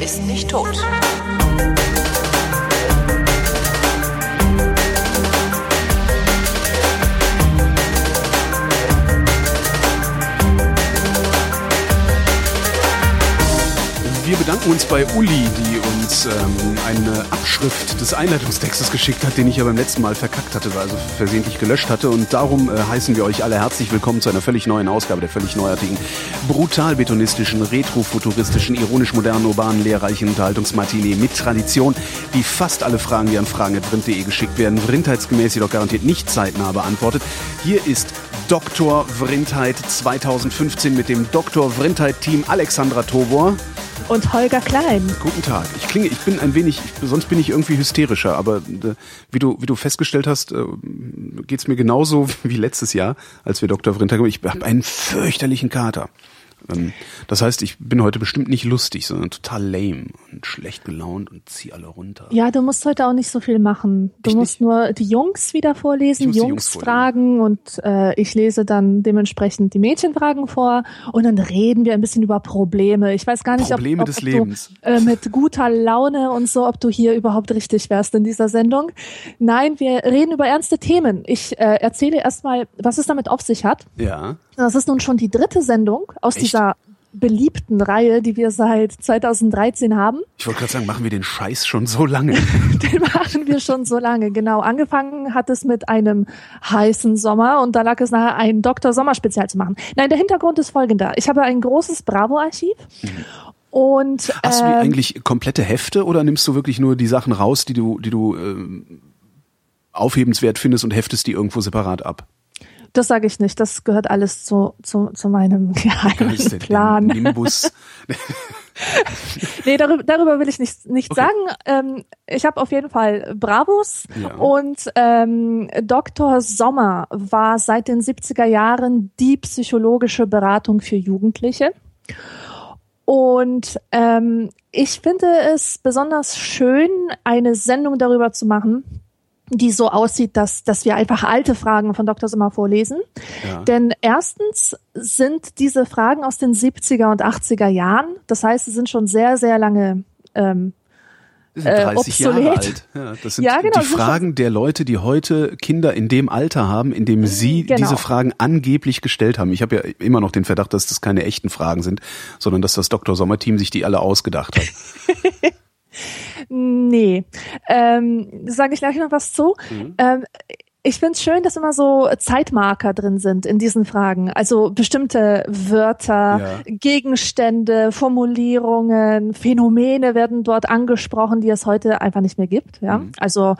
ist nicht tot. Bei Uli, die uns ähm, eine Abschrift des Einleitungstextes geschickt hat, den ich ja beim letzten Mal verkackt hatte, also versehentlich gelöscht hatte. Und darum äh, heißen wir euch alle herzlich willkommen zu einer völlig neuen Ausgabe der völlig neuartigen, brutal betonistischen, retrofuturistischen, ironisch modernen, urbanen, lehrreichen Unterhaltungsmatinee mit Tradition, die fast alle Fragen, die an fragen.vrind.de geschickt werden, vrindheitsgemäß jedoch garantiert nicht zeitnah beantwortet. Hier ist Dr. Vrindheit 2015 mit dem Dr. Vrindheit Team Alexandra Tobor und Holger Klein. Guten Tag. Ich klinge, ich bin ein wenig, sonst bin ich irgendwie hysterischer, aber äh, wie du, wie du festgestellt hast, äh, geht's mir genauso wie letztes Jahr, als wir Dr. Vrinter Ich habe einen fürchterlichen Kater. Ähm, das heißt, ich bin heute bestimmt nicht lustig, sondern total lame und schlecht gelaunt und zieh alle runter. Ja, du musst heute auch nicht so viel machen. Du ich musst nicht? nur die Jungs wieder vorlesen, Jungs, Jungs fragen und äh, ich lese dann dementsprechend die Mädchenfragen vor und dann reden wir ein bisschen über Probleme. Ich weiß gar nicht, Probleme ob, ob, des ob Lebens. du äh, mit guter Laune und so, ob du hier überhaupt richtig wärst in dieser Sendung. Nein, wir reden über ernste Themen. Ich äh, erzähle erstmal, was es damit auf sich hat. Ja. Das ist nun schon die dritte Sendung aus Echt? dieser beliebten Reihe, die wir seit 2013 haben. Ich wollte gerade sagen, machen wir den Scheiß schon so lange? den machen wir schon so lange, genau. Angefangen hat es mit einem heißen Sommer und da lag es nachher, ein Dr. Sommer Spezial zu machen. Nein, der Hintergrund ist folgender. Ich habe ein großes Bravo-Archiv mhm. Und, Hast du ähm, eigentlich komplette Hefte oder nimmst du wirklich nur die Sachen raus, die du, die du ähm, aufhebenswert findest und heftest die irgendwo separat ab? Das sage ich nicht. Das gehört alles zu, zu, zu meinem geheimen Plan. Nimbus. nee, darüber, darüber will ich nicht, nicht okay. sagen. Ähm, ich habe auf jeden Fall Bravos ja. und ähm, Dr. Sommer war seit den 70er Jahren die psychologische Beratung für Jugendliche. Und ähm, ich finde es besonders schön, eine Sendung darüber zu machen, die so aussieht, dass, dass wir einfach alte Fragen von Dr. Sommer vorlesen. Ja. Denn erstens sind diese Fragen aus den 70er und 80er Jahren. Das heißt, sie sind schon sehr, sehr lange ähm, sind 30 äh, Jahre alt. Ja, das sind ja, genau, die Fragen der Leute, die heute Kinder in dem Alter haben, in dem sie genau. diese Fragen angeblich gestellt haben. Ich habe ja immer noch den Verdacht, dass das keine echten Fragen sind, sondern dass das Dr. Sommer Team sich die alle ausgedacht hat. Nee, ähm, sage ich gleich noch was zu. Mhm. Ähm, ich finde es schön, dass immer so Zeitmarker drin sind in diesen Fragen. Also bestimmte Wörter, ja. Gegenstände, Formulierungen, Phänomene werden dort angesprochen, die es heute einfach nicht mehr gibt. Ja, mhm. also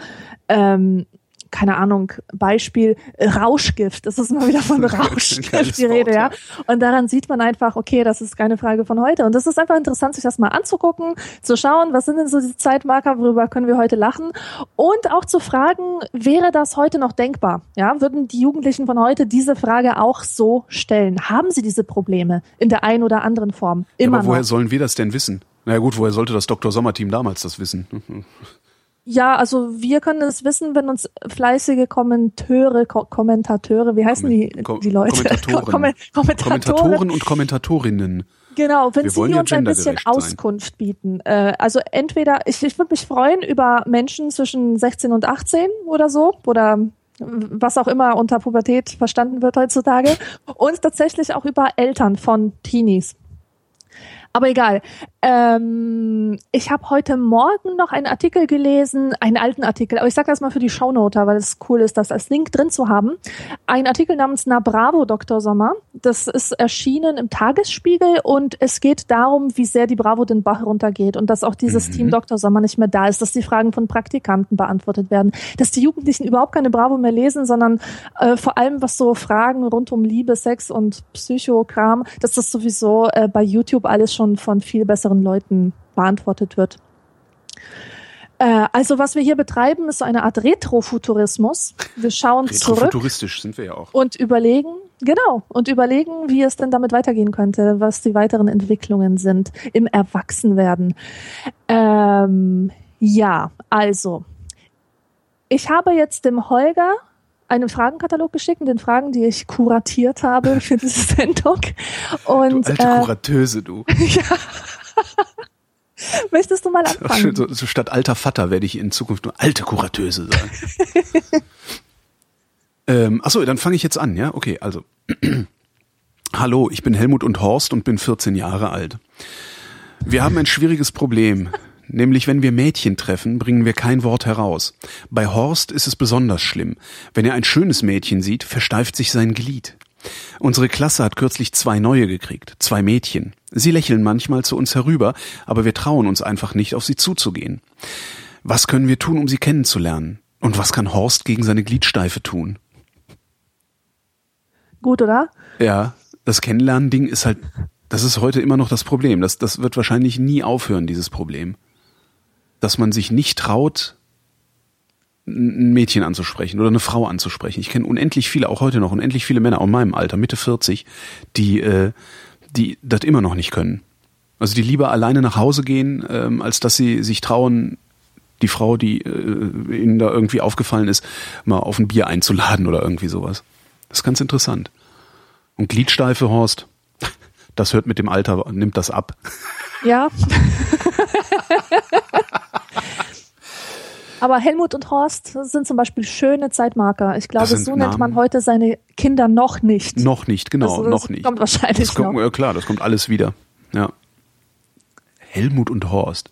ähm, keine Ahnung, Beispiel Rauschgift. Das ist mal wieder von Rauschgift die Rede, ja. Und daran sieht man einfach, okay, das ist keine Frage von heute. Und das ist einfach interessant, sich das mal anzugucken, zu schauen, was sind denn so die Zeitmarker, worüber können wir heute lachen? Und auch zu fragen, wäre das heute noch denkbar? Ja, würden die Jugendlichen von heute diese Frage auch so stellen? Haben sie diese Probleme in der einen oder anderen Form? Immer ja, aber woher noch? sollen wir das denn wissen? Na ja, gut, woher sollte das Dr. Sommerteam damals das wissen? Ja, also wir können es wissen, wenn uns fleißige Kommenteure, Ko Kommentateure, wie heißen die, die Leute? Kommentatoren. Kom Kommentatoren. Kommentatoren und Kommentatorinnen. Genau, wenn Sie uns ein bisschen Auskunft sein. bieten. Äh, also entweder, ich, ich würde mich freuen über Menschen zwischen 16 und 18 oder so, oder was auch immer unter Pubertät verstanden wird heutzutage, und tatsächlich auch über Eltern von Teenies. Aber egal. Ähm, ich habe heute Morgen noch einen Artikel gelesen, einen alten Artikel, aber ich sage das mal für die Shownoter, weil es cool ist, das als Link drin zu haben. Ein Artikel namens Na Bravo, Dr. Sommer. Das ist erschienen im Tagesspiegel und es geht darum, wie sehr die Bravo den Bach runtergeht und dass auch dieses mhm. Team Dr. Sommer nicht mehr da ist, dass die Fragen von Praktikanten beantwortet werden, dass die Jugendlichen überhaupt keine Bravo mehr lesen, sondern äh, vor allem was so Fragen rund um Liebe, Sex und Psychokram, dass das sowieso äh, bei YouTube alles schon schon von viel besseren Leuten beantwortet wird. Äh, also was wir hier betreiben, ist so eine Art Retrofuturismus. Wir schauen zurück. Retrofuturistisch sind wir ja auch. Und überlegen, genau, und überlegen, wie es denn damit weitergehen könnte, was die weiteren Entwicklungen sind im Erwachsenwerden. Ähm, ja, also ich habe jetzt dem Holger einen Fragenkatalog geschickt mit den Fragen, die ich kuratiert habe für diese Sendung. Und, du alte äh, Kuratöse, du. ja. Möchtest du mal anfangen? So, so statt alter Vater werde ich in Zukunft nur alte Kuratöse sagen. ähm, achso, dann fange ich jetzt an, ja? Okay, also. Hallo, ich bin Helmut und Horst und bin 14 Jahre alt. Wir haben ein schwieriges Problem. Nämlich wenn wir Mädchen treffen, bringen wir kein Wort heraus. Bei Horst ist es besonders schlimm. Wenn er ein schönes Mädchen sieht, versteift sich sein Glied. Unsere Klasse hat kürzlich zwei neue gekriegt, zwei Mädchen. Sie lächeln manchmal zu uns herüber, aber wir trauen uns einfach nicht, auf sie zuzugehen. Was können wir tun, um sie kennenzulernen? Und was kann Horst gegen seine Gliedsteife tun? Gut, oder? Ja, das Kennenlernen-Ding ist halt, das ist heute immer noch das Problem. Das, das wird wahrscheinlich nie aufhören, dieses Problem. Dass man sich nicht traut, ein Mädchen anzusprechen oder eine Frau anzusprechen. Ich kenne unendlich viele, auch heute noch, unendlich viele Männer, auch in meinem Alter, Mitte 40, die, äh, die das immer noch nicht können. Also die lieber alleine nach Hause gehen, ähm, als dass sie sich trauen, die Frau, die äh, ihnen da irgendwie aufgefallen ist, mal auf ein Bier einzuladen oder irgendwie sowas. Das ist ganz interessant. Und Gliedsteife, Horst, das hört mit dem Alter, nimmt das ab. Ja. Aber Helmut und Horst sind zum Beispiel schöne Zeitmarker. Ich glaube, so nennt man heute seine Kinder noch nicht. Noch nicht, genau, das, das noch nicht. Kommt wahrscheinlich das kommt, noch. Ja, klar, das kommt alles wieder. Ja. Helmut und Horst.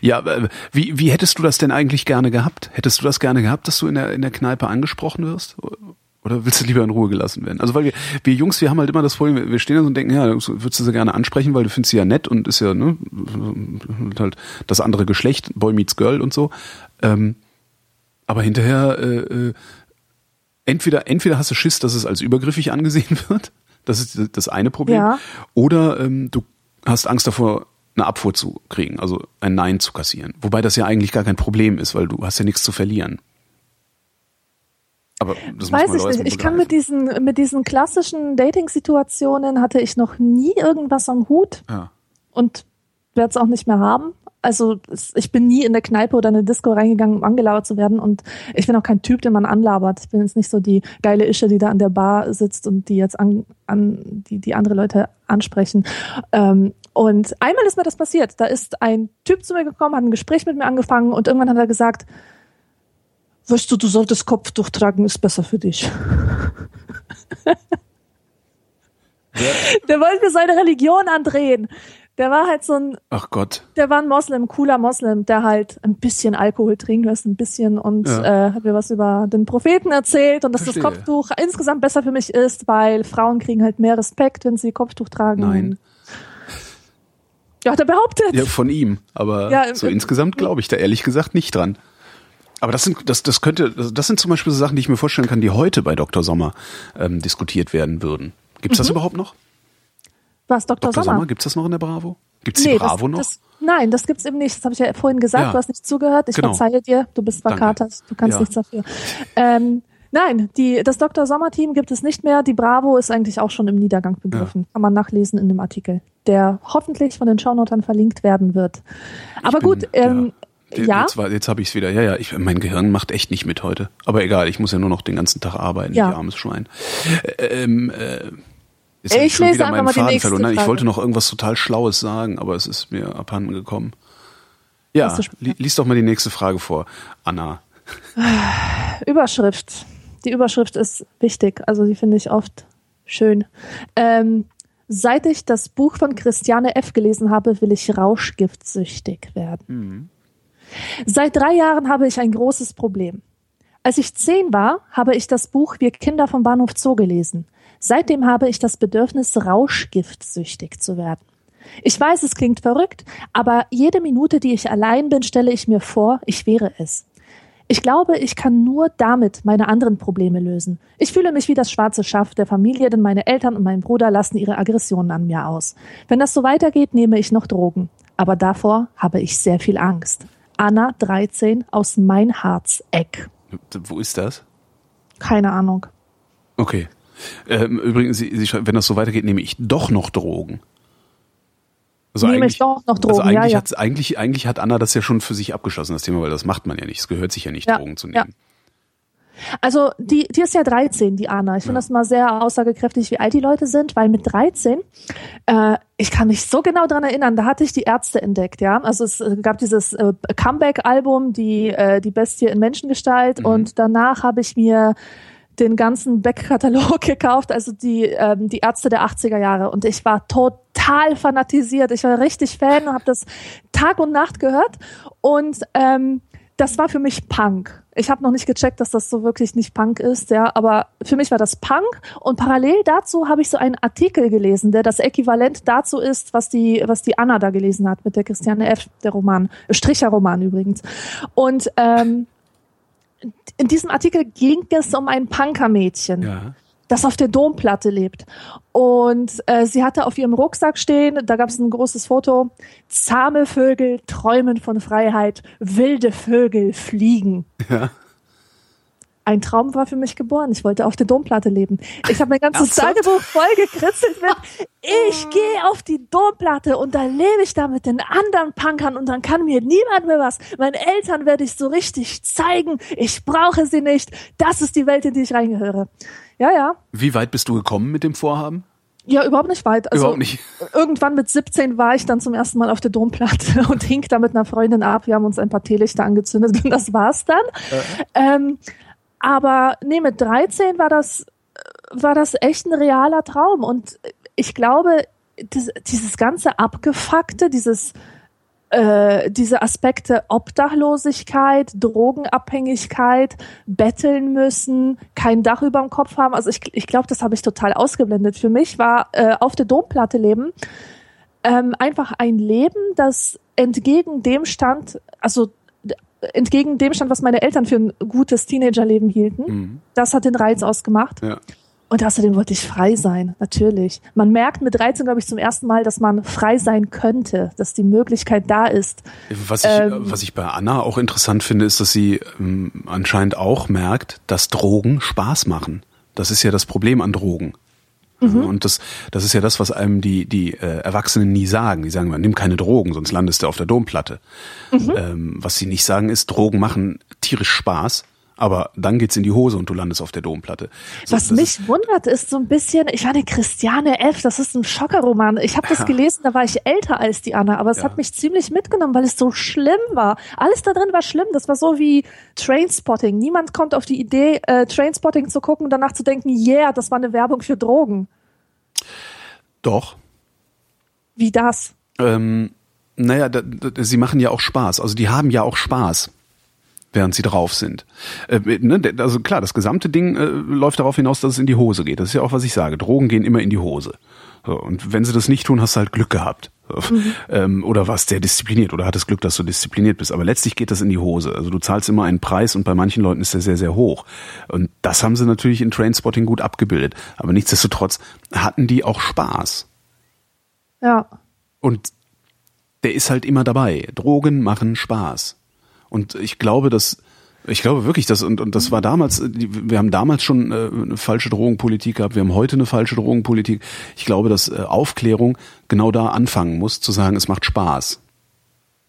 Ja, äh, wie, wie hättest du das denn eigentlich gerne gehabt? Hättest du das gerne gehabt, dass du in der, in der Kneipe angesprochen wirst? Oder willst du lieber in Ruhe gelassen werden? Also weil wir, wir Jungs, wir haben halt immer das Problem, wir stehen da so und denken, ja, würdest du sie gerne ansprechen, weil du findest sie ja nett und ist ja, ne, halt das andere Geschlecht, Boy meets Girl und so. Ähm, aber hinterher, äh, äh, entweder, entweder hast du Schiss, dass es als übergriffig angesehen wird. Das ist das eine Problem. Ja. Oder ähm, du hast Angst davor, eine Abfuhr zu kriegen, also ein Nein zu kassieren. Wobei das ja eigentlich gar kein Problem ist, weil du hast ja nichts zu verlieren. Aber das Weiß ich nicht. Ich kann mit diesen, mit diesen klassischen Dating-Situationen hatte ich noch nie irgendwas am Hut. Ja. Und werde es auch nicht mehr haben. Also ich bin nie in der Kneipe oder in eine Disco reingegangen, um angelabert zu werden. Und ich bin auch kein Typ, den man anlabert. Ich bin jetzt nicht so die geile Ische, die da an der Bar sitzt und die jetzt an, an die, die andere Leute ansprechen. Ähm, und einmal ist mir das passiert. Da ist ein Typ zu mir gekommen, hat ein Gespräch mit mir angefangen und irgendwann hat er gesagt, weißt du, du solltest Kopftuch tragen, ist besser für dich. Der wollte mir seine Religion andrehen. Der war halt so ein. Ach Gott. Der war ein Moslem, cooler Moslem, der halt ein bisschen Alkohol trinkt, was ein bisschen und ja. äh, hat mir was über den Propheten erzählt und dass Verstehe. das Kopftuch insgesamt besser für mich ist, weil Frauen kriegen halt mehr Respekt, wenn sie Kopftuch tragen. Nein. Ja, hat er behauptet. Ja, von ihm. Aber ja, so insgesamt glaube ich da ehrlich gesagt nicht dran. Aber das sind, das, das könnte, das sind zum Beispiel so Sachen, die ich mir vorstellen kann, die heute bei Dr. Sommer ähm, diskutiert werden würden. Gibt es das mhm. überhaupt noch? Was, Dr. Dr. Sommer? Sommer Gibt es das noch in der Bravo? Gibt es nee, die Bravo das, noch? Das, nein, das gibt's eben nicht. Das habe ich ja vorhin gesagt. Ja. Du hast nicht zugehört. Ich genau. verzeihe dir. Du bist verkatert. Du kannst ja. nichts dafür. Ähm, nein, die, das Dr. Sommer-Team gibt es nicht mehr. Die Bravo ist eigentlich auch schon im Niedergang begriffen. Ja. Kann man nachlesen in dem Artikel, der hoffentlich von den Shownotern verlinkt werden wird. Aber bin, gut, ähm, ja. Jetzt, jetzt habe ich es wieder. Ja, ja, ich, mein Gehirn macht echt nicht mit heute. Aber egal, ich muss ja nur noch den ganzen Tag arbeiten, ja. armes Schwein. Ähm, äh, jetzt ich, ich schon wieder meinen Faden verloren. Nein, ich wollte noch irgendwas total Schlaues sagen, aber es ist mir abhanden gekommen. Ja, li lies doch mal die nächste Frage vor, Anna. Überschrift. Die Überschrift ist wichtig, also die finde ich oft schön. Ähm, seit ich das Buch von Christiane F. gelesen habe, will ich rauschgiftsüchtig werden. Mhm. Seit drei Jahren habe ich ein großes Problem. Als ich zehn war, habe ich das Buch Wir Kinder vom Bahnhof Zoo gelesen. Seitdem habe ich das Bedürfnis, rauschgiftsüchtig zu werden. Ich weiß, es klingt verrückt, aber jede Minute, die ich allein bin, stelle ich mir vor, ich wäre es. Ich glaube, ich kann nur damit meine anderen Probleme lösen. Ich fühle mich wie das schwarze Schaf der Familie, denn meine Eltern und mein Bruder lassen ihre Aggressionen an mir aus. Wenn das so weitergeht, nehme ich noch Drogen. Aber davor habe ich sehr viel Angst. Anna 13 aus Meinhardseck. Wo ist das? Keine Ahnung. Okay. Ähm, übrigens, Sie, Sie, wenn das so weitergeht, nehme ich doch noch Drogen. Also nehme ich doch noch Drogen, also eigentlich, ja, ja. eigentlich, eigentlich hat Anna das ja schon für sich abgeschlossen, das Thema, weil das macht man ja nicht. Es gehört sich ja nicht, ja, Drogen zu nehmen. Also die, die ist ja 13, die Anna. Ich finde ja. das mal sehr aussagekräftig, wie alt die Leute sind, weil mit 13, äh, ich kann mich so genau dran erinnern, da hatte ich die Ärzte entdeckt, ja. Also es äh, gab dieses äh, Comeback-Album, die, äh, die Bestie in Menschengestalt mhm. und danach habe ich mir den ganzen Backkatalog gekauft, also die, ähm, die Ärzte der 80er Jahre. Und ich war total fanatisiert. Ich war richtig Fan und habe das Tag und Nacht gehört. Und ähm, das war für mich Punk. Ich habe noch nicht gecheckt, dass das so wirklich nicht Punk ist, ja, aber für mich war das Punk und parallel dazu habe ich so einen Artikel gelesen, der das Äquivalent dazu ist, was die was die Anna da gelesen hat mit der Christiane F. der Roman, Stricherroman übrigens. Und ähm, in diesem Artikel ging es um ein Punkermädchen. Ja das auf der Domplatte lebt. Und äh, sie hatte auf ihrem Rucksack stehen, da gab es ein großes Foto, zahme Vögel träumen von Freiheit, wilde Vögel fliegen. Ja ein Traum war für mich geboren. Ich wollte auf der Domplatte leben. Ich habe mein ganzes Tagebuch voll gekritzelt mit, ich gehe auf die Domplatte und da lebe ich da mit den anderen Punkern und dann kann mir niemand mehr was. Meinen Eltern werde ich so richtig zeigen, ich brauche sie nicht. Das ist die Welt, in die ich reingehöre. Ja, ja. Wie weit bist du gekommen mit dem Vorhaben? Ja, überhaupt nicht weit. Also überhaupt nicht. Irgendwann mit 17 war ich dann zum ersten Mal auf der Domplatte und hink da mit einer Freundin ab. Wir haben uns ein paar Teelichter angezündet und das war's dann. Äh. Ähm, aber nee, mit 13 war das, war das echt ein realer Traum. Und ich glaube, das, dieses ganze Abgefuckte, dieses, äh, diese Aspekte Obdachlosigkeit, Drogenabhängigkeit, betteln müssen, kein Dach über dem Kopf haben. Also ich, ich glaube, das habe ich total ausgeblendet. Für mich war äh, auf der Domplatte leben ähm, einfach ein Leben, das entgegen dem stand, also entgegen dem stand, was meine Eltern für ein gutes Teenagerleben hielten. Mhm. Das hat den Reiz ausgemacht. Ja. Und außerdem wollte ich frei sein, natürlich. Man merkt mit 13, glaube ich, zum ersten Mal, dass man frei sein könnte, dass die Möglichkeit da ist. Was ich, ähm, was ich bei Anna auch interessant finde, ist, dass sie ähm, anscheinend auch merkt, dass Drogen Spaß machen. Das ist ja das Problem an Drogen. Mhm. Und das, das ist ja das, was einem die, die äh, Erwachsenen nie sagen. Die sagen immer, nimm keine Drogen, sonst landest du auf der Domplatte. Mhm. Ähm, was sie nicht sagen ist, Drogen machen tierisch Spaß. Aber dann geht's in die Hose und du landest auf der Domplatte. So, Was mich wundert, ist so ein bisschen, ich war eine Christiane F., das ist ein Schockerroman. Ich habe das gelesen, da war ich älter als die Anna, aber es ja. hat mich ziemlich mitgenommen, weil es so schlimm war. Alles da drin war schlimm. Das war so wie Trainspotting. Niemand kommt auf die Idee, äh, Trainspotting zu gucken und danach zu denken, yeah, das war eine Werbung für Drogen. Doch. Wie das? Ähm, naja, da, da, sie machen ja auch Spaß. Also die haben ja auch Spaß während sie drauf sind. Äh, ne, also klar, das gesamte Ding äh, läuft darauf hinaus, dass es in die Hose geht. Das ist ja auch, was ich sage. Drogen gehen immer in die Hose. So, und wenn sie das nicht tun, hast du halt Glück gehabt. So. Mhm. Ähm, oder warst sehr diszipliniert oder hattest Glück, dass du diszipliniert bist. Aber letztlich geht das in die Hose. Also du zahlst immer einen Preis und bei manchen Leuten ist der sehr, sehr hoch. Und das haben sie natürlich in Trainspotting gut abgebildet. Aber nichtsdestotrotz hatten die auch Spaß. Ja. Und der ist halt immer dabei. Drogen machen Spaß. Und ich glaube, dass ich glaube wirklich, dass und, und das war damals, wir haben damals schon äh, eine falsche Drogenpolitik gehabt, wir haben heute eine falsche Drogenpolitik. Ich glaube, dass äh, Aufklärung genau da anfangen muss, zu sagen, es macht Spaß.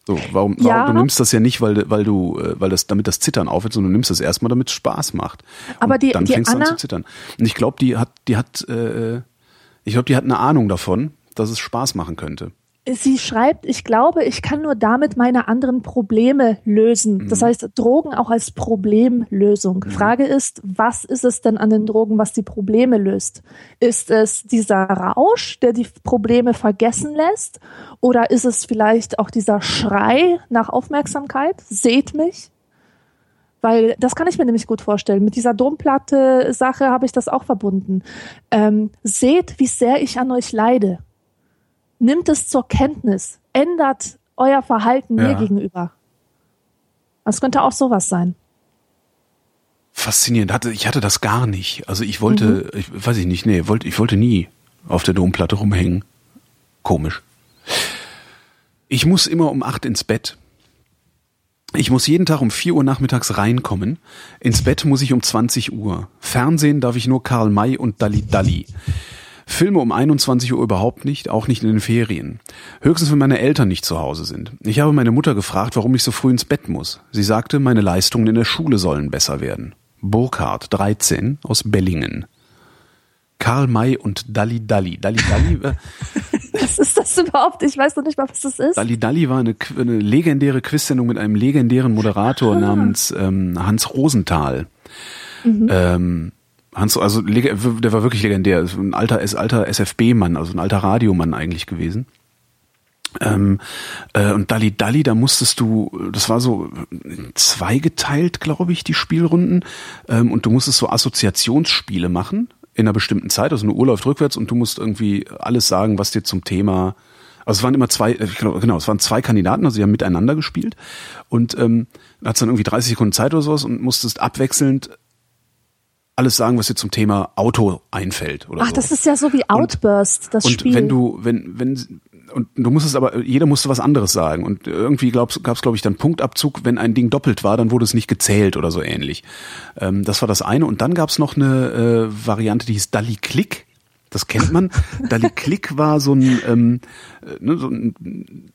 So, warum, ja. warum du nimmst das ja nicht, weil, weil du, äh, weil das, damit das Zittern aufhört, sondern du nimmst das erstmal, damit es Spaß macht. Aber und die, dann die fängst du an zu zittern. Und ich glaube, die hat, die hat, äh, ich glaube, die hat eine Ahnung davon, dass es Spaß machen könnte. Sie schreibt, ich glaube, ich kann nur damit meine anderen Probleme lösen. Mhm. Das heißt, Drogen auch als Problemlösung. Mhm. Frage ist, was ist es denn an den Drogen, was die Probleme löst? Ist es dieser Rausch, der die Probleme vergessen lässt? Oder ist es vielleicht auch dieser Schrei nach Aufmerksamkeit? Seht mich? Weil das kann ich mir nämlich gut vorstellen. Mit dieser Domplatte-Sache habe ich das auch verbunden. Ähm, seht, wie sehr ich an euch leide nimmt es zur Kenntnis, ändert euer Verhalten ja. mir gegenüber. Das könnte auch sowas sein. Faszinierend. ich hatte das gar nicht. Also ich wollte, mhm. ich weiß ich nicht, nee, wollte, ich wollte nie auf der Domplatte rumhängen. Komisch. Ich muss immer um acht ins Bett. Ich muss jeden Tag um vier Uhr nachmittags reinkommen. Ins Bett muss ich um 20 Uhr. Fernsehen darf ich nur Karl May und Dalli Dalli. Filme um 21 Uhr überhaupt nicht, auch nicht in den Ferien. Höchstens, wenn meine Eltern nicht zu Hause sind. Ich habe meine Mutter gefragt, warum ich so früh ins Bett muss. Sie sagte, meine Leistungen in der Schule sollen besser werden. Burkhardt, 13, aus Bellingen. Karl May und Dalli Dalli. Dalli Dalli. Äh, was ist das überhaupt? Ich weiß noch nicht mal, was das ist. Dalli Dalli war eine, eine legendäre Quizsendung mit einem legendären Moderator ah. namens ähm, Hans Rosenthal. Mhm. Ähm, Hans, also der war wirklich legendär, ein alter, alter SFB-Mann, also ein alter Radiomann eigentlich gewesen. Ähm, äh, und Dalli Dalli, da musstest du, das war so zweigeteilt, glaube ich, die Spielrunden. Ähm, und du musstest so Assoziationsspiele machen in einer bestimmten Zeit. Also eine Uhr läuft rückwärts und du musst irgendwie alles sagen, was dir zum Thema. Also es waren immer zwei, äh, genau, genau, es waren zwei Kandidaten, also die haben miteinander gespielt. Und ähm, hattest dann irgendwie 30 Sekunden Zeit oder sowas und musstest abwechselnd alles sagen, was dir zum Thema Auto einfällt. Oder Ach, so. das ist ja so wie Outburst, und, das und Spiel. Und wenn du, wenn, wenn und du musstest aber, jeder musste was anderes sagen. Und irgendwie gab es, glaube ich, dann Punktabzug, wenn ein Ding doppelt war, dann wurde es nicht gezählt oder so ähnlich. Ähm, das war das eine. Und dann gab es noch eine äh, Variante, die hieß Dalli Click. Das kennt man. Dalli Click war so ein, ähm, äh, ne, so ein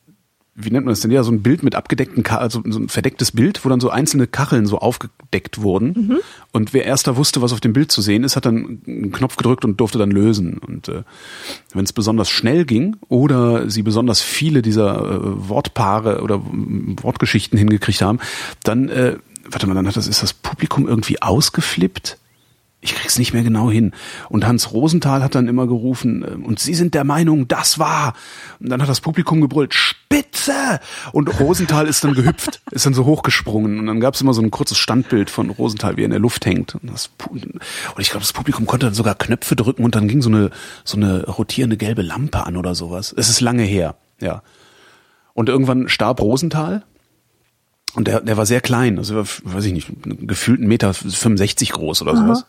wie nennt man das denn? Ja, so ein Bild mit abgedeckten, also so ein verdecktes Bild, wo dann so einzelne Kacheln so aufgedeckt wurden. Mhm. Und wer erster wusste, was auf dem Bild zu sehen ist, hat dann einen Knopf gedrückt und durfte dann lösen. Und äh, wenn es besonders schnell ging oder sie besonders viele dieser äh, Wortpaare oder Wortgeschichten hingekriegt haben, dann, äh, warte mal, dann hat das, ist das Publikum irgendwie ausgeflippt? Ich krieg's nicht mehr genau hin. Und Hans Rosenthal hat dann immer gerufen, äh, und Sie sind der Meinung, das war. Und dann hat das Publikum gebrüllt, Spitze! Und Rosenthal ist dann gehüpft, ist dann so hochgesprungen. Und dann gab's immer so ein kurzes Standbild von Rosenthal, wie er in der Luft hängt. Und, das, und ich glaube, das Publikum konnte dann sogar Knöpfe drücken und dann ging so eine, so eine rotierende gelbe Lampe an oder sowas. Es ist lange her, ja. Und irgendwann starb Rosenthal und der, der war sehr klein, also weiß ich nicht, gefühlt ein Meter 65 groß oder sowas. Aha.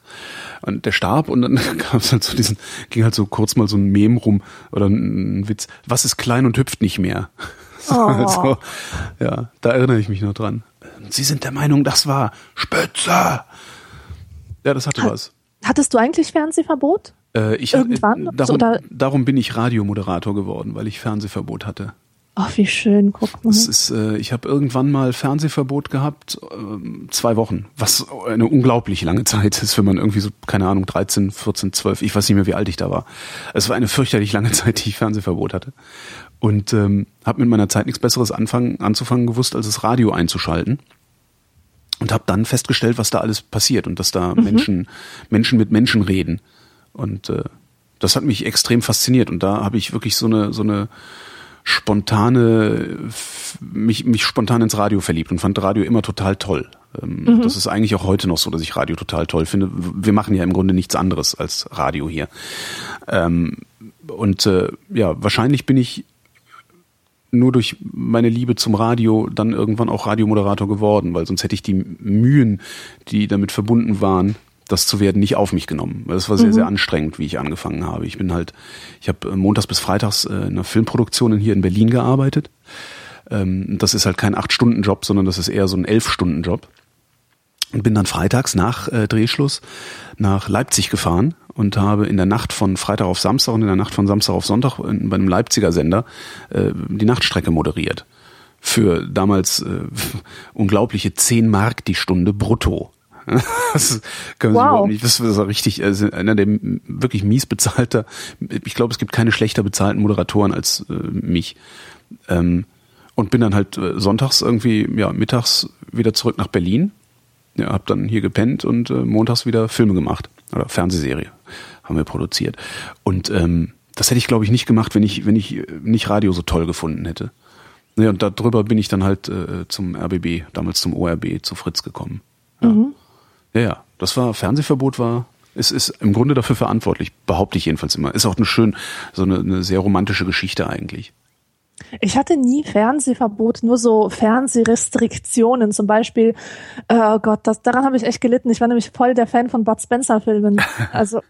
Und der starb und dann gab es halt so diesen, ging halt so kurz mal so ein Mem rum oder ein Witz. Was ist klein und hüpft nicht mehr? Oh. also, ja, da erinnere ich mich noch dran. Sie sind der Meinung, das war Spitze. Ja, das hatte ha was. Hattest du eigentlich Fernsehverbot? Äh, ich, Irgendwann? Äh, darum, darum bin ich Radiomoderator geworden, weil ich Fernsehverbot hatte. Ach, wie schön, guck mal. Das ist, äh, ich habe irgendwann mal Fernsehverbot gehabt, äh, zwei Wochen, was eine unglaublich lange Zeit ist, wenn man irgendwie so, keine Ahnung, 13, 14, 12, ich weiß nicht mehr, wie alt ich da war. Es war eine fürchterlich lange Zeit, die ich Fernsehverbot hatte. Und ähm, habe mit meiner Zeit nichts Besseres anfangen, anzufangen gewusst, als das Radio einzuschalten. Und habe dann festgestellt, was da alles passiert und dass da mhm. Menschen, Menschen mit Menschen reden. Und äh, das hat mich extrem fasziniert. Und da habe ich wirklich so eine, so eine spontane, mich, mich spontan ins Radio verliebt und fand Radio immer total toll. Ähm, mhm. Das ist eigentlich auch heute noch so, dass ich Radio total toll finde. Wir machen ja im Grunde nichts anderes als Radio hier. Ähm, und äh, ja, wahrscheinlich bin ich nur durch meine Liebe zum Radio dann irgendwann auch Radiomoderator geworden, weil sonst hätte ich die Mühen, die damit verbunden waren, das zu werden, nicht auf mich genommen. Das war sehr, mhm. sehr anstrengend, wie ich angefangen habe. Ich bin halt, ich habe äh, montags bis freitags äh, in einer Filmproduktion hier in Berlin gearbeitet. Ähm, das ist halt kein Acht-Stunden-Job, sondern das ist eher so ein Elf-Stunden-Job. Und bin dann freitags nach äh, Drehschluss nach Leipzig gefahren und habe in der Nacht von Freitag auf Samstag und in der Nacht von Samstag auf Sonntag bei einem Leipziger Sender äh, die Nachtstrecke moderiert. Für damals äh, unglaubliche 10 Mark die Stunde brutto. das können wow. Sie überhaupt nicht. Das ist richtig, also einer der wirklich mies bezahlter. Ich glaube, es gibt keine schlechter bezahlten Moderatoren als äh, mich. Ähm, und bin dann halt äh, sonntags irgendwie, ja, mittags wieder zurück nach Berlin. Ja, hab dann hier gepennt und äh, montags wieder Filme gemacht. Oder Fernsehserie haben wir produziert. Und ähm, das hätte ich, glaube ich, nicht gemacht, wenn ich, wenn ich nicht Radio so toll gefunden hätte. Ja, und darüber bin ich dann halt äh, zum RBB, damals zum ORB, zu Fritz gekommen. Ja. Mhm. Ja, ja. Das war, Fernsehverbot war, es ist im Grunde dafür verantwortlich, behaupte ich jedenfalls immer. Ist auch eine schön, so eine, eine sehr romantische Geschichte eigentlich. Ich hatte nie Fernsehverbot, nur so Fernsehrestriktionen. Zum Beispiel, oh Gott, das, daran habe ich echt gelitten. Ich war nämlich voll der Fan von Bud Spencer-Filmen. Also,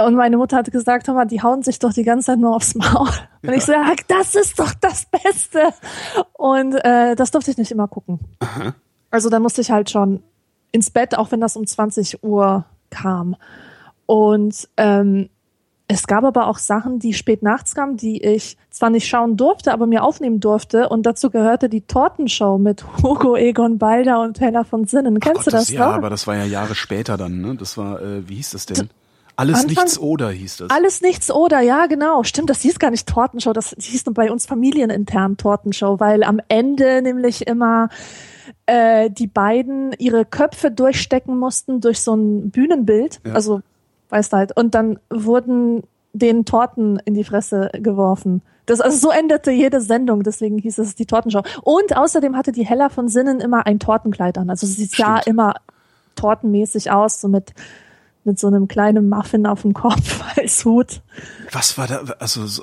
und meine Mutter hatte gesagt, hör mal, die hauen sich doch die ganze Zeit nur aufs Maul. Und ja. ich so, ja, das ist doch das Beste. Und äh, das durfte ich nicht immer gucken. Aha. Also da musste ich halt schon ins Bett, auch wenn das um 20 Uhr kam. Und ähm, es gab aber auch Sachen, die spät nachts kamen, die ich zwar nicht schauen durfte, aber mir aufnehmen durfte. Und dazu gehörte die Tortenshow mit Hugo Egon Balder und Hella von Sinnen. Kennst Gott, du das, das Ja, noch? aber das war ja Jahre später dann, ne? Das war, äh, wie hieß das denn? Alles Anfang, nichts oder hieß das. Alles nichts oder, ja, genau. Stimmt, das hieß gar nicht Tortenshow, das hieß nur bei uns familienintern Tortenshow, weil am Ende nämlich immer äh, die beiden ihre Köpfe durchstecken mussten durch so ein Bühnenbild. Ja. Also, weißt du halt. Und dann wurden den Torten in die Fresse geworfen. Das, also so endete jede Sendung, deswegen hieß es die Tortenshow. Und außerdem hatte die Hella von Sinnen immer ein Tortenkleid an. Also sie sah immer tortenmäßig aus, so mit mit so einem kleinen Muffin auf dem Kopf als Hut. Was war da, also so,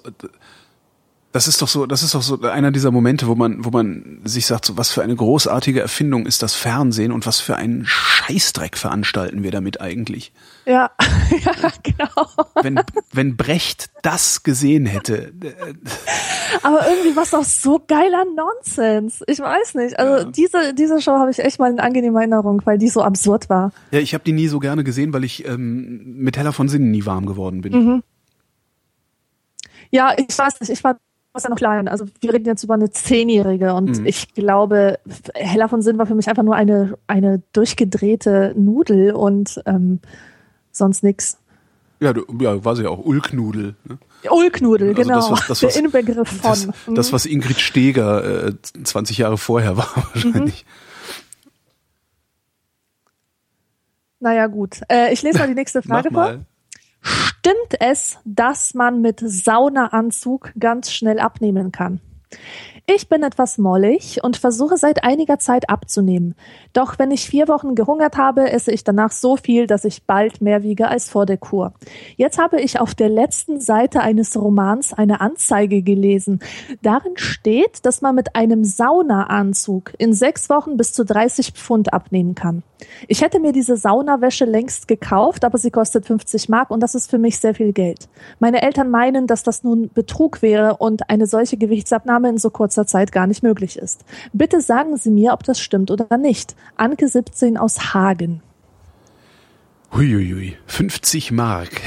das ist doch so, das ist doch so einer dieser Momente, wo man, wo man sich sagt, so was für eine großartige Erfindung ist das Fernsehen und was für einen Scheißdreck veranstalten wir damit eigentlich. Ja, ja, genau. Wenn, wenn Brecht das gesehen hätte. Aber irgendwie war es auch so geiler Nonsens. Ich weiß nicht. Also ja. diese, diese Show habe ich echt mal in angenehmer Erinnerung, weil die so absurd war. Ja, ich habe die nie so gerne gesehen, weil ich ähm, mit Heller von Sinnen nie warm geworden bin. Mhm. Ja, ich weiß nicht. Ich war ist ja noch klein. Also wir reden jetzt über eine Zehnjährige und mhm. ich glaube, Hella von Sinn war für mich einfach nur eine, eine durchgedrehte Nudel und ähm, sonst nix. Ja, du, ja, war sie ja auch Ulknudel. Ne? Ulknudel, also genau. Das, was, das, was, Der Inbegriff von. Das, mhm. das, was Ingrid Steger äh, 20 Jahre vorher war, wahrscheinlich. Mhm. Naja, gut. Äh, ich lese mal die nächste Frage vor. Stimmt es, dass man mit Saunaanzug ganz schnell abnehmen kann? Ich bin etwas mollig und versuche seit einiger Zeit abzunehmen. Doch wenn ich vier Wochen gehungert habe, esse ich danach so viel, dass ich bald mehr wiege als vor der Kur. Jetzt habe ich auf der letzten Seite eines Romans eine Anzeige gelesen. Darin steht, dass man mit einem Saunaanzug in sechs Wochen bis zu 30 Pfund abnehmen kann. Ich hätte mir diese Saunawäsche längst gekauft, aber sie kostet 50 Mark und das ist für mich sehr viel Geld. Meine Eltern meinen, dass das nun Betrug wäre und eine solche Gewichtsabnahme in so kurzer Zeit gar nicht möglich ist. Bitte sagen Sie mir, ob das stimmt oder nicht. Anke 17 aus Hagen. Huiuiui, 50 Mark.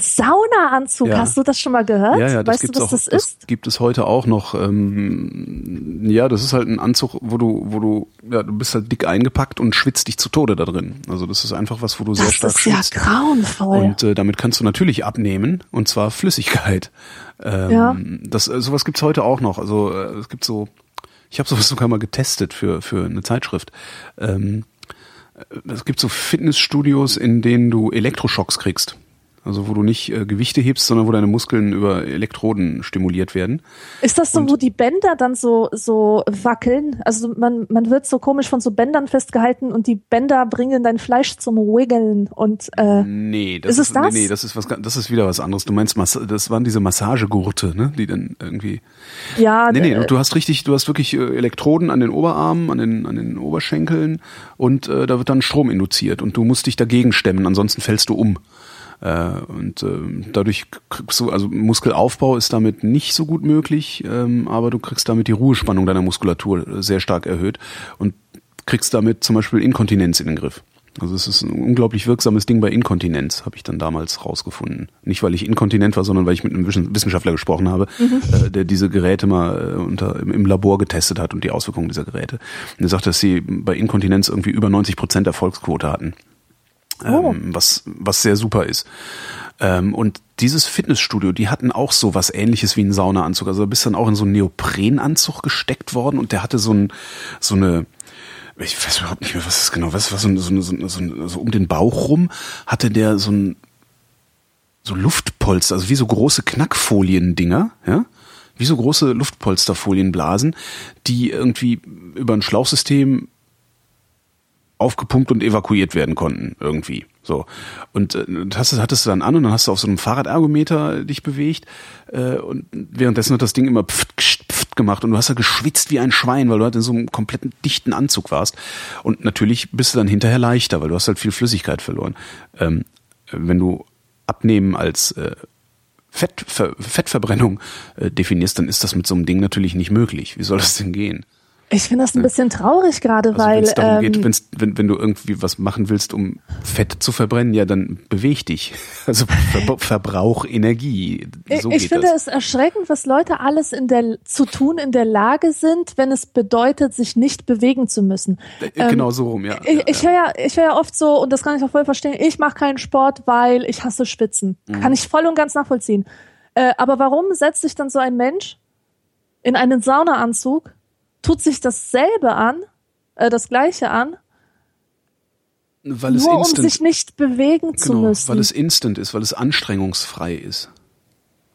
Saunaanzug, ja. hast du das schon mal gehört? Ja, ja, das weißt du, was auch, das ist? Das gibt es heute auch noch. Ähm, ja, das ist halt ein Anzug, wo du, wo du, ja, du bist halt dick eingepackt und schwitzt dich zu Tode da drin. Also das ist einfach was, wo du das sehr stark schwitzt. Das ist ja grauenvoll. Und äh, damit kannst du natürlich abnehmen und zwar Flüssigkeit. Ähm, ja. Das, äh, sowas gibt's heute auch noch. Also äh, es gibt so, ich habe sowas sogar mal getestet für für eine Zeitschrift. Ähm, äh, es gibt so Fitnessstudios, in denen du Elektroschocks kriegst. Also wo du nicht äh, Gewichte hebst, sondern wo deine Muskeln über Elektroden stimuliert werden. Ist das so, und wo die Bänder dann so so wackeln? Also man man wird so komisch von so Bändern festgehalten und die Bänder bringen dein Fleisch zum Wiggeln und äh, nee, das ist, ist das? Nee, nee, das ist was das ist wieder was anderes. Du meinst das waren diese Massagegurte, ne, die dann irgendwie Ja, Nee, nee, äh, du hast richtig, du hast wirklich äh, Elektroden an den Oberarmen, an den an den Oberschenkeln und äh, da wird dann Strom induziert und du musst dich dagegen stemmen, ansonsten fällst du um. Äh, und äh, dadurch kriegst du, also Muskelaufbau ist damit nicht so gut möglich, ähm, aber du kriegst damit die Ruhespannung deiner Muskulatur sehr stark erhöht und kriegst damit zum Beispiel Inkontinenz in den Griff. Also es ist ein unglaublich wirksames Ding bei Inkontinenz, habe ich dann damals rausgefunden. Nicht, weil ich inkontinent war, sondern weil ich mit einem Wissenschaftler gesprochen habe, mhm. äh, der diese Geräte mal äh, unter, im Labor getestet hat und die Auswirkungen dieser Geräte. Und er sagt, dass sie bei Inkontinenz irgendwie über 90 Prozent Erfolgsquote hatten oh. ähm, was, was sehr super ist. Ähm, und dieses Fitnessstudio, die hatten auch so was ähnliches wie einen Saunaanzug. Also du bist dann auch in so einen Neoprenanzug gesteckt worden und der hatte so, ein, so eine, ich weiß überhaupt nicht mehr, was das genau was, was so, so, so, so, so um den Bauch rum hatte der so ein so Luftpolster, also wie so große Knackfolien-Dinger, ja, wie so große Luftpolsterfolienblasen, die irgendwie über ein Schlauchsystem aufgepumpt und evakuiert werden konnten irgendwie. So und äh, das hattest du dann an und dann hast du auf so einem Fahrradergometer dich bewegt äh, und währenddessen hat das Ding immer pft, pft, pft gemacht und du hast ja geschwitzt wie ein Schwein, weil du halt in so einem kompletten dichten Anzug warst und natürlich bist du dann hinterher leichter, weil du hast halt viel Flüssigkeit verloren. Ähm, wenn du Abnehmen als äh, Fett, Fettverbrennung äh, definierst, dann ist das mit so einem Ding natürlich nicht möglich. Wie soll das denn gehen? Ich finde das ein bisschen traurig gerade, also weil. Wenn es darum ähm, geht, wenn's, wenn, wenn du irgendwie was machen willst, um Fett zu verbrennen, ja, dann beweg dich. Also ver Verbrauch Energie. So ich finde das. es erschreckend, was Leute alles in der, zu tun in der Lage sind, wenn es bedeutet, sich nicht bewegen zu müssen. Äh, genau ähm, so rum, ja. Ich, ich höre ja, ich höre ja oft so, und das kann ich auch voll verstehen, ich mache keinen Sport, weil ich hasse Schwitzen. Mhm. Kann ich voll und ganz nachvollziehen. Äh, aber warum setzt sich dann so ein Mensch in einen Saunaanzug, tut sich dasselbe an, äh, das gleiche an, weil es nur instant, um sich nicht bewegen genau, zu müssen. Weil es instant ist, weil es anstrengungsfrei ist.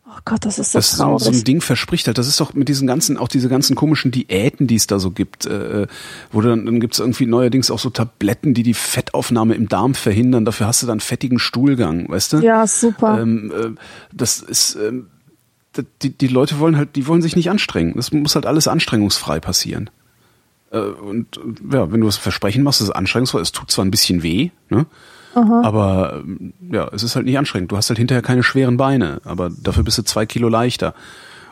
Oh Gott, das ist so das traurig. So, so ein Ding verspricht halt. Das ist doch mit diesen ganzen, auch diese ganzen komischen Diäten, die es da so gibt, äh, wo dann, dann gibt es irgendwie neuerdings auch so Tabletten, die die Fettaufnahme im Darm verhindern. Dafür hast du dann fettigen Stuhlgang, weißt du? Ja, super. Ähm, äh, das ist, ähm, die, die Leute wollen halt, die wollen sich nicht anstrengen. Das muss halt alles anstrengungsfrei passieren. Äh, und ja, wenn du das Versprechen machst, ist anstrengungsfrei, es tut zwar ein bisschen weh, ne? Aha. Aber ja, es ist halt nicht anstrengend. Du hast halt hinterher keine schweren Beine, aber dafür bist du zwei Kilo leichter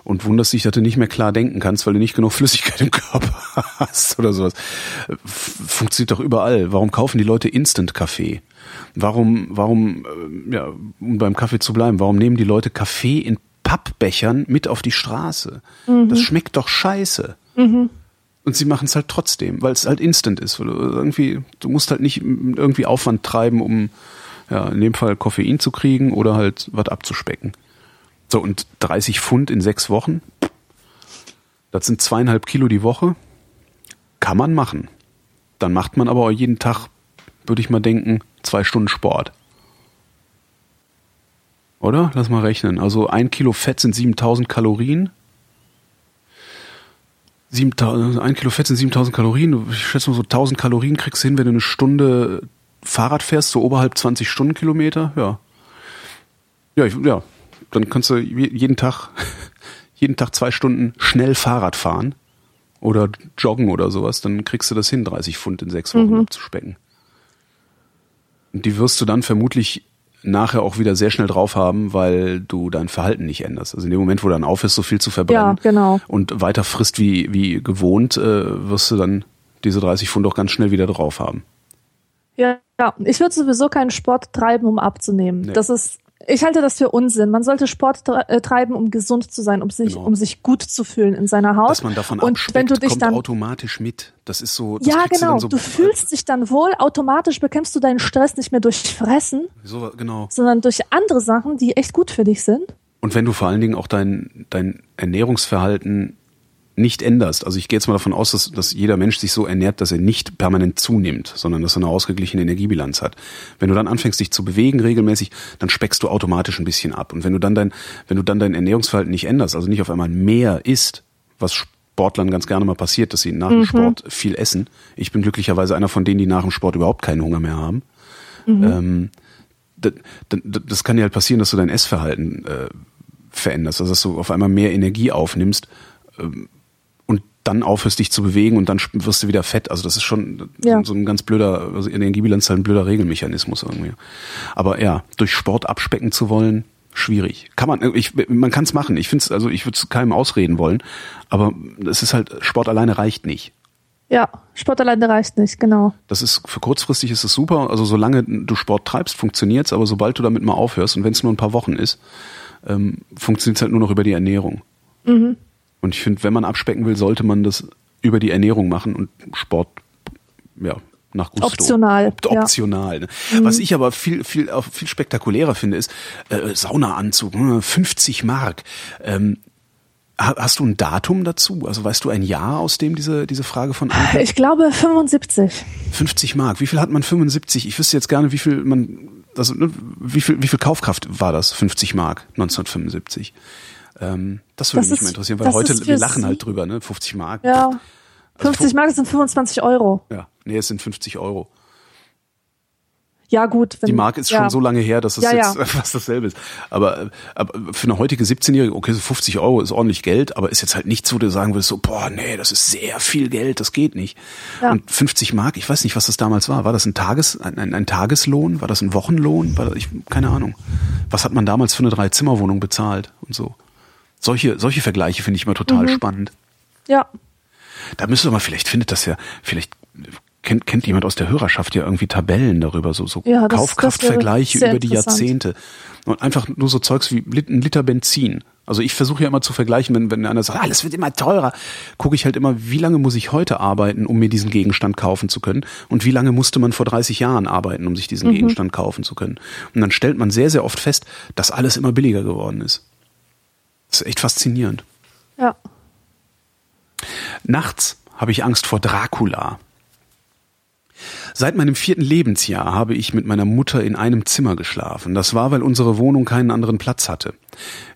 und wunderst dich, dass du nicht mehr klar denken kannst, weil du nicht genug Flüssigkeit im Körper hast oder sowas. Funktioniert doch überall. Warum kaufen die Leute Instant-Kaffee? Warum, warum, äh, ja, um beim Kaffee zu bleiben, warum nehmen die Leute Kaffee in Pappbechern mit auf die Straße. Mhm. Das schmeckt doch scheiße. Mhm. Und sie machen es halt trotzdem, weil es halt instant ist. Du irgendwie, du musst halt nicht irgendwie Aufwand treiben, um ja, in dem Fall Koffein zu kriegen oder halt was abzuspecken. So, und 30 Pfund in sechs Wochen, das sind zweieinhalb Kilo die Woche. Kann man machen. Dann macht man aber auch jeden Tag, würde ich mal denken, zwei Stunden Sport. Oder? Lass mal rechnen. Also ein Kilo Fett sind 7000 Kalorien. 7000, ein Kilo Fett sind 7000 Kalorien. Ich schätze mal so 1000 Kalorien kriegst du hin, wenn du eine Stunde Fahrrad fährst, so oberhalb 20 Stundenkilometer. Ja. Ja, ich, ja. Dann kannst du jeden Tag, jeden Tag zwei Stunden schnell Fahrrad fahren oder joggen oder sowas. Dann kriegst du das hin, 30 Pfund in sechs Wochen mhm. abzuspecken. Und die wirst du dann vermutlich nachher auch wieder sehr schnell drauf haben, weil du dein Verhalten nicht änderst. Also in dem Moment, wo du dann aufhörst, so viel zu verbrennen ja, genau. und weiter frisst wie, wie gewohnt, äh, wirst du dann diese 30 Pfund auch ganz schnell wieder drauf haben. Ja, ja. ich würde sowieso keinen Sport treiben, um abzunehmen. Nee. Das ist ich halte das für Unsinn. Man sollte Sport äh, treiben, um gesund zu sein, um sich, genau. um sich gut zu fühlen in seiner Haut. Dass man davon und wenn du dich kommt dann automatisch mit. Das ist so. Das ja, genau. Du, so du fühlst dich dann wohl. Automatisch bekämpfst du deinen Stress nicht mehr durch Fressen, so, genau. sondern durch andere Sachen, die echt gut für dich sind. Und wenn du vor allen Dingen auch dein dein Ernährungsverhalten nicht änderst, also ich gehe jetzt mal davon aus, dass, dass jeder Mensch sich so ernährt, dass er nicht permanent zunimmt, sondern dass er eine ausgeglichene Energiebilanz hat. Wenn du dann anfängst, dich zu bewegen regelmäßig, dann speckst du automatisch ein bisschen ab. Und wenn du dann dein, wenn du dann dein Ernährungsverhalten nicht änderst, also nicht auf einmal mehr isst, was Sportlern ganz gerne mal passiert, dass sie nach dem mhm. Sport viel essen. Ich bin glücklicherweise einer von denen, die nach dem Sport überhaupt keinen Hunger mehr haben. Mhm. Ähm, das, das, das, kann ja halt passieren, dass du dein Essverhalten äh, veränderst, also dass du auf einmal mehr Energie aufnimmst. Dann aufhörst dich zu bewegen und dann wirst du wieder fett. Also das ist schon ja. so ein ganz blöder, also Energiebilanz halt ein blöder Regelmechanismus irgendwie. Aber ja, durch Sport abspecken zu wollen, schwierig. Kann man, ich, man kann es machen. Ich finde es, also ich würde es keinem ausreden wollen, aber es ist halt, Sport alleine reicht nicht. Ja, Sport alleine reicht nicht, genau. Das ist, für kurzfristig ist es super. Also solange du Sport treibst, funktioniert's, aber sobald du damit mal aufhörst und wenn es nur ein paar Wochen ist, ähm, funktioniert halt nur noch über die Ernährung. Mhm. Und ich finde, wenn man abspecken will, sollte man das über die Ernährung machen und Sport, ja, nach Gusto. Optional. Op optional. Ja. Ne? Mhm. Was ich aber viel, viel, viel spektakulärer finde, ist äh, Saunaanzug, 50 hm, Mark. Ähm, Hast du ein Datum dazu? Also weißt du ein Jahr, aus dem diese, diese Frage von Anke? Ich glaube 75. 50 Mark. Wie viel hat man 75? Ich wüsste jetzt gerne, wie viel man, also ne, wie viel, wie viel Kaufkraft war das? 50 Mark 1975. Ähm, das würde das mich ist, mal interessieren, weil heute, wir lachen halt drüber, ne? 50 Mark. Ja. Also 50 Mark sind 25 Euro. Ja, nee, es sind 50 Euro. Ja, gut. Wenn, die Mark ist ja. schon so lange her, dass es ja, jetzt ja. fast dasselbe ist. Aber, aber für eine heutige 17-Jährige, okay, so 50 Euro ist ordentlich Geld, aber ist jetzt halt nicht so, dass du sagen würdest, so, boah, nee, das ist sehr viel Geld, das geht nicht. Und 50 Mark, ich weiß nicht, was das damals war. War das ein Tages, ein, ein, ein Tageslohn? War das ein Wochenlohn? War das, ich, keine Ahnung. Was hat man damals für eine Drei-Zimmer-Wohnung bezahlt und so? Solche, solche Vergleiche finde ich immer total mhm. spannend. Ja. Da müsste man, vielleicht findet das ja, vielleicht kennt, kennt jemand aus der Hörerschaft ja irgendwie Tabellen darüber, so, so ja, Kaufkraftvergleiche über die Jahrzehnte. Und einfach nur so Zeugs wie ein Liter Benzin. Also ich versuche ja immer zu vergleichen, wenn, wenn einer sagt, alles ah, wird immer teurer, gucke ich halt immer, wie lange muss ich heute arbeiten, um mir diesen Gegenstand kaufen zu können und wie lange musste man vor 30 Jahren arbeiten, um sich diesen mhm. Gegenstand kaufen zu können. Und dann stellt man sehr, sehr oft fest, dass alles immer billiger geworden ist. Das ist echt faszinierend. Ja. Nachts habe ich Angst vor Dracula. Seit meinem vierten Lebensjahr habe ich mit meiner Mutter in einem Zimmer geschlafen. Das war, weil unsere Wohnung keinen anderen Platz hatte.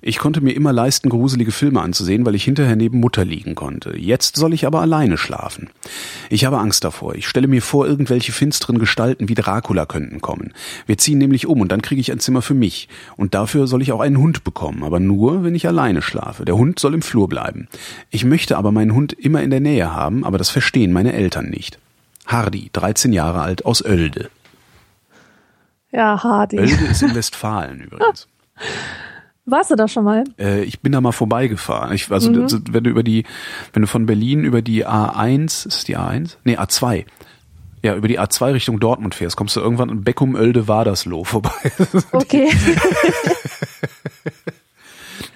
Ich konnte mir immer leisten, gruselige Filme anzusehen, weil ich hinterher neben Mutter liegen konnte. Jetzt soll ich aber alleine schlafen. Ich habe Angst davor. Ich stelle mir vor, irgendwelche finsteren Gestalten wie Dracula könnten kommen. Wir ziehen nämlich um und dann kriege ich ein Zimmer für mich. Und dafür soll ich auch einen Hund bekommen, aber nur, wenn ich alleine schlafe. Der Hund soll im Flur bleiben. Ich möchte aber meinen Hund immer in der Nähe haben, aber das verstehen meine Eltern nicht. Hardy, 13 Jahre alt, aus Oelde. Ja, Hardy. Oelde ist in Westfalen übrigens. Warst du da schon mal? Äh, ich bin da mal vorbeigefahren. Ich, also, mhm. wenn du über die, wenn du von Berlin über die A1, ist die A1? Nee, A2. Ja, über die A2 Richtung Dortmund fährst, kommst du irgendwann an Beckum Oelde Wadersloh vorbei. Okay.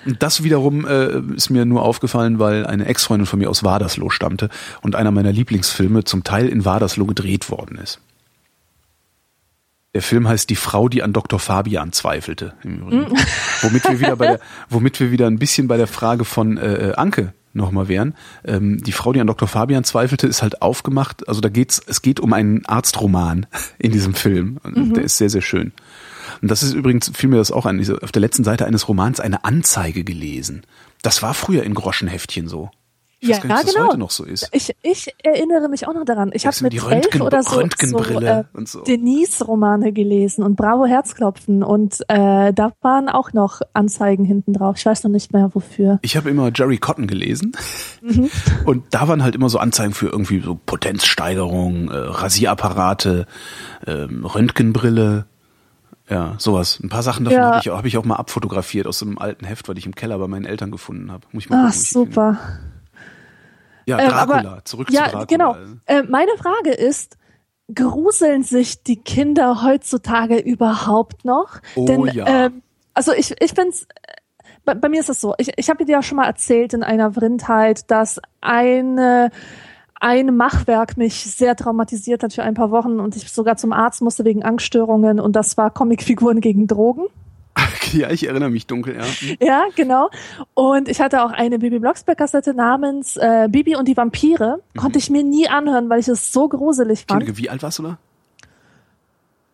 Und das wiederum äh, ist mir nur aufgefallen, weil eine Ex-Freundin von mir aus Wadersloh stammte und einer meiner Lieblingsfilme zum Teil in Wadersloh gedreht worden ist. Der Film heißt Die Frau, die an Dr. Fabian zweifelte. Im Übrigen. Mm. womit wir wieder bei der, womit wir wieder ein bisschen bei der Frage von äh, Anke nochmal wären. Ähm, die Frau, die an Dr. Fabian zweifelte, ist halt aufgemacht. Also da geht's, es geht um einen Arztroman in diesem Film. Mhm. Der ist sehr, sehr schön. Und das ist übrigens, fiel mir das auch an, auf der letzten Seite eines Romans eine Anzeige gelesen. Das war früher in Groschenheftchen so. Ich ja, weiß gar nicht, ja, genau. heute noch so ist. Ich, ich erinnere mich auch noch daran. Ich habe mit elf oder so, so, äh, so. Denise-Romane gelesen und Bravo Herzklopfen und äh, da waren auch noch Anzeigen hinten drauf. Ich weiß noch nicht mehr wofür. Ich habe immer Jerry Cotton gelesen mhm. und da waren halt immer so Anzeigen für irgendwie so Potenzsteigerung, äh, Rasierapparate, äh, Röntgenbrille, ja, sowas. Ein paar Sachen davon ja. habe ich, hab ich auch mal abfotografiert aus so einem alten Heft, weil ich im Keller bei meinen Eltern gefunden habe. Muss ich mal Ach, super. Ja, ähm, Dracula, ähm, aber, zurück ja, zu Dracula. Genau. Äh, meine Frage ist, gruseln sich die Kinder heutzutage überhaupt noch? Oh Denn, ja. Äh, also ich, ich finde es, bei, bei, mir ist es so, ich, ich habe dir ja schon mal erzählt in einer Vrindheit, dass eine ein Machwerk mich sehr traumatisiert hat für ein paar Wochen und ich sogar zum Arzt musste wegen Angststörungen und das war Comicfiguren gegen Drogen. Ja, ich erinnere mich dunkel, ja. Ja, genau. Und ich hatte auch eine Bibi Blocksberg-Kassette namens äh, Bibi und die Vampire. Mhm. Konnte ich mir nie anhören, weil ich es so gruselig fand. Wie alt warst du da?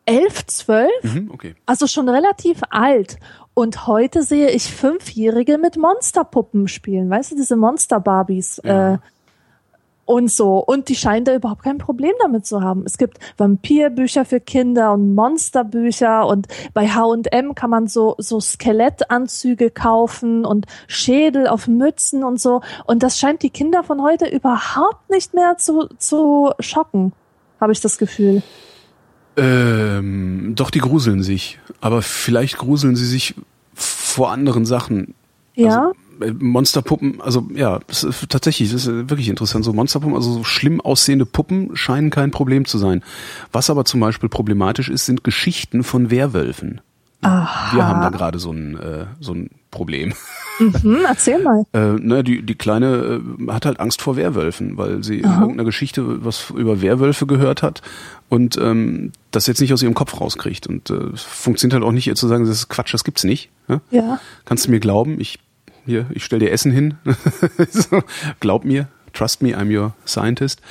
Elf, zwölf. Mhm, okay. Also schon relativ alt. Und heute sehe ich Fünfjährige mit Monsterpuppen spielen. Weißt du, diese Monster-Barbies. Ja. Äh, und so. Und die scheinen da überhaupt kein Problem damit zu haben. Es gibt Vampirbücher für Kinder und Monsterbücher und bei H&M kann man so, so Skelettanzüge kaufen und Schädel auf Mützen und so. Und das scheint die Kinder von heute überhaupt nicht mehr zu, zu schocken, habe ich das Gefühl. Ähm, doch, die gruseln sich. Aber vielleicht gruseln sie sich vor anderen Sachen. Ja. Also, Monsterpuppen, also ja, das ist, tatsächlich, das ist wirklich interessant. So Monsterpuppen, also so schlimm aussehende Puppen scheinen kein Problem zu sein. Was aber zum Beispiel problematisch ist, sind Geschichten von Werwölfen. Aha. Wir haben da gerade so ein, äh, so ein Problem. Mhm, erzähl mal. äh, ne, die, die Kleine äh, hat halt Angst vor Werwölfen, weil sie Aha. in irgendeiner Geschichte was über Werwölfe gehört hat und ähm, das jetzt nicht aus ihrem Kopf rauskriegt. Und äh, funktioniert halt auch nicht, ihr zu sagen, das ist Quatsch, das gibt's nicht. Ja? ja. Kannst du mir glauben, ich hier, ich stell dir Essen hin. so, glaub mir, trust me, I'm your scientist.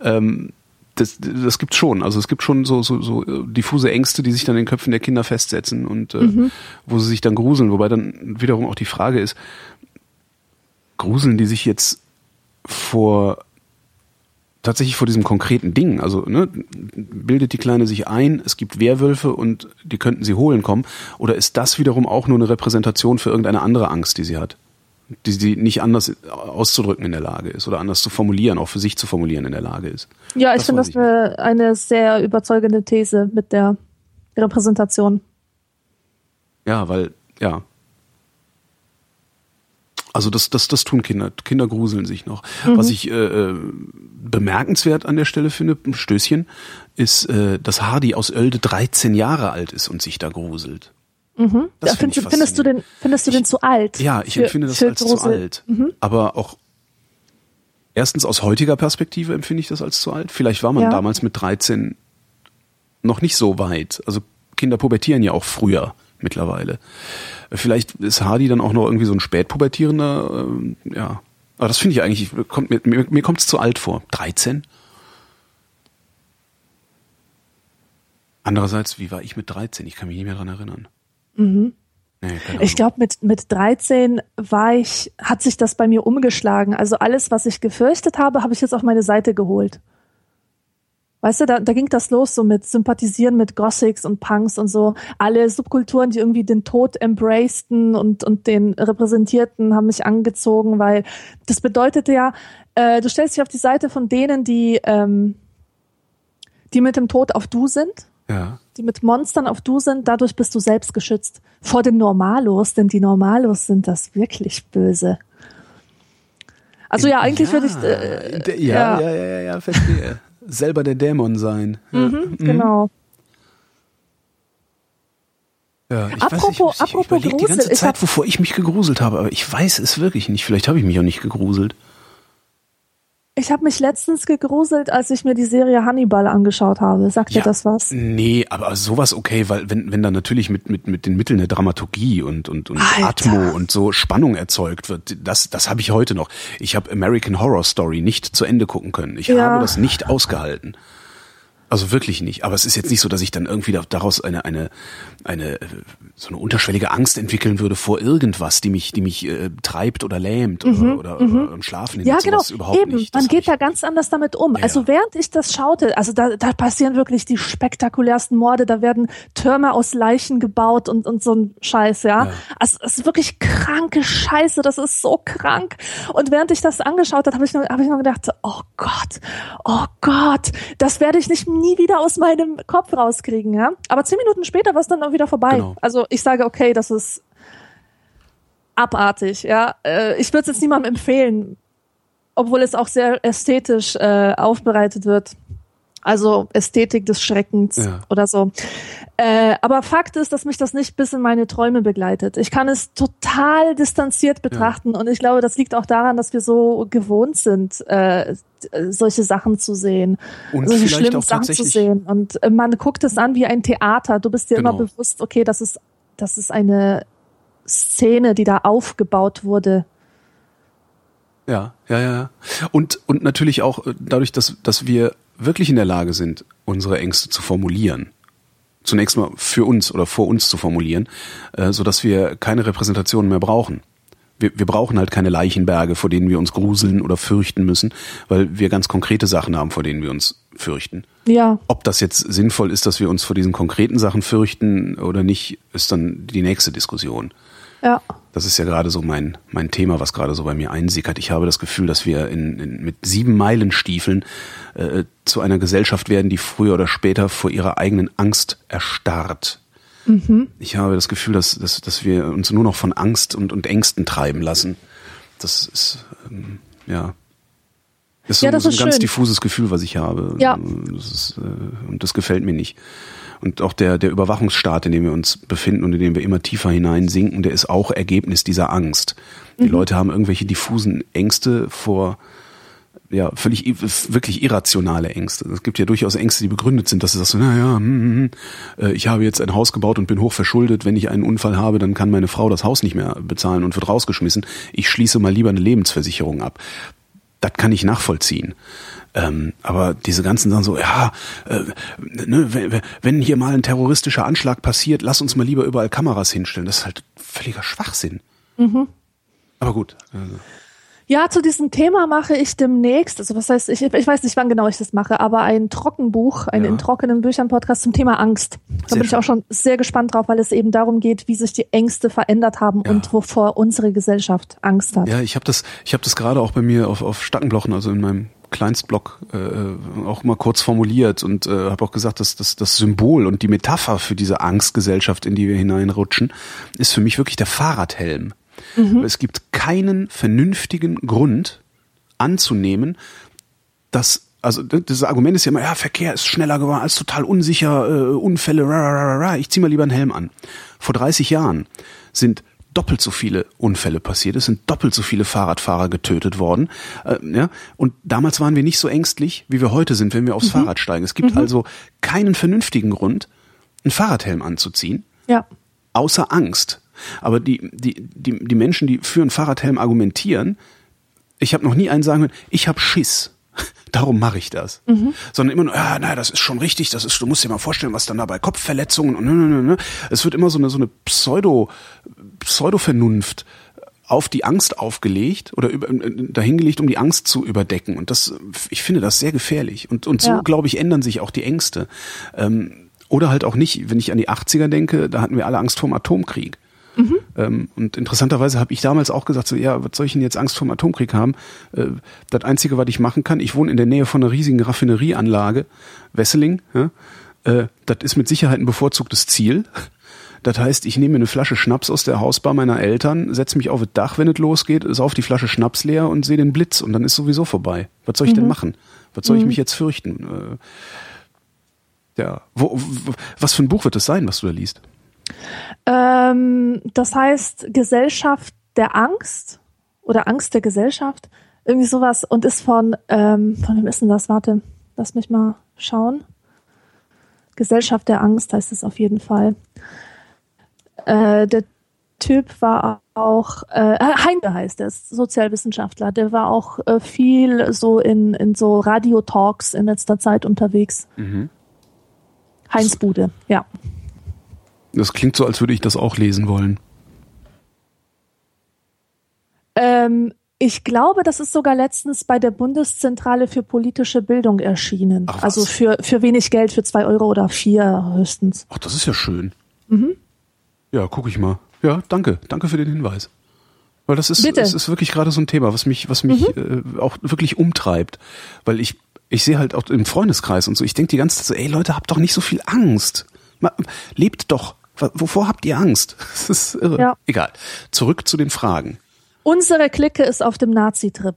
Ähm, das, das gibt's schon. Also es gibt schon so, so, so diffuse Ängste, die sich dann in den Köpfen der Kinder festsetzen und äh, mhm. wo sie sich dann gruseln. Wobei dann wiederum auch die Frage ist, gruseln die sich jetzt vor tatsächlich vor diesem konkreten Ding. Also ne, bildet die Kleine sich ein, es gibt Werwölfe und die könnten sie holen kommen. Oder ist das wiederum auch nur eine Repräsentation für irgendeine andere Angst, die sie hat? Die sie nicht anders auszudrücken in der Lage ist oder anders zu formulieren, auch für sich zu formulieren in der Lage ist. Ja, ich finde das eine, eine sehr überzeugende These mit der Repräsentation. Ja, weil, ja. Also das, das, das tun Kinder. Kinder gruseln sich noch. Mhm. Was ich äh, äh bemerkenswert an der Stelle finde, ein Stößchen, ist, äh, dass Hardy aus Oelde 13 Jahre alt ist und sich da gruselt. Mhm. Das find find, findest du den, findest du den zu alt? Ja, ich für, empfinde das als Grusel. zu alt. Mhm. Aber auch erstens aus heutiger Perspektive empfinde ich das als zu alt. Vielleicht war man ja. damals mit 13 noch nicht so weit. Also Kinder pubertieren ja auch früher mittlerweile. Vielleicht ist Hardy dann auch noch irgendwie so ein spätpubertierender, äh, ja. Aber das finde ich eigentlich, kommt, mir, mir, mir kommt es zu alt vor. 13? Andererseits, wie war ich mit 13? Ich kann mich nicht mehr dran erinnern. Mhm. Nee, ich glaube, mit, mit 13 war ich, hat sich das bei mir umgeschlagen. Also alles, was ich gefürchtet habe, habe ich jetzt auf meine Seite geholt. Weißt du, da, da ging das los so mit Sympathisieren mit Gothics und Punks und so. Alle Subkulturen, die irgendwie den Tod embraceden und, und den repräsentierten, haben mich angezogen, weil das bedeutete ja, äh, du stellst dich auf die Seite von denen, die, ähm, die mit dem Tod auf Du sind. Ja. Die mit Monstern auf Du sind, dadurch bist du selbst geschützt. Vor den Normalos, denn die Normalos sind das wirklich böse. Also ja, eigentlich ja, würde ich. Äh, ja, ja, ja, ja, ja, verstehe selber der Dämon sein. Mhm, ja. Genau. Ja, ich apropos, weiß, ich, ich apropos Grusel, die ganze Zeit, ich wovor ich mich gegruselt habe, aber ich weiß es wirklich nicht. Vielleicht habe ich mich auch nicht gegruselt. Ich habe mich letztens gegruselt, als ich mir die Serie Hannibal angeschaut habe. Sagt ja, dir das was? Nee, aber sowas okay, weil wenn, wenn da natürlich mit, mit, mit den Mitteln der Dramaturgie und, und, und Atmo und so Spannung erzeugt wird, das, das habe ich heute noch. Ich habe American Horror Story nicht zu Ende gucken können. Ich ja. habe das nicht ausgehalten. Also wirklich nicht. Aber es ist jetzt nicht so, dass ich dann irgendwie daraus eine, eine, eine, so eine unterschwellige Angst entwickeln würde vor irgendwas, die mich, die mich äh, treibt oder lähmt mhm, oder, oder, mhm. oder im Schlafen. Ja, genau. Überhaupt Eben. Nicht. Man geht da ganz anders damit um. Ja. Also während ich das schaute, also da, da passieren wirklich die spektakulärsten Morde. Da werden Türme aus Leichen gebaut und, und so ein Scheiß, ja. ja. Also es ist wirklich kranke Scheiße. Das ist so krank. Und während ich das angeschaut habe, habe ich, nur, hab ich nur gedacht, oh Gott, oh Gott, das werde ich nicht nie wieder aus meinem Kopf rauskriegen, ja. Aber zehn Minuten später war es dann auch wieder vorbei. Genau. Also ich sage, okay, das ist abartig, ja. Äh, ich würde es jetzt niemandem empfehlen, obwohl es auch sehr ästhetisch äh, aufbereitet wird. Also Ästhetik des Schreckens ja. oder so. Äh, aber Fakt ist, dass mich das nicht bis in meine Träume begleitet. Ich kann es total distanziert betrachten ja. und ich glaube, das liegt auch daran, dass wir so gewohnt sind, äh, solche Sachen zu sehen, und solche schlimmen Sachen zu sehen. Und äh, man guckt es an wie ein Theater. Du bist dir genau. immer bewusst, okay, das ist, das ist eine Szene, die da aufgebaut wurde. Ja, ja, ja. Und, und natürlich auch äh, dadurch, dass, dass wir wirklich in der Lage sind, unsere Ängste zu formulieren, zunächst mal für uns oder vor uns zu formulieren, äh, so dass wir keine Repräsentation mehr brauchen. Wir, wir brauchen halt keine Leichenberge, vor denen wir uns gruseln oder fürchten müssen, weil wir ganz konkrete Sachen haben, vor denen wir uns fürchten. Ja. Ob das jetzt sinnvoll ist, dass wir uns vor diesen konkreten Sachen fürchten oder nicht, ist dann die nächste Diskussion. Ja. Das ist ja gerade so mein, mein Thema, was gerade so bei mir einsickert. Ich habe das Gefühl, dass wir in, in, mit sieben Meilenstiefeln äh, zu einer Gesellschaft werden, die früher oder später vor ihrer eigenen Angst erstarrt. Mhm. Ich habe das Gefühl, dass, dass, dass wir uns nur noch von Angst und, und Ängsten treiben lassen. Das ist, ähm, ja. Das ist, ja, das so, ist ein ganz schön. diffuses Gefühl, was ich habe. Ja. Das ist, äh, und das gefällt mir nicht. Und auch der, der Überwachungsstaat, in dem wir uns befinden und in dem wir immer tiefer hineinsinken, der ist auch Ergebnis dieser Angst. Die mhm. Leute haben irgendwelche diffusen Ängste vor, ja, völlig, wirklich irrationale Ängste. Es gibt ja durchaus Ängste, die begründet sind, dass du sagst, naja, hm, hm, hm, äh, ich habe jetzt ein Haus gebaut und bin hoch verschuldet. Wenn ich einen Unfall habe, dann kann meine Frau das Haus nicht mehr bezahlen und wird rausgeschmissen. Ich schließe mal lieber eine Lebensversicherung ab. Das kann ich nachvollziehen. Ähm, aber diese ganzen Sachen so, ja, äh, ne, wenn hier mal ein terroristischer Anschlag passiert, lass uns mal lieber überall Kameras hinstellen. Das ist halt völliger Schwachsinn. Mhm. Aber gut. Also. Ja, zu diesem Thema mache ich demnächst, also was heißt, ich, ich weiß nicht, wann genau ich das mache, aber ein Trockenbuch, ein ja. in trockenen Büchern Podcast zum Thema Angst. Da sehr bin ich auch schon sehr gespannt drauf, weil es eben darum geht, wie sich die Ängste verändert haben ja. und wovor unsere Gesellschaft Angst hat. Ja, ich habe das, ich habe das gerade auch bei mir auf, auf Stackenblochen, also in meinem Kleinstblock äh, auch mal kurz formuliert und äh, habe auch gesagt, dass das, das Symbol und die Metapher für diese Angstgesellschaft, in die wir hineinrutschen, ist für mich wirklich der Fahrradhelm. Mhm. Es gibt keinen vernünftigen Grund anzunehmen, dass also das Argument ist ja immer, ja, Verkehr ist schneller geworden, alles total unsicher, äh, Unfälle, ra, ra, ra, ich zieh mal lieber einen Helm an. Vor 30 Jahren sind doppelt so viele Unfälle passiert, es sind doppelt so viele Fahrradfahrer getötet worden. Äh, ja? Und damals waren wir nicht so ängstlich, wie wir heute sind, wenn wir aufs mhm. Fahrrad steigen. Es gibt mhm. also keinen vernünftigen Grund, einen Fahrradhelm anzuziehen, ja. außer Angst. Aber die, die, die, die Menschen, die für einen Fahrradhelm argumentieren, ich habe noch nie einen sagen können, ich habe Schiss. Darum mache ich das. Mhm. Sondern immer nur, ja, naja, das ist schon richtig, das ist, du musst dir mal vorstellen, was dann da bei Kopfverletzungen und ne, ne, ne. ne. Es wird immer so eine, so eine Pseudo, Pseudo-Vernunft auf die Angst aufgelegt oder über, dahingelegt, um die Angst zu überdecken. Und das, ich finde das sehr gefährlich. Und, und so, ja. glaube ich, ändern sich auch die Ängste. Ähm, oder halt auch nicht. Wenn ich an die 80er denke, da hatten wir alle Angst vor dem Atomkrieg. Ähm, und interessanterweise habe ich damals auch gesagt, so, ja, was soll ich denn jetzt Angst vor dem Atomkrieg haben? Äh, das Einzige, was ich machen kann, ich wohne in der Nähe von einer riesigen Raffinerieanlage, Wesseling. Ja? Äh, das ist mit Sicherheit ein bevorzugtes Ziel. Das heißt, ich nehme eine Flasche Schnaps aus der Hausbar meiner Eltern, setze mich auf das Dach, wenn es losgeht, ist auf die Flasche Schnaps leer und sehe den Blitz und dann ist sowieso vorbei. Was soll ich mhm. denn machen? Was soll mhm. ich mich jetzt fürchten? Äh, ja, wo, was für ein Buch wird es sein, was du da liest? Ähm, das heißt Gesellschaft der Angst oder Angst der Gesellschaft, irgendwie sowas und ist von, ähm, von wem ist denn das? Warte, lass mich mal schauen. Gesellschaft der Angst heißt es auf jeden Fall. Äh, der Typ war auch, äh, Heinke heißt er, Sozialwissenschaftler, der war auch äh, viel so in, in so Radio-Talks in letzter Zeit unterwegs. Mhm. Heinz Bude, ja. Das klingt so, als würde ich das auch lesen wollen. Ähm, ich glaube, das ist sogar letztens bei der Bundeszentrale für politische Bildung erschienen. Ach, also für, für wenig Geld, für zwei Euro oder vier höchstens. Ach, das ist ja schön. Mhm. Ja, gucke ich mal. Ja, danke. Danke für den Hinweis. Weil das ist, das ist wirklich gerade so ein Thema, was mich, was mich mhm. äh, auch wirklich umtreibt. Weil ich, ich sehe halt auch im Freundeskreis und so, ich denke die ganze Zeit so, ey Leute, habt doch nicht so viel Angst. Lebt doch. Wovor habt ihr Angst? Das ist irre. Ja. Egal. Zurück zu den Fragen. Unsere Clique ist auf dem Nazi-Trip.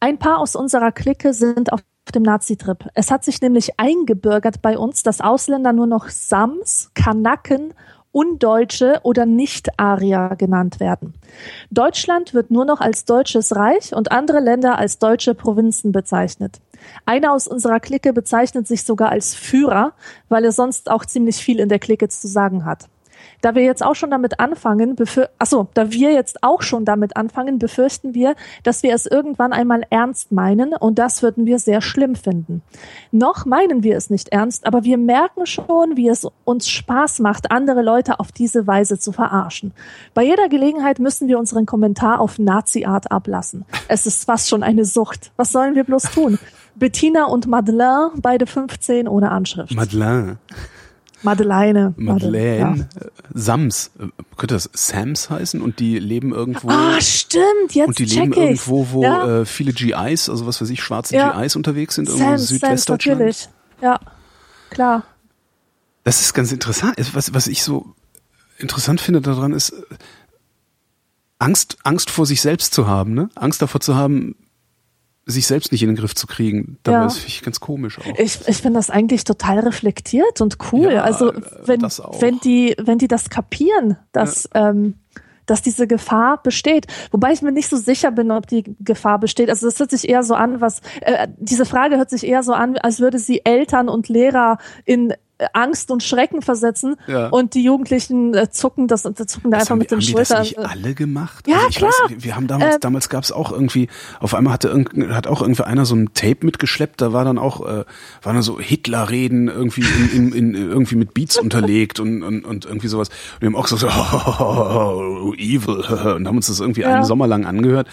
Ein paar aus unserer Clique sind auf dem Nazi-Trip. Es hat sich nämlich eingebürgert bei uns, dass Ausländer nur noch Sams, Kanaken Undeutsche oder Nicht-Arier genannt werden. Deutschland wird nur noch als Deutsches Reich und andere Länder als deutsche Provinzen bezeichnet. Einer aus unserer Clique bezeichnet sich sogar als Führer, weil er sonst auch ziemlich viel in der Clique zu sagen hat. Da wir jetzt auch schon damit anfangen, achso, da wir jetzt auch schon damit anfangen, befürchten wir, dass wir es irgendwann einmal ernst meinen und das würden wir sehr schlimm finden. Noch meinen wir es nicht ernst, aber wir merken schon, wie es uns Spaß macht, andere Leute auf diese Weise zu verarschen. Bei jeder Gelegenheit müssen wir unseren Kommentar auf Nazi-Art ablassen. Es ist fast schon eine Sucht. Was sollen wir bloß tun? Bettina und Madeleine, beide 15 ohne Anschrift. Madeleine. Madeleine. Madeleine. Ja. Sams. Könnte das Sams heißen? Und die leben irgendwo. Ah, stimmt, jetzt Und die leben ich's. irgendwo, wo ja. äh, viele GIs, also was weiß ich, schwarze ja. GIs unterwegs sind, irgendwo Sams, Südwestdeutschland. Sams, natürlich. Ja, klar. Das ist ganz interessant. Was, was ich so interessant finde daran ist, Angst, Angst vor sich selbst zu haben, ne? Angst davor zu haben, sich selbst nicht in den Griff zu kriegen. Dabei ja. ist ich ganz komisch auch. Ich, ich finde das eigentlich total reflektiert und cool. Ja, also wenn, wenn die, wenn die das kapieren, dass, ja. ähm, dass diese Gefahr besteht. Wobei ich mir nicht so sicher bin, ob die Gefahr besteht. Also das hört sich eher so an, was äh, diese Frage hört sich eher so an, als würde sie Eltern und Lehrer in Angst und Schrecken versetzen ja. und die Jugendlichen äh, zucken das und zucken da einfach mit den Schultern. Haben die das nicht alle gemacht? Ja, also klar. Weiß, wir haben damals, äh, damals gab es auch irgendwie, auf einmal hatte irgend, hat auch irgendwie einer so ein Tape mitgeschleppt, da war dann auch, äh, waren dann so Hitler-Reden irgendwie in, in, in, irgendwie mit Beats unterlegt und, und, und irgendwie sowas. Und wir haben auch so, so oh, oh, evil und haben uns das irgendwie ja. einen Sommer lang angehört.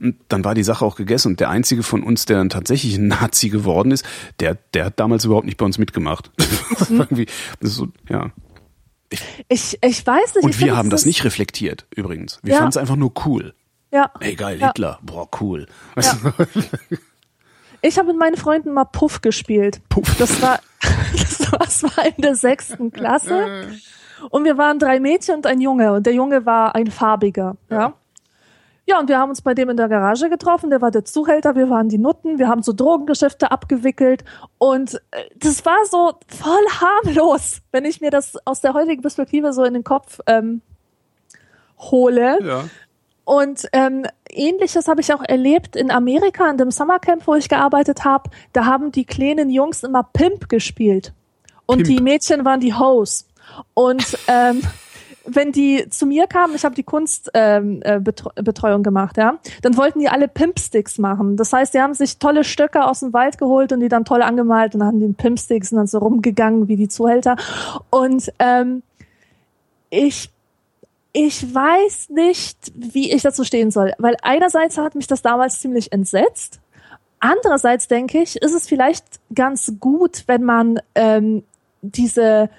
Und dann war die Sache auch gegessen. Und der einzige von uns, der dann tatsächlich ein Nazi geworden ist, der, der hat damals überhaupt nicht bei uns mitgemacht. Mhm. Irgendwie, so, ja. Ich, ich, ich weiß nicht. Und wir haben das nicht reflektiert, übrigens. Wir ja. fanden es einfach nur cool. Ja. Ey, geil, ja. Hitler. Boah, cool. Ja. Ich habe mit meinen Freunden mal Puff gespielt. Puff. Das war, das war, das war in der sechsten Klasse. Und wir waren drei Mädchen und ein Junge. Und der Junge war ein farbiger. Ja. ja. Ja, und wir haben uns bei dem in der Garage getroffen. Der war der Zuhälter, wir waren die Nutten, wir haben so Drogengeschäfte abgewickelt. Und äh, das war so voll harmlos, wenn ich mir das aus der heutigen Perspektive so in den Kopf ähm, hole. Ja. Und ähm, ähnliches habe ich auch erlebt in Amerika, in dem Summercamp, wo ich gearbeitet habe. Da haben die kleinen Jungs immer Pimp gespielt. Und Pimp. die Mädchen waren die Hoes. Und ähm, wenn die zu mir kamen, ich habe die Kunstbetreuung ähm, äh, gemacht, ja, dann wollten die alle Pimpsticks machen. Das heißt, die haben sich tolle Stöcke aus dem Wald geholt und die dann toll angemalt und hatten den Pimpsticks und dann so rumgegangen wie die Zuhälter. Und ähm, ich ich weiß nicht, wie ich dazu stehen soll, weil einerseits hat mich das damals ziemlich entsetzt. Andererseits denke ich, ist es vielleicht ganz gut, wenn man ähm, diese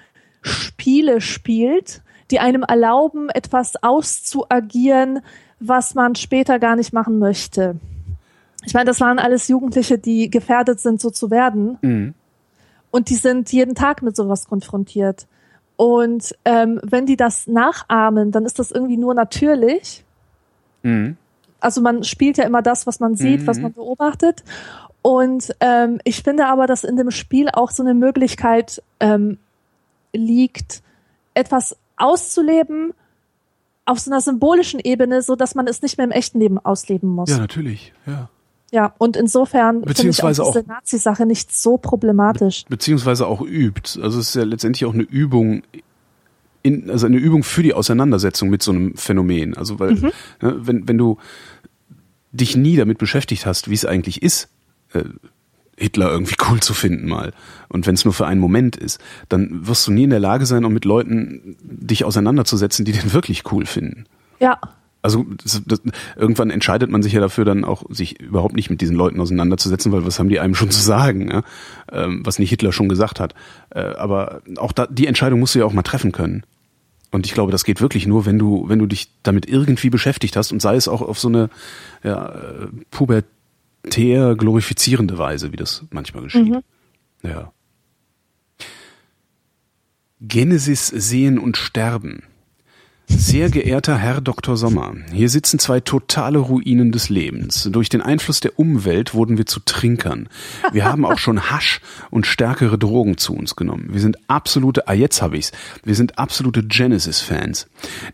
Spiele spielt, die einem erlauben, etwas auszuagieren, was man später gar nicht machen möchte. Ich meine, das waren alles Jugendliche, die gefährdet sind, so zu werden. Mhm. Und die sind jeden Tag mit sowas konfrontiert. Und ähm, wenn die das nachahmen, dann ist das irgendwie nur natürlich. Mhm. Also man spielt ja immer das, was man sieht, mhm. was man beobachtet. Und ähm, ich finde aber, dass in dem Spiel auch so eine Möglichkeit ähm, liegt, etwas auszuleben auf so einer symbolischen Ebene, so dass man es nicht mehr im echten Leben ausleben muss. Ja, natürlich, ja. Ja, und insofern beziehungsweise auch diese Nazi-Sache nicht so problematisch. beziehungsweise auch übt. Also es ist ja letztendlich auch eine Übung, in, also eine Übung für die Auseinandersetzung mit so einem Phänomen. Also weil, mhm. ne, wenn, wenn du dich nie damit beschäftigt hast, wie es eigentlich ist, äh, Hitler irgendwie cool zu finden mal. Und wenn es nur für einen Moment ist, dann wirst du nie in der Lage sein, um mit Leuten dich auseinanderzusetzen, die den wirklich cool finden. Ja. Also das, das, irgendwann entscheidet man sich ja dafür, dann auch sich überhaupt nicht mit diesen Leuten auseinanderzusetzen, weil was haben die einem schon zu sagen, ja? ähm, was nicht Hitler schon gesagt hat. Äh, aber auch da, die Entscheidung musst du ja auch mal treffen können. Und ich glaube, das geht wirklich nur, wenn du, wenn du dich damit irgendwie beschäftigt hast und sei es auch auf so eine ja, äh, Pubertät teer glorifizierende Weise, wie das manchmal geschieht. Mhm. Ja. Genesis sehen und sterben. Sehr geehrter Herr Dr. Sommer, hier sitzen zwei totale Ruinen des Lebens. Durch den Einfluss der Umwelt wurden wir zu Trinkern. Wir haben auch schon Hasch und stärkere Drogen zu uns genommen. Wir sind absolute, ah jetzt hab ich's, wir sind absolute Genesis-Fans.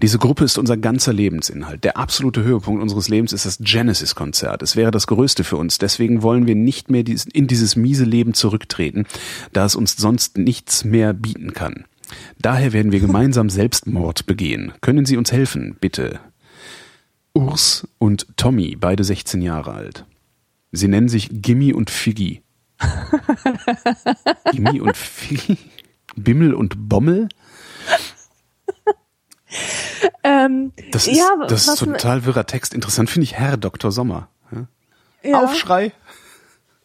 Diese Gruppe ist unser ganzer Lebensinhalt. Der absolute Höhepunkt unseres Lebens ist das Genesis-Konzert. Es wäre das Größte für uns. Deswegen wollen wir nicht mehr in dieses miese Leben zurücktreten, da es uns sonst nichts mehr bieten kann. Daher werden wir gemeinsam Selbstmord begehen. Können Sie uns helfen, bitte? Urs und Tommy, beide 16 Jahre alt. Sie nennen sich Gimmi und Figgi. Gimmi und Figgi? Bimmel und Bommel? Ähm, das ist, ja, das ist total wirrer Text. Interessant finde ich Herr Dr. Sommer. Ja. Aufschrei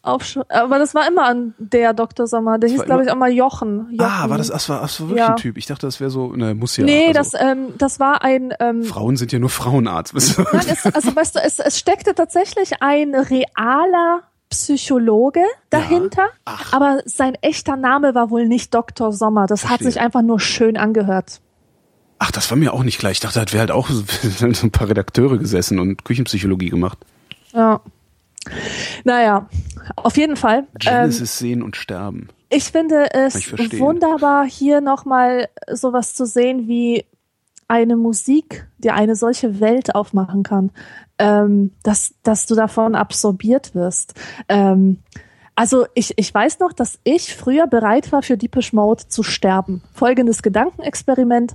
auf, aber das war immer an der Dr. Sommer. Der hieß, glaube ich, auch mal Jochen. Jochen. Ah, war das, das war, das war wirklich ja. ein Typ. Ich dachte, das wäre so, ne, muss ja. Nee, also, das, ähm, das war ein, ähm, Frauen sind ja nur Frauenarzt. Nein, es, also, weißt du, es, es steckte tatsächlich ein realer Psychologe dahinter, ja. aber sein echter Name war wohl nicht Dr. Sommer. Das Verstehe. hat sich einfach nur schön angehört. Ach, das war mir auch nicht klar. Ich dachte, da wäre halt auch so ein paar Redakteure gesessen und Küchenpsychologie gemacht. Ja. Naja, auf jeden Fall. Genesis ähm, sehen und sterben. Ich finde es ich wunderbar, hier nochmal sowas zu sehen, wie eine Musik, die eine solche Welt aufmachen kann, ähm, dass, dass du davon absorbiert wirst. Ähm, also ich, ich weiß noch, dass ich früher bereit war, für Deepish Mode zu sterben. Folgendes Gedankenexperiment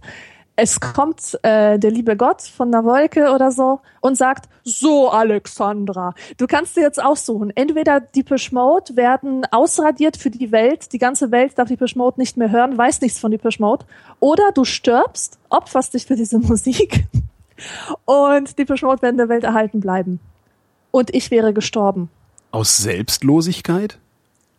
es kommt äh, der liebe Gott von der Wolke oder so und sagt, so Alexandra, du kannst dir jetzt aussuchen, entweder Deepish Mode werden ausradiert für die Welt, die ganze Welt darf Deepish Mode nicht mehr hören, weiß nichts von Deepish Mode, oder du stirbst, opferst dich für diese Musik und Deepish Mode werden der Welt erhalten bleiben. Und ich wäre gestorben. Aus Selbstlosigkeit?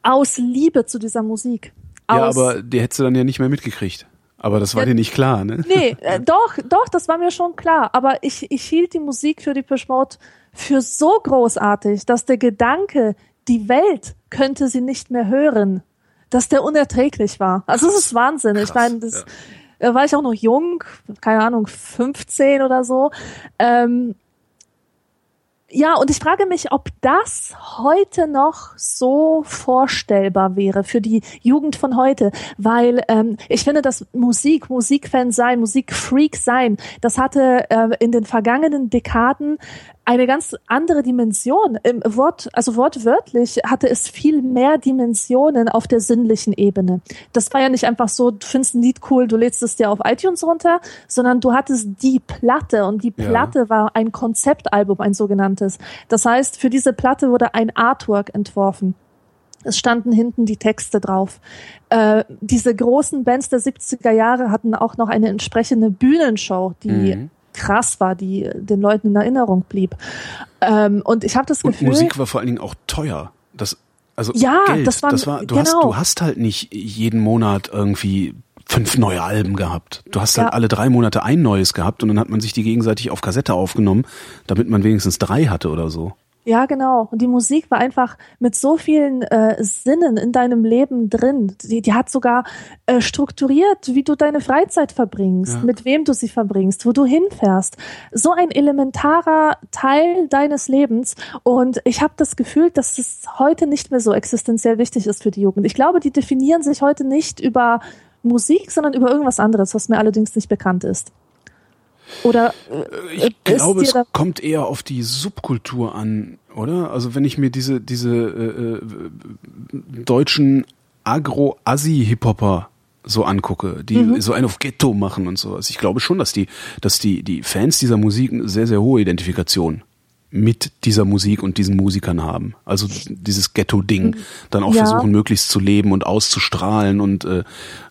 Aus Liebe zu dieser Musik. Aus ja, aber die hättest du dann ja nicht mehr mitgekriegt. Aber das war ja, dir nicht klar, ne? Nee, äh, doch, doch, das war mir schon klar. Aber ich, ich hielt die Musik für die Mode für so großartig, dass der Gedanke, die Welt könnte sie nicht mehr hören, dass der unerträglich war. Also das ist Wahnsinn. Krass, ich meine, das, Da war ich auch noch jung, keine Ahnung, 15 oder so. Ähm, ja, und ich frage mich, ob das heute noch so vorstellbar wäre für die Jugend von heute, weil ähm, ich finde, dass Musik, Musikfan sein, Musikfreak sein, das hatte äh, in den vergangenen Dekaden eine ganz andere Dimension. Im Wort, also wortwörtlich hatte es viel mehr Dimensionen auf der sinnlichen Ebene. Das war ja nicht einfach so, du findest ein Lied cool, du lädst es dir auf iTunes runter, sondern du hattest die Platte und die Platte ja. war ein Konzeptalbum, ein sogenanntes. Das heißt, für diese Platte wurde ein Artwork entworfen. Es standen hinten die Texte drauf. Äh, diese großen Bands der 70er Jahre hatten auch noch eine entsprechende Bühnenshow, die mhm krass war, die den Leuten in Erinnerung blieb. Ähm, und ich habe das Gefühl. Und Musik war vor allen Dingen auch teuer. Das, also ja, Geld, das war, das war du, genau. hast, du hast halt nicht jeden Monat irgendwie fünf neue Alben gehabt. Du hast halt alle drei Monate ein neues gehabt und dann hat man sich die gegenseitig auf Kassette aufgenommen, damit man wenigstens drei hatte oder so. Ja, genau. Und die Musik war einfach mit so vielen äh, Sinnen in deinem Leben drin. Die, die hat sogar äh, strukturiert, wie du deine Freizeit verbringst, ja. mit wem du sie verbringst, wo du hinfährst. So ein elementarer Teil deines Lebens. Und ich habe das Gefühl, dass es heute nicht mehr so existenziell wichtig ist für die Jugend. Ich glaube, die definieren sich heute nicht über Musik, sondern über irgendwas anderes, was mir allerdings nicht bekannt ist. Oder äh, ich glaube, es kommt eher auf die Subkultur an, oder? Also wenn ich mir diese diese äh, äh deutschen Agro-Assi-Hip-Hopper so angucke, die mhm. so einen auf Ghetto machen und so. Also ich glaube schon, dass die, dass die, die Fans dieser Musik eine sehr, sehr hohe Identifikation mit dieser Musik und diesen Musikern haben. Also dieses Ghetto-Ding mhm. dann auch ja. versuchen, möglichst zu leben und auszustrahlen und äh,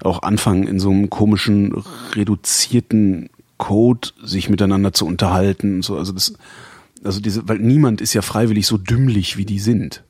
auch anfangen in so einem komischen, reduzierten Code sich miteinander zu unterhalten und so. Also das, also diese, weil niemand ist ja freiwillig so dümmlich, wie die sind.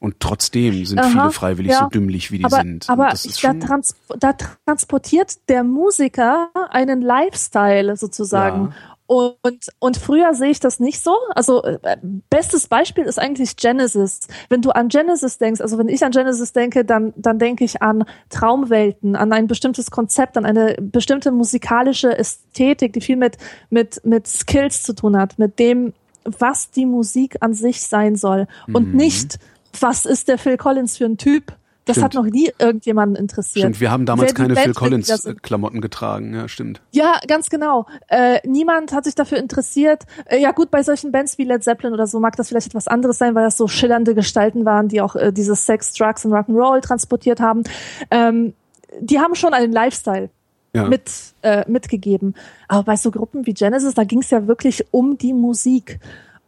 Und trotzdem sind Aha, viele freiwillig ja, so dümmlich, wie die aber, sind. Aber da, trans da, transportiert der Musiker einen Lifestyle sozusagen. Ja. Und, und früher sehe ich das nicht so. Also äh, bestes Beispiel ist eigentlich Genesis. Wenn du an Genesis denkst, also wenn ich an Genesis denke, dann, dann denke ich an Traumwelten, an ein bestimmtes Konzept, an eine bestimmte musikalische Ästhetik, die viel mit, mit, mit Skills zu tun hat, mit dem, was die Musik an sich sein soll. Und mhm. nicht, was ist der Phil Collins für ein Typ, das stimmt. hat noch nie irgendjemanden interessiert. Stimmt, wir haben damals keine Phil Collins äh, Klamotten getragen, ja, stimmt. Ja, ganz genau. Äh, niemand hat sich dafür interessiert. Äh, ja gut, bei solchen Bands wie Led Zeppelin oder so mag das vielleicht etwas anderes sein, weil das so schillernde Gestalten waren, die auch äh, dieses Sex, Drugs und Rock'n'Roll transportiert haben. Ähm, die haben schon einen Lifestyle. Ja. mit äh, mitgegeben. Aber bei so Gruppen wie Genesis, da ging es ja wirklich um die Musik.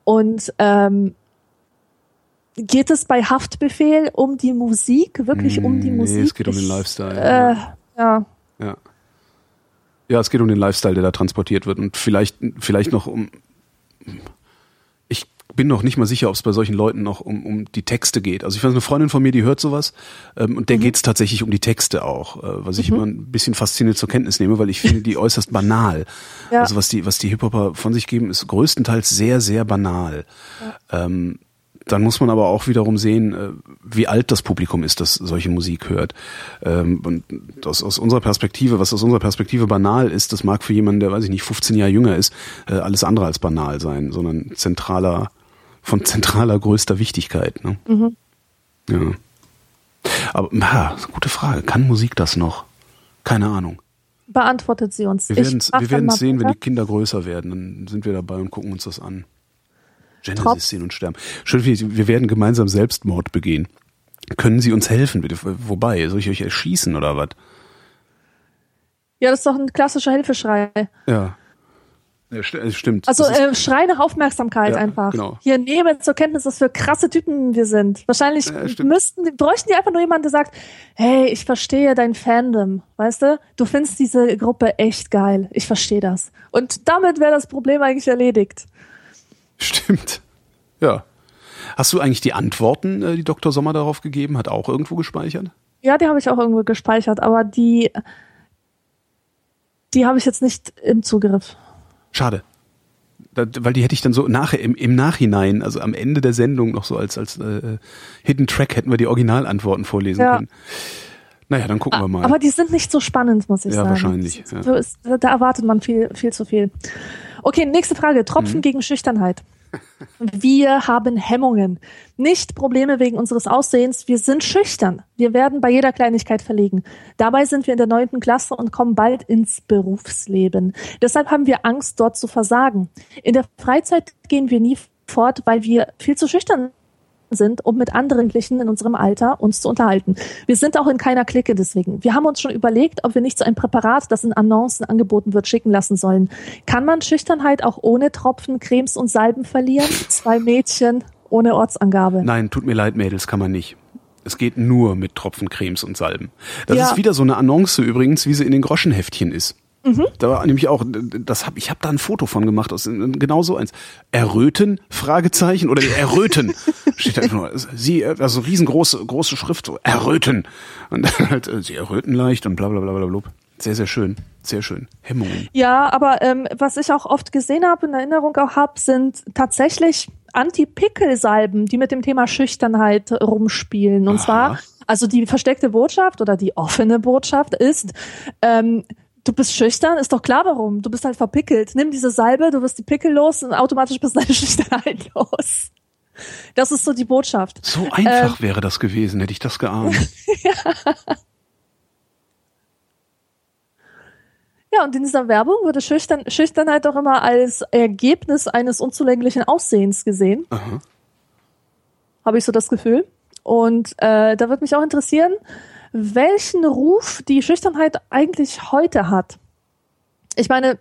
Und ähm, Geht es bei Haftbefehl um die Musik? Wirklich um die Musik? Nee, es geht um den Lifestyle. Äh, ja. ja. Ja, es geht um den Lifestyle, der da transportiert wird. Und vielleicht, vielleicht noch um. Ich bin noch nicht mal sicher, ob es bei solchen Leuten noch um, um die Texte geht. Also ich weiß, eine Freundin von mir, die hört sowas ähm, und der mhm. geht es tatsächlich um die Texte auch, äh, was ich mhm. immer ein bisschen fasziniert zur Kenntnis nehme, weil ich finde die äußerst banal. Ja. Also was die, was die Hip-Hopper von sich geben, ist größtenteils sehr, sehr banal. Ja. Ähm, dann muss man aber auch wiederum sehen, äh, wie alt das Publikum ist, das solche Musik hört. Ähm, und aus, aus unserer Perspektive, was aus unserer Perspektive banal ist, das mag für jemanden, der, weiß ich nicht, 15 Jahre jünger ist, äh, alles andere als banal sein, sondern zentraler, von zentraler größter Wichtigkeit. Ne? Mhm. Ja. Aber, ha, gute Frage. Kann Musik das noch? Keine Ahnung. Beantwortet sie uns. Wir werden es sehen, wenn die Kinder größer werden. Dann sind wir dabei und gucken uns das an. Genesis sehen und sterben. Schön, wir werden gemeinsam Selbstmord begehen. Können Sie uns helfen, bitte? Wobei, soll ich euch erschießen oder was? Ja, das ist doch ein klassischer Hilfeschrei. Ja. Ja, stimmt. Also äh, Schrei nach Aufmerksamkeit ja, einfach. Genau. Hier nehmen zur Kenntnis, was für krasse Typen wir sind. Wahrscheinlich ja, müssten, bräuchten die einfach nur jemanden, der sagt, hey, ich verstehe dein Fandom, weißt du? Du findest diese Gruppe echt geil. Ich verstehe das. Und damit wäre das Problem eigentlich erledigt. Stimmt. Ja. Hast du eigentlich die Antworten, äh, die Dr. Sommer darauf gegeben hat, auch irgendwo gespeichert? Ja, die habe ich auch irgendwo gespeichert, aber die, die habe ich jetzt nicht im Zugriff. Schade. Da, weil die hätte ich dann so nachher im, im Nachhinein, also am Ende der Sendung noch so als als äh, Hidden Track hätten wir die Originalantworten vorlesen ja. können. Naja, dann gucken wir mal. Aber die sind nicht so spannend, muss ich ja, sagen. Wahrscheinlich, ja, wahrscheinlich. Da erwartet man viel, viel zu viel. Okay, nächste Frage. Tropfen mhm. gegen Schüchternheit. Wir haben Hemmungen. Nicht Probleme wegen unseres Aussehens. Wir sind schüchtern. Wir werden bei jeder Kleinigkeit verlegen. Dabei sind wir in der neunten Klasse und kommen bald ins Berufsleben. Deshalb haben wir Angst, dort zu versagen. In der Freizeit gehen wir nie fort, weil wir viel zu schüchtern sind, um mit anderen Glichen in unserem Alter uns zu unterhalten. Wir sind auch in keiner Clique deswegen. Wir haben uns schon überlegt, ob wir nicht so ein Präparat, das in Annoncen angeboten wird, schicken lassen sollen. Kann man Schüchternheit auch ohne Tropfen, Cremes und Salben verlieren? Zwei Mädchen ohne Ortsangabe. Nein, tut mir leid, Mädels, kann man nicht. Es geht nur mit Tropfen, Cremes und Salben. Das ja. ist wieder so eine Annonce übrigens, wie sie in den Groschenheftchen ist. Mhm. Da war nämlich auch, das hab, ich habe da ein Foto von gemacht, aus genau so eins. Erröten? Fragezeichen oder Erröten steht da einfach nur. Sie, also riesengroße große Schrift, so Erröten und dann halt äh, sie erröten leicht und bla bla bla bla bla. Sehr sehr schön, sehr schön. Hemmungen. Ja, aber ähm, was ich auch oft gesehen habe, in Erinnerung auch habe, sind tatsächlich Anti-Pickel-Salben, die mit dem Thema Schüchternheit rumspielen. Und Aha. zwar, also die versteckte Botschaft oder die offene Botschaft ist, ähm, du bist schüchtern, ist doch klar warum. Du bist halt verpickelt. Nimm diese Salbe, du wirst die Pickel los und automatisch bist deine Schüchternheit los. Das ist so die Botschaft. So einfach ähm, wäre das gewesen, hätte ich das geahnt. ja. ja, und in dieser Werbung wurde Schüchtern, Schüchternheit auch immer als Ergebnis eines unzulänglichen Aussehens gesehen. Habe ich so das Gefühl. Und äh, da wird mich auch interessieren, welchen Ruf die Schüchternheit eigentlich heute hat. Ich meine,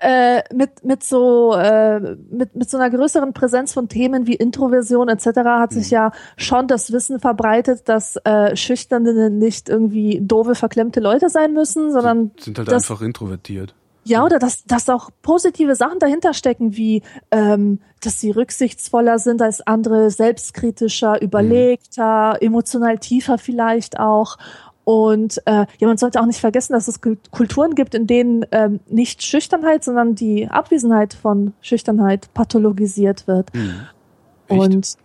äh, mit mit so äh, mit mit so einer größeren Präsenz von Themen wie Introversion etc. hat sich mhm. ja schon das Wissen verbreitet, dass äh, Schüchterne nicht irgendwie doofe verklemmte Leute sein müssen, sondern sind halt dass, einfach introvertiert. Ja, oder dass, dass auch positive Sachen dahinter stecken, wie ähm, dass sie rücksichtsvoller sind als andere, selbstkritischer, mhm. überlegter, mhm. emotional tiefer vielleicht auch. Und äh, ja, man sollte auch nicht vergessen, dass es Kulturen gibt, in denen ähm, nicht Schüchternheit, sondern die Abwesenheit von Schüchternheit pathologisiert wird. Mhm. Und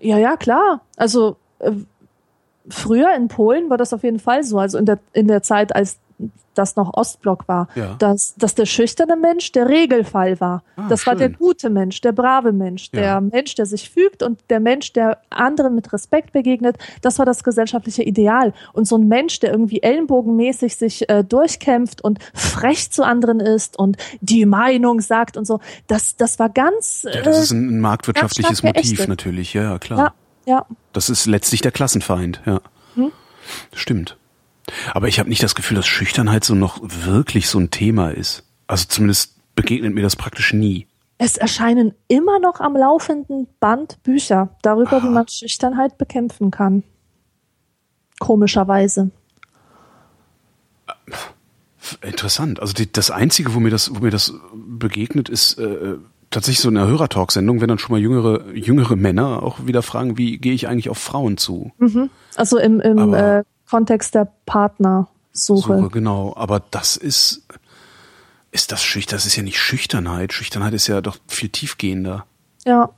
ja, ja, klar. Also äh, früher in Polen war das auf jeden Fall so. Also in der in der Zeit, als das noch Ostblock war, ja. dass, dass der schüchterne Mensch der Regelfall war. Ah, das schön. war der gute Mensch, der brave Mensch, der ja. Mensch, der sich fügt und der Mensch, der anderen mit Respekt begegnet. Das war das gesellschaftliche Ideal. Und so ein Mensch, der irgendwie ellenbogenmäßig sich äh, durchkämpft und frech zu anderen ist und die Meinung sagt und so, das, das war ganz. Äh, ja, das ist ein marktwirtschaftliches Motiv natürlich, ja, klar. Ja, ja. Das ist letztlich der Klassenfeind, ja. Hm? Stimmt. Aber ich habe nicht das Gefühl, dass Schüchternheit so noch wirklich so ein Thema ist. Also zumindest begegnet mir das praktisch nie. Es erscheinen immer noch am laufenden Band Bücher darüber, Aha. wie man Schüchternheit bekämpfen kann. Komischerweise. Interessant. Also die, das Einzige, wo mir das, wo mir das begegnet, ist äh, tatsächlich so eine Hörertalk-Sendung, wenn dann schon mal jüngere, jüngere Männer auch wieder fragen, wie gehe ich eigentlich auf Frauen zu? Mhm. Also im, im äh, Kontext der Partnersuche. Suche, genau, aber das ist, ist das schüchtern, das ist ja nicht Schüchternheit. Schüchternheit ist ja doch viel tiefgehender. Ja.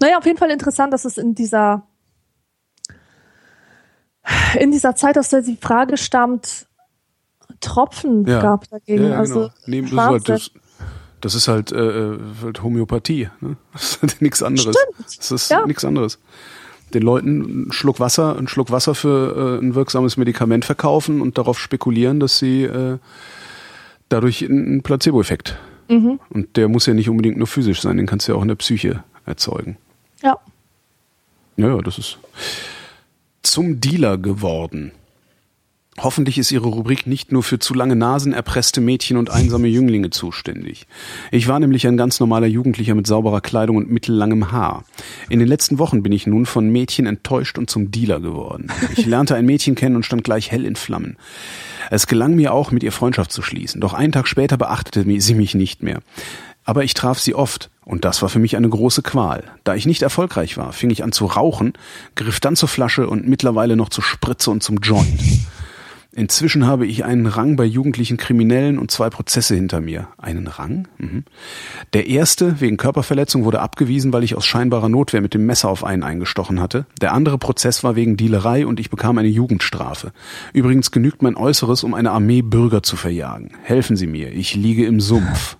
Naja, auf jeden Fall interessant, dass es in dieser, in dieser Zeit, aus der die Frage stammt, Tropfen ja. gab dagegen. Ja, ja, also genau. Neben, halt das, das, ist halt, äh, äh, halt Homöopathie. Ne? Das ist halt nichts anderes. Stimmt. Das ist ja. nichts anderes den Leuten einen Schluck Wasser, einen Schluck Wasser für äh, ein wirksames Medikament verkaufen und darauf spekulieren, dass sie äh, dadurch einen Placebo-Effekt. Mhm. Und der muss ja nicht unbedingt nur physisch sein, den kannst du ja auch in der Psyche erzeugen. Ja. Naja, das ist zum Dealer geworden. Hoffentlich ist Ihre Rubrik nicht nur für zu lange Nasen, erpresste Mädchen und einsame Jünglinge zuständig. Ich war nämlich ein ganz normaler Jugendlicher mit sauberer Kleidung und mittellangem Haar. In den letzten Wochen bin ich nun von Mädchen enttäuscht und zum Dealer geworden. Ich lernte ein Mädchen kennen und stand gleich hell in Flammen. Es gelang mir auch, mit ihr Freundschaft zu schließen, doch einen Tag später beachtete sie mich nicht mehr. Aber ich traf sie oft, und das war für mich eine große Qual. Da ich nicht erfolgreich war, fing ich an zu rauchen, griff dann zur Flasche und mittlerweile noch zur Spritze und zum Joint. Inzwischen habe ich einen Rang bei jugendlichen Kriminellen und zwei Prozesse hinter mir. Einen Rang? Mhm. Der erste wegen Körperverletzung wurde abgewiesen, weil ich aus scheinbarer Notwehr mit dem Messer auf einen eingestochen hatte. Der andere Prozess war wegen Dealerei und ich bekam eine Jugendstrafe. Übrigens genügt mein Äußeres, um eine Armee Bürger zu verjagen. Helfen Sie mir, ich liege im Sumpf.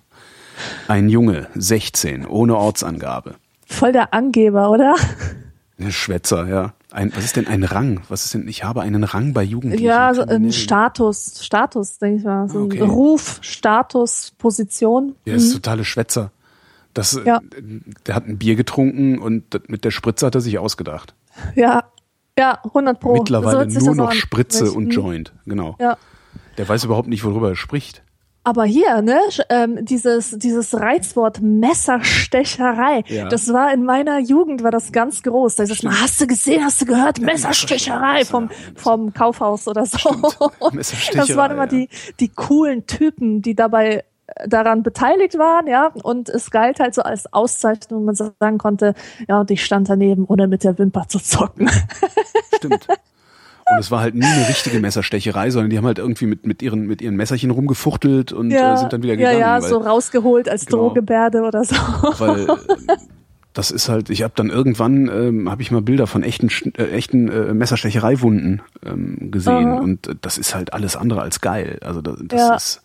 Ein Junge, 16, ohne Ortsangabe. Voll der Angeber, oder? Schwätzer, ja. Ein, was ist denn ein Rang? Was ist denn, ich habe einen Rang bei Jugendlichen? Ja, so ein Status, Status, denke ich mal. So okay. Ruf, Status, Position. Ist mhm. totale Schwätzer. Das, ja. Der hat ein Bier getrunken und mit der Spritze hat er sich ausgedacht. Ja, ja, 100 Pro. Mittlerweile nur noch Spritze und Joint, genau. Ja. Der weiß überhaupt nicht, worüber er spricht. Aber hier, ne, ähm, dieses, dieses Reizwort Messerstecherei, ja. das war in meiner Jugend, war das ganz groß. Da ist das mal, hast du gesehen, hast du gehört, Messerstecherei vom, vom Kaufhaus oder so. Das waren immer die, die coolen Typen, die dabei äh, daran beteiligt waren, ja, und es galt halt so als Auszeichnung, man sagen konnte, ja, und ich stand daneben, ohne mit der Wimper zu zocken. Stimmt. Und es war halt nie eine richtige Messerstecherei, sondern die haben halt irgendwie mit, mit, ihren, mit ihren Messerchen rumgefuchtelt und ja, äh, sind dann wieder gegangen. Ja, ja, weil, so rausgeholt als genau, Drohgebärde oder so. Weil das ist halt, ich habe dann irgendwann, ähm, habe ich mal Bilder von echten, äh, echten äh, Messerstechereiwunden ähm, gesehen Aha. und das ist halt alles andere als geil. Also das, das ja. ist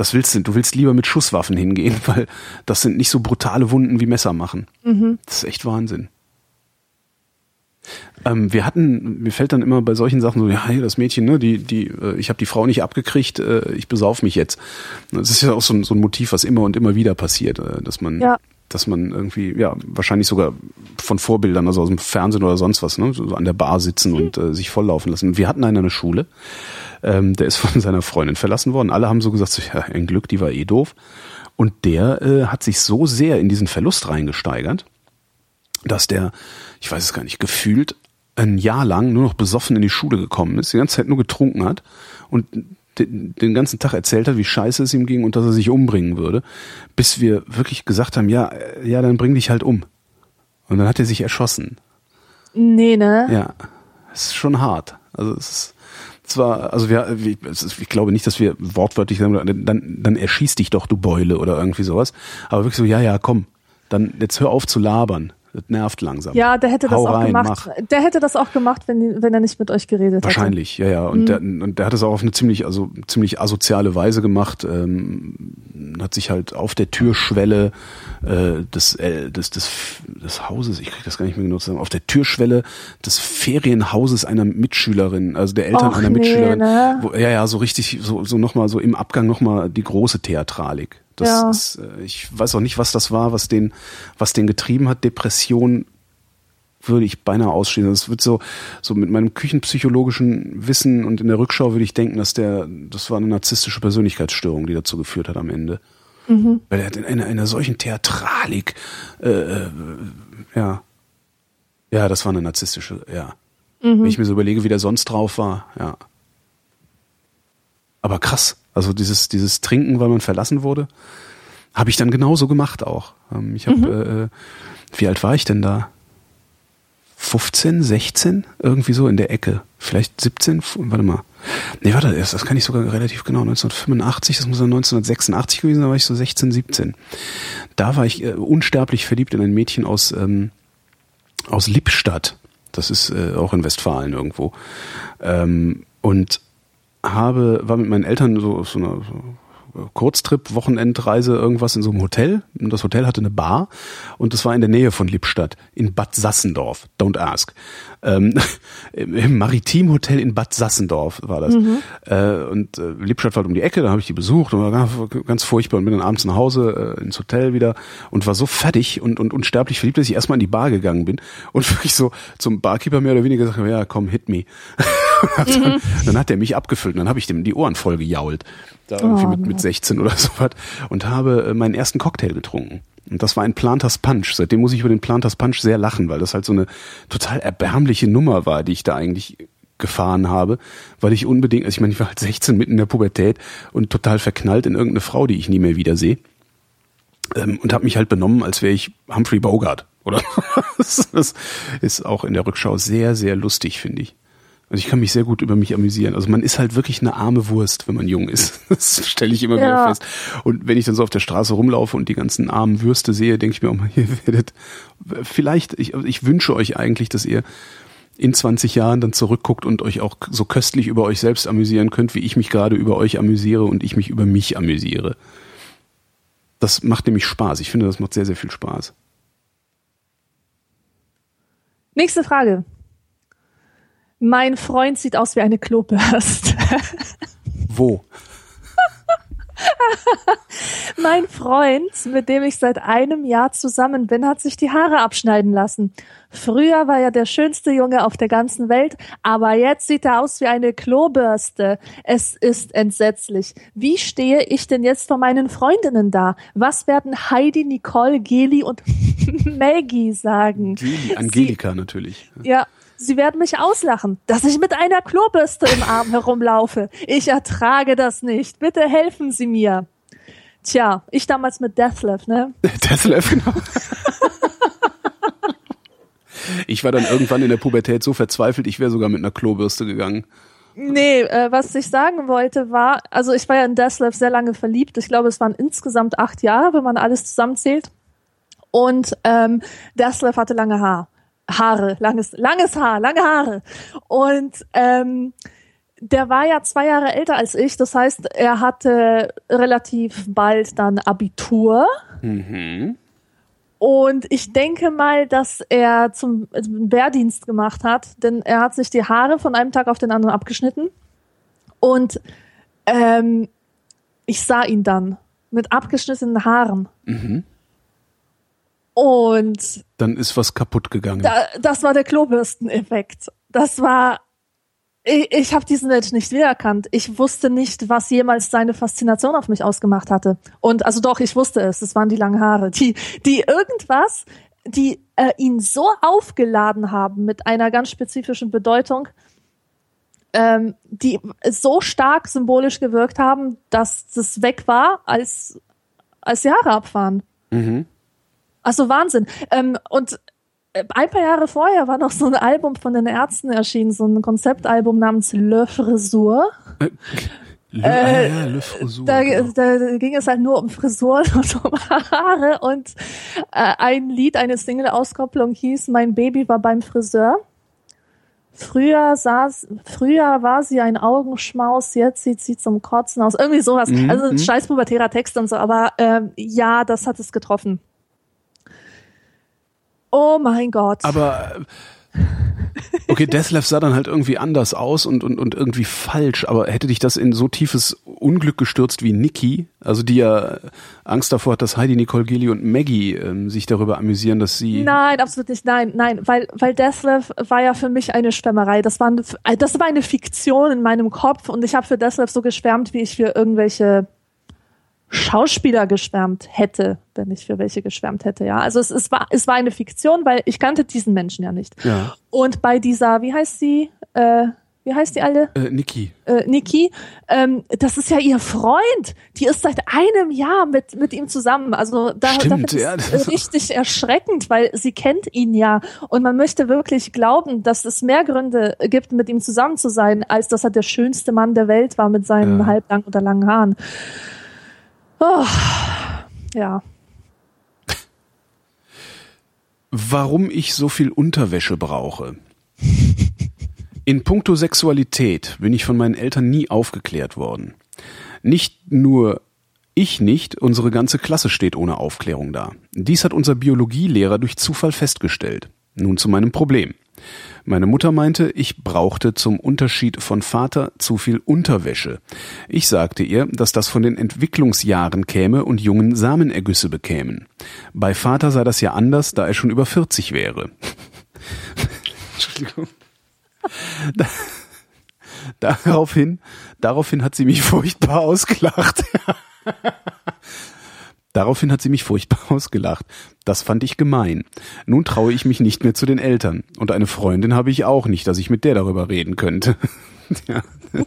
das willst du, du willst lieber mit Schusswaffen hingehen, weil das sind nicht so brutale Wunden wie Messer machen. Mhm. Das ist echt Wahnsinn. Ähm, wir hatten, mir fällt dann immer bei solchen Sachen so, ja, hier das Mädchen, ne, die, die, äh, ich habe die Frau nicht abgekriegt, äh, ich besauf mich jetzt. Das ist ja auch so ein, so ein Motiv, was immer und immer wieder passiert, äh, dass man, ja. dass man irgendwie, ja, wahrscheinlich sogar von Vorbildern, also aus dem Fernsehen oder sonst was, ne, so an der Bar sitzen und äh, sich volllaufen lassen. Wir hatten einen an der Schule, ähm, der ist von seiner Freundin verlassen worden. Alle haben so gesagt, so, ja, ein Glück, die war eh doof. Und der äh, hat sich so sehr in diesen Verlust reingesteigert, dass der, ich weiß es gar nicht, gefühlt ein Jahr lang nur noch besoffen in die Schule gekommen ist, die ganze Zeit nur getrunken hat und den, ganzen Tag erzählt hat, wie scheiße es ihm ging und dass er sich umbringen würde, bis wir wirklich gesagt haben, ja, ja, dann bring dich halt um. Und dann hat er sich erschossen. Nee, ne? Ja. Es ist schon hart. Also es ist zwar, also wir, ich glaube nicht, dass wir wortwörtlich sagen, dann, dann erschieß dich doch, du Beule oder irgendwie sowas. Aber wirklich so, ja, ja, komm, dann jetzt hör auf zu labern. Das nervt langsam. Ja, der hätte Hau das auch rein, gemacht. Mach. Der hätte das auch gemacht, wenn, wenn er nicht mit euch geredet Wahrscheinlich, hätte. ja, ja. Und, mhm. der, und der hat es auch auf eine ziemlich, also ziemlich asoziale Weise gemacht. Ähm, hat sich halt auf der Türschwelle äh, des, äh, des, des, des Hauses, ich krieg das gar nicht mehr zusammen, auf der Türschwelle des Ferienhauses einer Mitschülerin, also der Eltern Och, einer Mitschülerin. Nee, ne? wo, ja, ja, so richtig, so, so nochmal, so im Abgang nochmal die große Theatralik. Das ja. ist, äh, ich weiß auch nicht, was das war, was den, was den getrieben hat. Depression würde ich beinahe ausschließen. Das wird so, so mit meinem küchenpsychologischen Wissen und in der Rückschau würde ich denken, dass der, das war eine narzisstische Persönlichkeitsstörung, die dazu geführt hat am Ende. Mhm. Weil er hat in einer, einer solchen Theatralik, äh, äh, ja, ja, das war eine narzisstische, ja. Mhm. Wenn ich mir so überlege, wie der sonst drauf war, ja. Aber krass. Also dieses, dieses Trinken, weil man verlassen wurde, habe ich dann genauso gemacht auch. Ähm, ich habe, mhm. äh, wie alt war ich denn da? 15, 16? Irgendwie so in der Ecke. Vielleicht 17? Warte mal. Nee, warte, das kann ich sogar relativ genau. 1985, das muss dann 1986 gewesen sein, da war ich so 16, 17. Da war ich äh, unsterblich verliebt in ein Mädchen aus, ähm, aus Lippstadt. Das ist äh, auch in Westfalen irgendwo. Ähm, und habe, war mit meinen Eltern so auf so einer so Kurztrip, Wochenendreise, irgendwas in so einem Hotel. Und das Hotel hatte eine Bar und das war in der Nähe von Lippstadt, in Bad Sassendorf. Don't ask. Ähm, Im Maritimhotel in Bad Sassendorf war das. Mhm. Äh, und äh, Lippstadt war um die Ecke, da habe ich die besucht und war ganz, ganz furchtbar und bin dann abends nach Hause äh, ins Hotel wieder und war so fertig und, und unsterblich verliebt, dass ich erstmal in die Bar gegangen bin und wirklich so zum Barkeeper mehr oder weniger gesagt ja komm, hit me. dann, mhm. dann, hat er mich abgefüllt und dann habe ich dem die Ohren voll gejault. Da irgendwie oh, mit, mit 16 oder so was. Und habe äh, meinen ersten Cocktail getrunken. Und das war ein Planters Punch. Seitdem muss ich über den Planters Punch sehr lachen, weil das halt so eine total erbärmliche Nummer war, die ich da eigentlich gefahren habe, weil ich unbedingt, also ich meine, ich war halt 16 mitten in der Pubertät und total verknallt in irgendeine Frau, die ich nie mehr wiedersehe. Ähm, und habe mich halt benommen, als wäre ich Humphrey Bogart. Oder das ist auch in der Rückschau sehr, sehr lustig, finde ich. Also ich kann mich sehr gut über mich amüsieren. Also man ist halt wirklich eine arme Wurst, wenn man jung ist. Das stelle ich immer ja. wieder fest. Und wenn ich dann so auf der Straße rumlaufe und die ganzen armen Würste sehe, denke ich mir auch mal, ihr werdet vielleicht, ich, ich wünsche euch eigentlich, dass ihr in 20 Jahren dann zurückguckt und euch auch so köstlich über euch selbst amüsieren könnt, wie ich mich gerade über euch amüsiere und ich mich über mich amüsiere. Das macht nämlich Spaß. Ich finde, das macht sehr, sehr viel Spaß. Nächste Frage. Mein Freund sieht aus wie eine Klobürste. Wo? mein Freund, mit dem ich seit einem Jahr zusammen bin, hat sich die Haare abschneiden lassen. Früher war er der schönste Junge auf der ganzen Welt, aber jetzt sieht er aus wie eine Klobürste. Es ist entsetzlich. Wie stehe ich denn jetzt vor meinen Freundinnen da? Was werden Heidi, Nicole, Geli und Maggie sagen? Geli, Angelika Sie, natürlich. Ja, Sie werden mich auslachen, dass ich mit einer Klobürste im Arm herumlaufe. Ich ertrage das nicht. Bitte helfen Sie mir. Tja, ich damals mit Deathlev, ne? Deathlev, genau. ich war dann irgendwann in der Pubertät so verzweifelt, ich wäre sogar mit einer Klobürste gegangen. Nee, äh, was ich sagen wollte war, also ich war ja in Deathlev sehr lange verliebt. Ich glaube, es waren insgesamt acht Jahre, wenn man alles zusammenzählt. Und ähm, Deathlev hatte lange Haar. Haare, langes, langes Haar, lange Haare. Und ähm, der war ja zwei Jahre älter als ich. Das heißt, er hatte relativ bald dann Abitur. Mhm. Und ich denke mal, dass er zum Wehrdienst gemacht hat, denn er hat sich die Haare von einem Tag auf den anderen abgeschnitten. Und ähm, ich sah ihn dann mit abgeschnittenen Haaren. Mhm. Und dann ist was kaputt gegangen. Da, das war der Klobürsteneffekt. Das war ich, ich habe diesen Mensch nicht wiedererkannt. Ich wusste nicht, was jemals seine Faszination auf mich ausgemacht hatte. Und also doch, ich wusste es. Es waren die langen Haare, die die irgendwas, die äh, ihn so aufgeladen haben mit einer ganz spezifischen Bedeutung, ähm, die so stark symbolisch gewirkt haben, dass das weg war, als als die Haare abfahren. Mhm. Also Wahnsinn. Ähm, und äh, ein paar Jahre vorher war noch so ein Album von den Ärzten erschienen, so ein Konzeptalbum namens Le Frisur. Äh, Le, äh, ja, Le Frisur, da, genau. da ging es halt nur um Frisuren und um Haare und äh, ein Lied, eine Single-Auskopplung hieß Mein Baby war beim Friseur. Früher saß, früher war sie ein Augenschmaus, jetzt sieht sie zum Kotzen aus. Irgendwie sowas. Mhm. Also scheiß pubertärer Text und so, aber ähm, ja, das hat es getroffen. Oh mein Gott. Aber äh, okay, Deathlev sah dann halt irgendwie anders aus und, und, und irgendwie falsch, aber hätte dich das in so tiefes Unglück gestürzt wie Nikki, also die ja Angst davor hat, dass Heidi, Nicole Gilly und Maggie ähm, sich darüber amüsieren, dass sie. Nein, absolut nicht, nein, nein, weil, weil Deathlev war ja für mich eine Schwärmerei. Das war, eine, das war eine Fiktion in meinem Kopf und ich habe für Deathlev so geschwärmt, wie ich für irgendwelche Schauspieler geschwärmt hätte, wenn ich für welche geschwärmt hätte, ja. Also es, es war es war eine Fiktion, weil ich kannte diesen Menschen ja nicht. Ja. Und bei dieser, wie heißt sie, äh, wie heißt die alle? Äh, Niki. Äh, Niki, ähm, das ist ja ihr Freund. Die ist seit einem Jahr mit mit ihm zusammen. Also da, Stimmt, da ist ja, richtig erschreckend, weil sie kennt ihn ja und man möchte wirklich glauben, dass es mehr Gründe gibt, mit ihm zusammen zu sein, als dass er der schönste Mann der Welt war mit seinen ja. halblang oder langen Haaren. Oh, ja. Warum ich so viel Unterwäsche brauche. In puncto Sexualität bin ich von meinen Eltern nie aufgeklärt worden. Nicht nur ich nicht, unsere ganze Klasse steht ohne Aufklärung da. Dies hat unser Biologielehrer durch Zufall festgestellt. Nun zu meinem Problem. Meine Mutter meinte, ich brauchte zum Unterschied von Vater zu viel Unterwäsche. Ich sagte ihr, dass das von den Entwicklungsjahren käme und jungen Samenergüsse bekämen. Bei Vater sei das ja anders, da er schon über 40 wäre. Entschuldigung. Da, daraufhin, daraufhin hat sie mich furchtbar ausgelacht. Daraufhin hat sie mich furchtbar ausgelacht. Das fand ich gemein. Nun traue ich mich nicht mehr zu den Eltern. Und eine Freundin habe ich auch nicht, dass ich mit der darüber reden könnte. ja.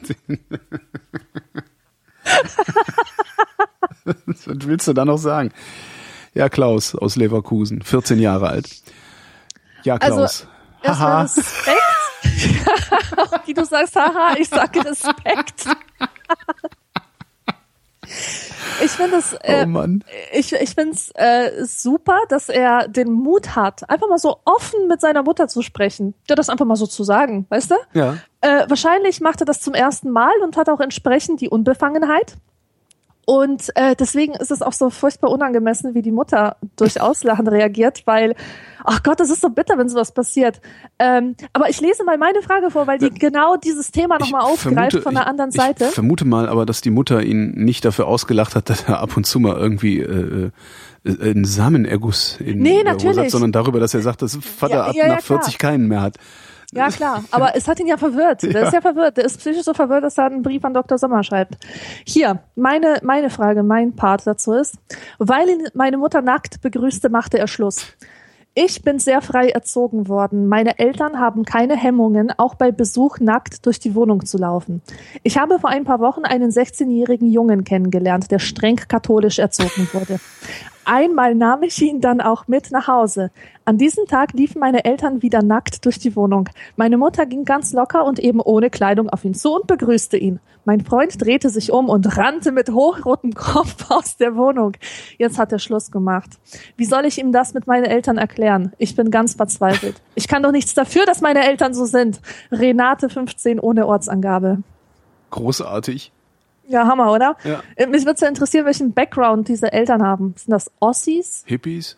Was willst du da noch sagen? Ja, Klaus aus Leverkusen, 14 Jahre alt. Ja, Klaus. Also, Haha. Respekt. Wie du sagst, haha, ich sage Respekt. Ich finde es, äh, oh ich, ich finde es äh, super, dass er den Mut hat, einfach mal so offen mit seiner Mutter zu sprechen. Ja, das einfach mal so zu sagen, weißt du? Ja. Äh, wahrscheinlich macht er das zum ersten Mal und hat auch entsprechend die Unbefangenheit. Und äh, deswegen ist es auch so furchtbar unangemessen, wie die Mutter durch Auslachen reagiert, weil, ach Gott, das ist so bitter, wenn sowas passiert. Ähm, aber ich lese mal meine Frage vor, weil die äh, genau dieses Thema nochmal aufgreift vermute, von der anderen ich, Seite. Ich vermute mal aber, dass die Mutter ihn nicht dafür ausgelacht hat, dass er ab und zu mal irgendwie äh, äh einen Samenerguss in nee, natürlich. hat, sondern darüber, dass er sagt, dass Vater ja, ab ja, nach 40 keinen mehr hat. Ja, klar. Aber es hat ihn ja verwirrt. Der ja. ist ja verwirrt. Der ist psychisch so verwirrt, dass er einen Brief an Dr. Sommer schreibt. Hier, meine, meine Frage, mein Part dazu ist, weil ihn meine Mutter nackt begrüßte, machte er Schluss. Ich bin sehr frei erzogen worden. Meine Eltern haben keine Hemmungen, auch bei Besuch nackt durch die Wohnung zu laufen. Ich habe vor ein paar Wochen einen 16-jährigen Jungen kennengelernt, der streng katholisch erzogen wurde. Einmal nahm ich ihn dann auch mit nach Hause. An diesem Tag liefen meine Eltern wieder nackt durch die Wohnung. Meine Mutter ging ganz locker und eben ohne Kleidung auf ihn zu und begrüßte ihn. Mein Freund drehte sich um und rannte mit hochrotem Kopf aus der Wohnung. Jetzt hat er Schluss gemacht. Wie soll ich ihm das mit meinen Eltern erklären? Ich bin ganz verzweifelt. Ich kann doch nichts dafür, dass meine Eltern so sind. Renate 15 ohne Ortsangabe. Großartig. Ja, Hammer, oder? Ja. Äh, mich würde ja interessieren, welchen Background diese Eltern haben. Sind das Ossis? Hippies?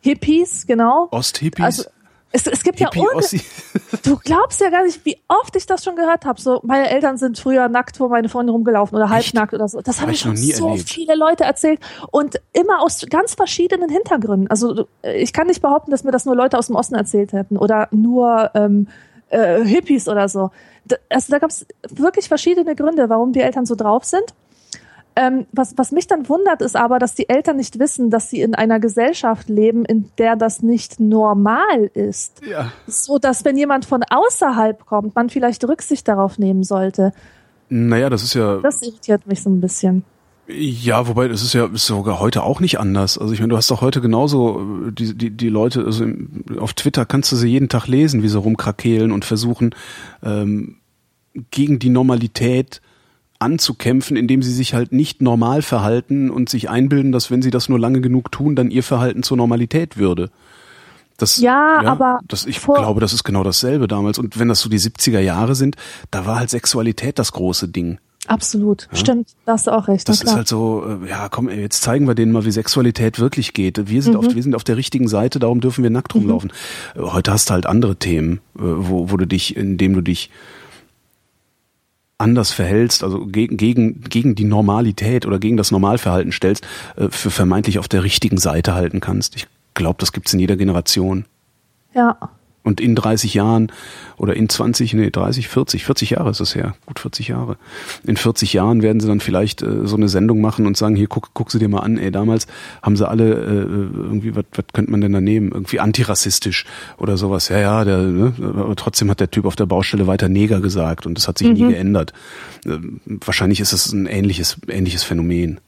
Hippies, genau. Osthippies? Also, es, es gibt Hippie ja Ossi. Du glaubst ja gar nicht, wie oft ich das schon gehört habe. So, meine Eltern sind früher nackt vor meine Freundin rumgelaufen oder halbnackt oder so. Das haben mir schon so erlebt. viele Leute erzählt und immer aus ganz verschiedenen Hintergründen. Also ich kann nicht behaupten, dass mir das nur Leute aus dem Osten erzählt hätten oder nur ähm, äh, Hippies oder so also da gab es wirklich verschiedene Gründe, warum die Eltern so drauf sind. Ähm, was, was mich dann wundert, ist aber, dass die Eltern nicht wissen, dass sie in einer Gesellschaft leben, in der das nicht normal ist. Ja. So dass, wenn jemand von außerhalb kommt, man vielleicht Rücksicht darauf nehmen sollte. Naja, das ist ja. Das irritiert mich so ein bisschen. Ja, wobei das ist ja ist sogar heute auch nicht anders. Also ich meine, du hast doch heute genauso äh, die die die Leute, also auf Twitter kannst du sie jeden Tag lesen, wie sie rumkrakehlen und versuchen ähm, gegen die Normalität anzukämpfen, indem sie sich halt nicht normal verhalten und sich einbilden, dass wenn sie das nur lange genug tun, dann ihr Verhalten zur Normalität würde. Das, ja, ja, aber das, ich glaube, das ist genau dasselbe damals. Und wenn das so die 70er Jahre sind, da war halt Sexualität das große Ding. Absolut, ja? stimmt, da hast du auch recht. Das ist halt so, äh, ja, komm, jetzt zeigen wir denen mal, wie Sexualität wirklich geht. Wir sind mhm. auf, wir sind auf der richtigen Seite, darum dürfen wir nackt rumlaufen. Mhm. Heute hast du halt andere Themen, äh, wo, wo du dich, indem du dich anders verhältst, also gegen, gegen, gegen die Normalität oder gegen das Normalverhalten stellst, für vermeintlich auf der richtigen Seite halten kannst. Ich glaube, das gibt's in jeder Generation. Ja. Und in 30 Jahren oder in 20, nee, 30, 40, 40 Jahre ist es her, gut 40 Jahre. In 40 Jahren werden sie dann vielleicht äh, so eine Sendung machen und sagen, hier guck, guck sie dir mal an, ey, damals haben sie alle äh, irgendwie, was, könnte man denn da nehmen? Irgendwie antirassistisch oder sowas. Ja, ja, der, ne? aber trotzdem hat der Typ auf der Baustelle weiter Neger gesagt und das hat sich mhm. nie geändert. Äh, wahrscheinlich ist es ein ähnliches, ähnliches Phänomen.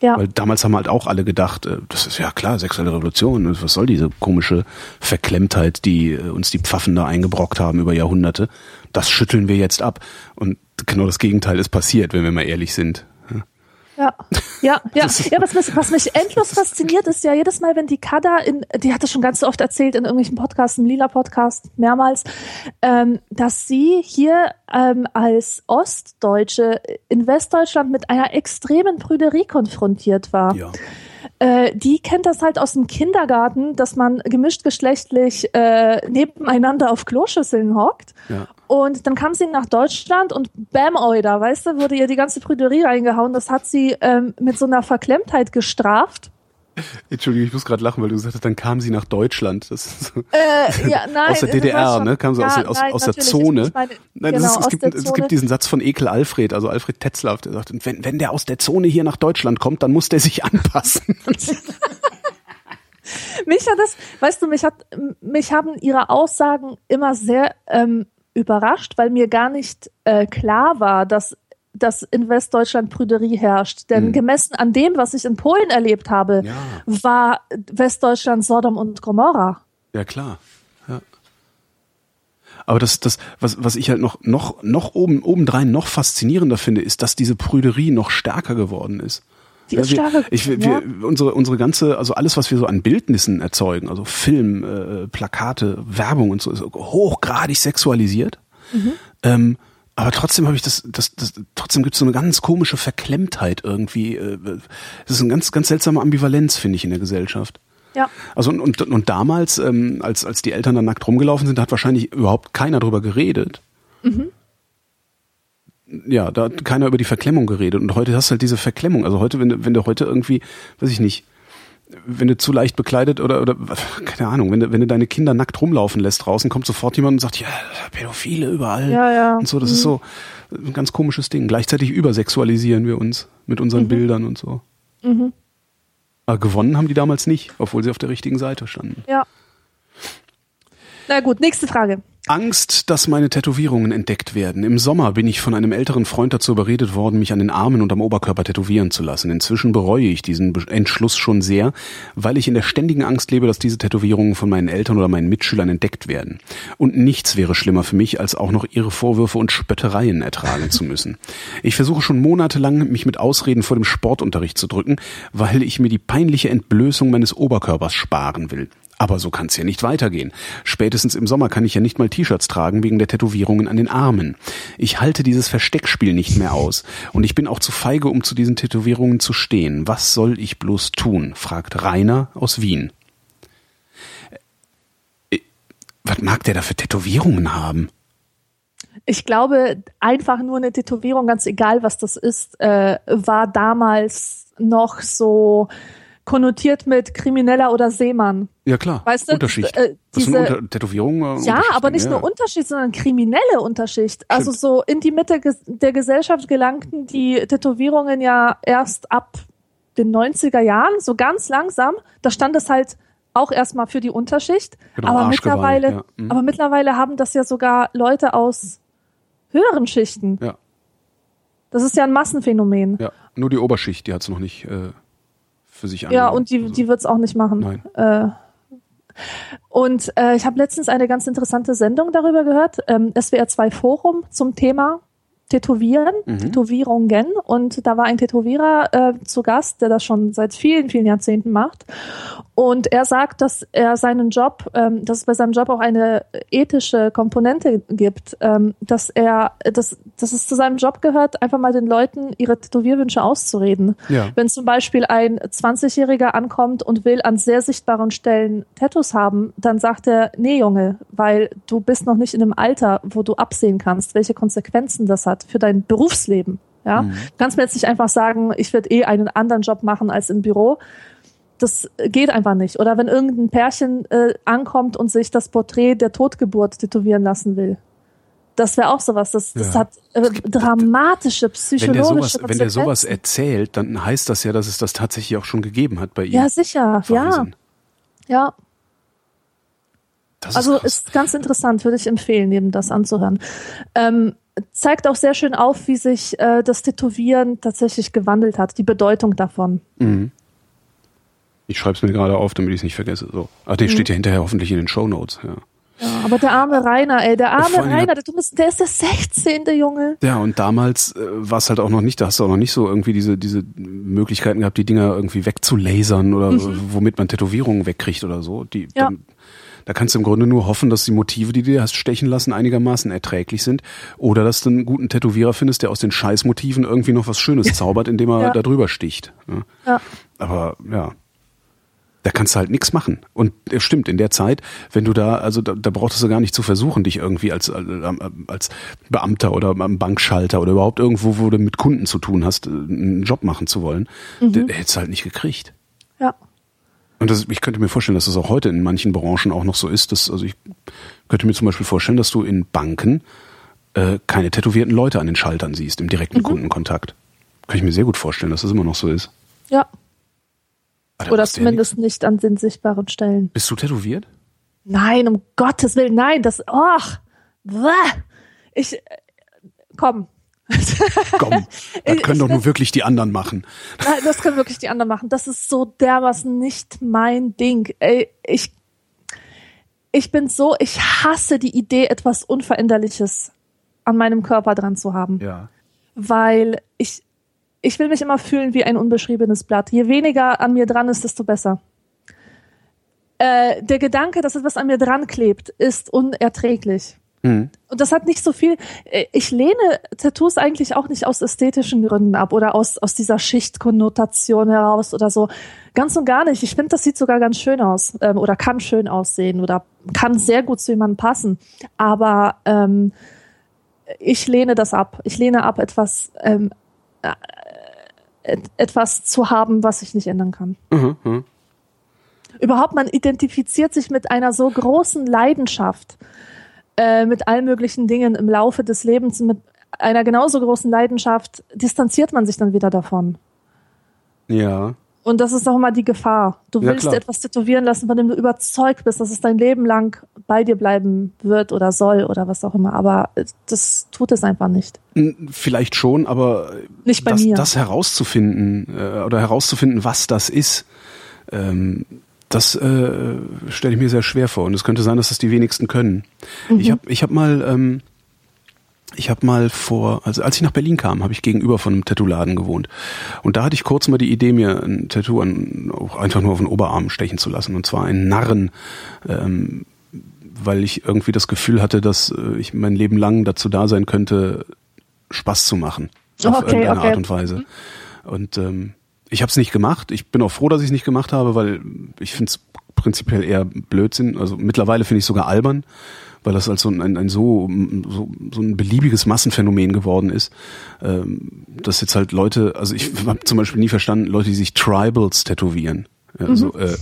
Ja. Weil damals haben halt auch alle gedacht, äh, das ist ja klar, sexuelle Revolution, was soll diese komische Verklemmtheit, die äh, uns die Pfaffen da eingebrockt haben über Jahrhunderte. Das schütteln wir jetzt ab. Und genau das Gegenteil ist passiert, wenn wir mal ehrlich sind. Ja, ja, ja. ja was, mich, was mich endlos fasziniert, ist ja jedes Mal, wenn die Kada in, die hat das schon ganz oft erzählt in irgendwelchen Podcasts, im Lila-Podcast mehrmals, ähm, dass sie hier ähm, als Ostdeutsche in Westdeutschland mit einer extremen Prüderie konfrontiert war. Ja. Äh, die kennt das halt aus dem Kindergarten, dass man gemischt geschlechtlich äh, nebeneinander auf Kloschüsseln hockt. Ja. Und dann kam sie nach Deutschland und bam, oida, weißt du, wurde ihr die ganze Prüderie reingehauen. Das hat sie ähm, mit so einer Verklemmtheit gestraft. Entschuldigung, ich muss gerade lachen, weil du gesagt hast, dann kam sie nach Deutschland. Das ist so äh, ja, nein, aus der DDR, ne? Kam sie ja, aus, aus, nein, aus der Zone. Meine, nein, genau, ist, es, gibt, es gibt diesen Satz von Ekel Alfred, also Alfred Tetzlaff, der sagt, wenn, wenn der aus der Zone hier nach Deutschland kommt, dann muss der sich anpassen. mich hat das, weißt du, mich hat, mich haben ihre Aussagen immer sehr ähm, überrascht, weil mir gar nicht äh, klar war, dass dass in Westdeutschland Prüderie herrscht. Denn mhm. gemessen an dem, was ich in Polen erlebt habe, ja. war Westdeutschland Sodom und Gomorra. Ja, klar. Ja. Aber das, das, was, was ich halt noch, noch, noch oben, obendrein noch faszinierender finde, ist, dass diese Prüderie noch stärker geworden ist. Die ist ja, wir, ich, wir, ja. unsere, unsere ganze, also alles, was wir so an Bildnissen erzeugen, also Film, äh, Plakate, Werbung und so, ist hochgradig sexualisiert. Mhm. Ähm, aber trotzdem habe ich das, das, das trotzdem gibt es so eine ganz komische Verklemmtheit irgendwie. Äh, das ist eine ganz, ganz seltsame Ambivalenz, finde ich, in der Gesellschaft. Ja. Also und, und, und damals, ähm, als, als die Eltern dann nackt rumgelaufen sind, hat wahrscheinlich überhaupt keiner drüber geredet. Mhm. Ja, da hat keiner über die Verklemmung geredet. Und heute hast du halt diese Verklemmung. Also heute, wenn du, wenn du heute irgendwie, weiß ich nicht, wenn du zu leicht bekleidet oder, oder keine Ahnung, wenn du, wenn du deine Kinder nackt rumlaufen lässt draußen, kommt sofort jemand und sagt, ja, Pädophile überall. Ja, ja. Und so, das mhm. ist so ein ganz komisches Ding. Gleichzeitig übersexualisieren wir uns mit unseren mhm. Bildern und so. Mhm. Aber gewonnen haben die damals nicht, obwohl sie auf der richtigen Seite standen. Ja. Na gut, nächste Frage. Angst, dass meine Tätowierungen entdeckt werden. Im Sommer bin ich von einem älteren Freund dazu überredet worden, mich an den Armen und am Oberkörper tätowieren zu lassen. Inzwischen bereue ich diesen Entschluss schon sehr, weil ich in der ständigen Angst lebe, dass diese Tätowierungen von meinen Eltern oder meinen Mitschülern entdeckt werden. Und nichts wäre schlimmer für mich, als auch noch ihre Vorwürfe und Spöttereien ertragen zu müssen. Ich versuche schon monatelang, mich mit Ausreden vor dem Sportunterricht zu drücken, weil ich mir die peinliche Entblößung meines Oberkörpers sparen will. Aber so kann es ja nicht weitergehen. Spätestens im Sommer kann ich ja nicht mal T-Shirts tragen wegen der Tätowierungen an den Armen. Ich halte dieses Versteckspiel nicht mehr aus. Und ich bin auch zu feige, um zu diesen Tätowierungen zu stehen. Was soll ich bloß tun? fragt Rainer aus Wien. Äh, was mag der da für Tätowierungen haben? Ich glaube, einfach nur eine Tätowierung, ganz egal was das ist, äh, war damals noch so konnotiert mit Krimineller oder Seemann. Ja klar. Weißt du, Unterschicht. Äh, diese, das ist eine Unter Tätowierung. Äh, ja, aber nicht ja. nur Unterschied, sondern kriminelle Unterschicht. Stimmt. Also so in die Mitte der Gesellschaft gelangten die Tätowierungen ja erst ab den 90er Jahren, so ganz langsam. Da stand es halt auch erstmal für die Unterschicht. Genau, aber mittlerweile, ja. mhm. aber mittlerweile haben das ja sogar Leute aus höheren Schichten. Ja. Das ist ja ein Massenphänomen. Ja, nur die Oberschicht, die hat es noch nicht. Äh für sich an. Ja, und die, also, die wird es auch nicht machen. Nein. Äh, und äh, ich habe letztens eine ganz interessante Sendung darüber gehört, ähm, SWR 2 Forum zum Thema Tätowieren, mhm. Tätowierungen. Und da war ein Tätowierer äh, zu Gast, der das schon seit vielen, vielen Jahrzehnten macht. Und er sagt, dass er seinen Job, ähm, dass es bei seinem Job auch eine ethische Komponente gibt, ähm, dass er, dass, dass es zu seinem Job gehört, einfach mal den Leuten ihre Tätowierwünsche auszureden. Ja. Wenn zum Beispiel ein 20-Jähriger ankommt und will an sehr sichtbaren Stellen Tattoos haben, dann sagt er, nee, Junge, weil du bist noch nicht in einem Alter, wo du absehen kannst, welche Konsequenzen das hat für dein Berufsleben. Ja, mhm. du kannst mir jetzt nicht einfach sagen, ich werde eh einen anderen Job machen als im Büro das geht einfach nicht. Oder wenn irgendein Pärchen äh, ankommt und sich das Porträt der Totgeburt tätowieren lassen will. Das wäre auch sowas. Das, das ja. hat äh, dramatische psychologische wenn der, sowas, wenn der sowas erzählt, dann heißt das ja, dass es das tatsächlich auch schon gegeben hat bei ihm. Ja, sicher. Wahnsinn. Ja. Ja. Das also ist, ist, ganz interessant, würde ich empfehlen, neben das anzuhören. Ähm, zeigt auch sehr schön auf, wie sich äh, das Tätowieren tatsächlich gewandelt hat, die Bedeutung davon. Mhm. Ich schreibe es mir gerade auf, damit ich es nicht vergesse. So. Ach, den mhm. steht ja hinterher hoffentlich in den Show Notes. Ja. Ja, aber der arme Rainer, ey, der arme Rainer, der, der ist der 16. Junge. Ja, und damals äh, war es halt auch noch nicht, da hast du auch noch nicht so irgendwie diese, diese Möglichkeiten gehabt, die Dinger irgendwie wegzulasern oder mhm. womit man Tätowierungen wegkriegt oder so. Die, ja. dann, da kannst du im Grunde nur hoffen, dass die Motive, die du dir hast stechen lassen, einigermaßen erträglich sind. Oder dass du einen guten Tätowierer findest, der aus den Scheißmotiven irgendwie noch was Schönes zaubert, indem er ja. da drüber sticht. Ja. ja. Aber ja, da kannst du halt nichts machen. Und es stimmt, in der Zeit, wenn du da, also da, da brauchtest du gar nicht zu versuchen, dich irgendwie als, als Beamter oder am Bankschalter oder überhaupt irgendwo, wo du mit Kunden zu tun hast, einen Job machen zu wollen, mhm. der, der hättest du halt nicht gekriegt. Ja. Und das, ich könnte mir vorstellen, dass das auch heute in manchen Branchen auch noch so ist. Dass, also ich könnte mir zum Beispiel vorstellen, dass du in Banken äh, keine tätowierten Leute an den Schaltern siehst im direkten mhm. Kundenkontakt. Kann ich mir sehr gut vorstellen, dass das immer noch so ist. Ja. Oder zumindest nicht an den sichtbaren Stellen. Bist du tätowiert? Nein, um Gottes Willen, nein, das, oh, ich, äh, komm. Komm, das können doch nur wirklich die anderen machen. Nein, das können wirklich die anderen machen. Das ist so dermaßen nicht mein Ding. Ey, ich, ich bin so, ich hasse die Idee, etwas Unveränderliches an meinem Körper dran zu haben. Ja. Weil ich, ich will mich immer fühlen wie ein unbeschriebenes Blatt. Je weniger an mir dran ist, desto besser. Äh, der Gedanke, dass etwas an mir dran klebt, ist unerträglich. Mhm. Und das hat nicht so viel. Äh, ich lehne Tattoos eigentlich auch nicht aus ästhetischen Gründen ab oder aus, aus dieser Schichtkonnotation heraus oder so. Ganz und gar nicht. Ich finde, das sieht sogar ganz schön aus ähm, oder kann schön aussehen oder kann sehr gut zu jemandem passen. Aber ähm, ich lehne das ab. Ich lehne ab, etwas, ähm, äh, etwas zu haben, was ich nicht ändern kann. Mhm, mh. Überhaupt, man identifiziert sich mit einer so großen Leidenschaft äh, mit allen möglichen Dingen im Laufe des Lebens, mit einer genauso großen Leidenschaft, distanziert man sich dann wieder davon. Ja. Und das ist auch immer die Gefahr. Du willst ja, etwas tätowieren lassen, von dem du überzeugt bist, dass es dein Leben lang bei dir bleiben wird oder soll oder was auch immer. Aber das tut es einfach nicht. Vielleicht schon, aber nicht bei das, mir. das herauszufinden äh, oder herauszufinden, was das ist, ähm, das äh, stelle ich mir sehr schwer vor und es könnte sein, dass das die wenigsten können. Mhm. Ich habe ich hab mal ähm, ich habe mal vor, also als ich nach Berlin kam, habe ich gegenüber von einem Tattoo-Laden gewohnt. Und da hatte ich kurz mal die Idee, mir ein Tattoo an, auch einfach nur auf den Oberarm stechen zu lassen. Und zwar einen Narren, ähm, weil ich irgendwie das Gefühl hatte, dass äh, ich mein Leben lang dazu da sein könnte, Spaß zu machen. Auf okay, irgendeine okay. Art und Weise. Und ähm, ich habe es nicht gemacht. Ich bin auch froh, dass ich es nicht gemacht habe, weil ich finde es prinzipiell eher Blödsinn. Also mittlerweile finde ich sogar albern, weil das als so ein, ein, so, so, so ein beliebiges Massenphänomen geworden ist, ähm, dass jetzt halt Leute, also ich habe zum Beispiel nie verstanden, Leute, die sich Tribals tätowieren. Also mhm. äh,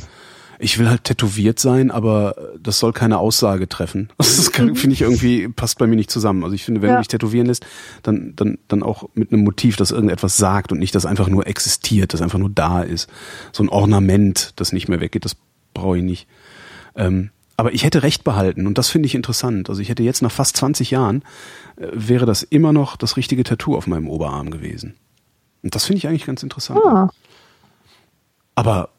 ich will halt tätowiert sein, aber das soll keine Aussage treffen. Das finde ich irgendwie, passt bei mir nicht zusammen. Also ich finde, wenn ja. du dich tätowieren lässt, dann, dann, dann auch mit einem Motiv, das irgendetwas sagt und nicht, das einfach nur existiert, das einfach nur da ist. So ein Ornament, das nicht mehr weggeht, das brauche ich nicht. Ähm, aber ich hätte Recht behalten und das finde ich interessant. Also ich hätte jetzt nach fast 20 Jahren, äh, wäre das immer noch das richtige Tattoo auf meinem Oberarm gewesen. Und das finde ich eigentlich ganz interessant. Ah. Aber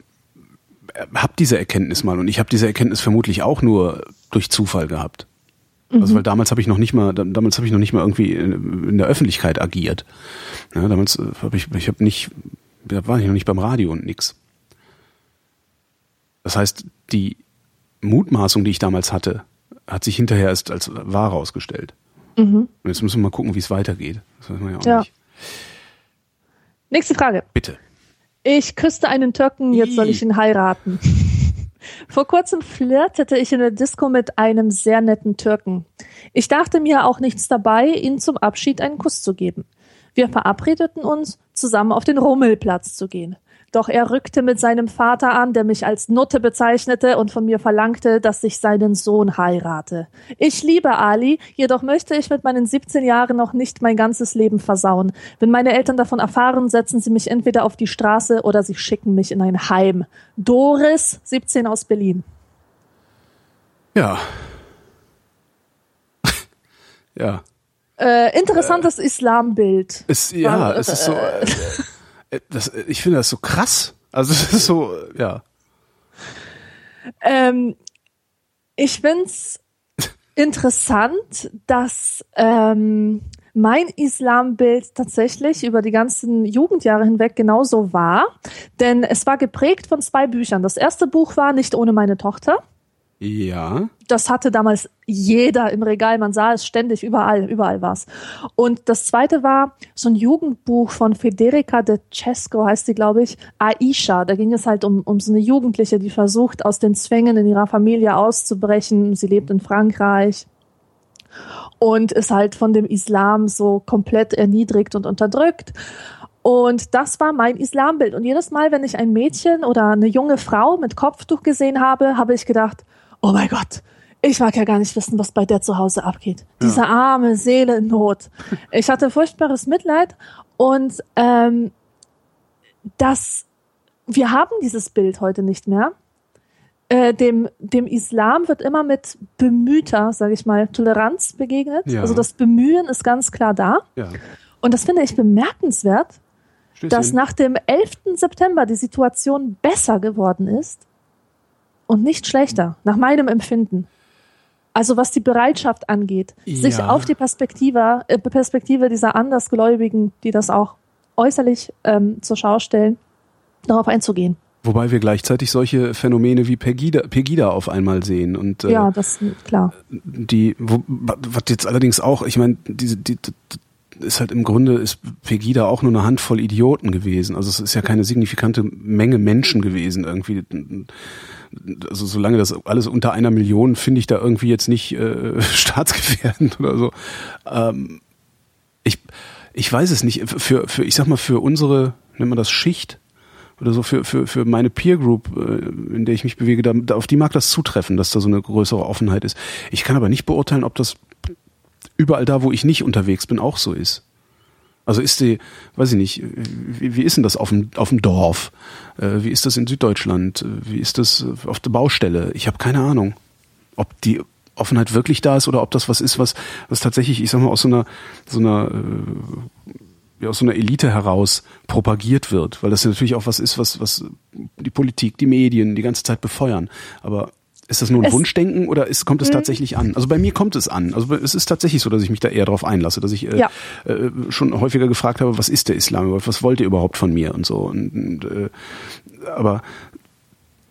habe diese Erkenntnis mal und ich habe diese Erkenntnis vermutlich auch nur durch Zufall gehabt. Also, mhm. Weil damals habe ich noch nicht mal, damals habe ich noch nicht mal irgendwie in, in der Öffentlichkeit agiert. Ja, damals äh, habe ich, ich habe nicht, da war ich noch nicht beim Radio und nix. Das heißt, die Mutmaßung, die ich damals hatte, hat sich hinterher erst als wahr herausgestellt. Mhm. Und jetzt müssen wir mal gucken, wie es weitergeht. Das weiß man ja auch ja. nicht. Nächste Frage. Bitte. Ich küsste einen Türken, jetzt soll ich ihn heiraten. Vor kurzem flirtete ich in der Disco mit einem sehr netten Türken. Ich dachte mir auch nichts dabei, ihm zum Abschied einen Kuss zu geben. Wir verabredeten uns, zusammen auf den Rummelplatz zu gehen. Doch er rückte mit seinem Vater an, der mich als Nutte bezeichnete und von mir verlangte, dass ich seinen Sohn heirate. Ich liebe Ali, jedoch möchte ich mit meinen 17 Jahren noch nicht mein ganzes Leben versauen. Wenn meine Eltern davon erfahren, setzen sie mich entweder auf die Straße oder sie schicken mich in ein Heim. Doris, 17 aus Berlin. Ja. ja. Äh, interessantes äh, Islambild. Ist, ja, War, es ist so. Äh, Äh, das, äh, ich finde das so krass. Also es ist so, ja. Ähm, ich find's interessant, dass ähm, mein Islambild tatsächlich über die ganzen Jugendjahre hinweg genauso war. Denn es war geprägt von zwei Büchern. Das erste Buch war Nicht ohne meine Tochter. Ja. Das hatte damals jeder im Regal. Man sah es ständig, überall, überall war es. Und das zweite war so ein Jugendbuch von Federica de Cesco, heißt sie, glaube ich, Aisha. Da ging es halt um, um so eine Jugendliche, die versucht, aus den Zwängen in ihrer Familie auszubrechen. Sie lebt in Frankreich und ist halt von dem Islam so komplett erniedrigt und unterdrückt. Und das war mein Islambild. Und jedes Mal, wenn ich ein Mädchen oder eine junge Frau mit Kopftuch gesehen habe, habe ich gedacht, oh mein Gott, ich mag ja gar nicht wissen, was bei der zu Hause abgeht. Ja. Diese arme Seele in Not. Ich hatte furchtbares Mitleid und ähm, das, wir haben dieses Bild heute nicht mehr. Äh, dem, dem Islam wird immer mit bemühter, sage ich mal, Toleranz begegnet. Ja. Also das Bemühen ist ganz klar da. Ja. Und das finde ich bemerkenswert, Stößchen. dass nach dem 11. September die Situation besser geworden ist und nicht schlechter, nach meinem Empfinden. Also was die Bereitschaft angeht, ja. sich auf die Perspektive, äh, Perspektive dieser Andersgläubigen, die das auch äußerlich ähm, zur Schau stellen, darauf einzugehen. Wobei wir gleichzeitig solche Phänomene wie Pegida, Pegida auf einmal sehen und äh, ja, das klar. Die, wo, was jetzt allerdings auch, ich meine, diese, die, die, ist halt im Grunde ist Pegida auch nur eine Handvoll Idioten gewesen. Also es ist ja keine signifikante Menge Menschen gewesen irgendwie. Also solange das alles unter einer Million finde ich da irgendwie jetzt nicht äh, staatsgefährdend oder so. Ähm, ich ich weiß es nicht. Für für ich sag mal für unsere nennt man das Schicht oder so für für für meine Peer Group, äh, in der ich mich bewege, da, auf die mag das zutreffen, dass da so eine größere Offenheit ist. Ich kann aber nicht beurteilen, ob das überall da, wo ich nicht unterwegs bin, auch so ist. Also ist die, weiß ich nicht, wie, wie ist denn das auf dem, auf dem Dorf? Äh, wie ist das in Süddeutschland? Wie ist das auf der Baustelle? Ich habe keine Ahnung, ob die Offenheit wirklich da ist oder ob das was ist, was, was tatsächlich, ich sag mal, aus so einer, so einer, äh, ja, aus so einer Elite heraus propagiert wird, weil das natürlich auch was ist, was, was die Politik, die Medien die ganze Zeit befeuern. Aber ist das nur ein es, Wunschdenken oder ist, kommt es hm. tatsächlich an? Also bei mir kommt es an. Also es ist tatsächlich so, dass ich mich da eher darauf einlasse, dass ich äh, ja. äh, schon häufiger gefragt habe, was ist der Islam? Was wollt ihr überhaupt von mir und so. Und, und, äh, aber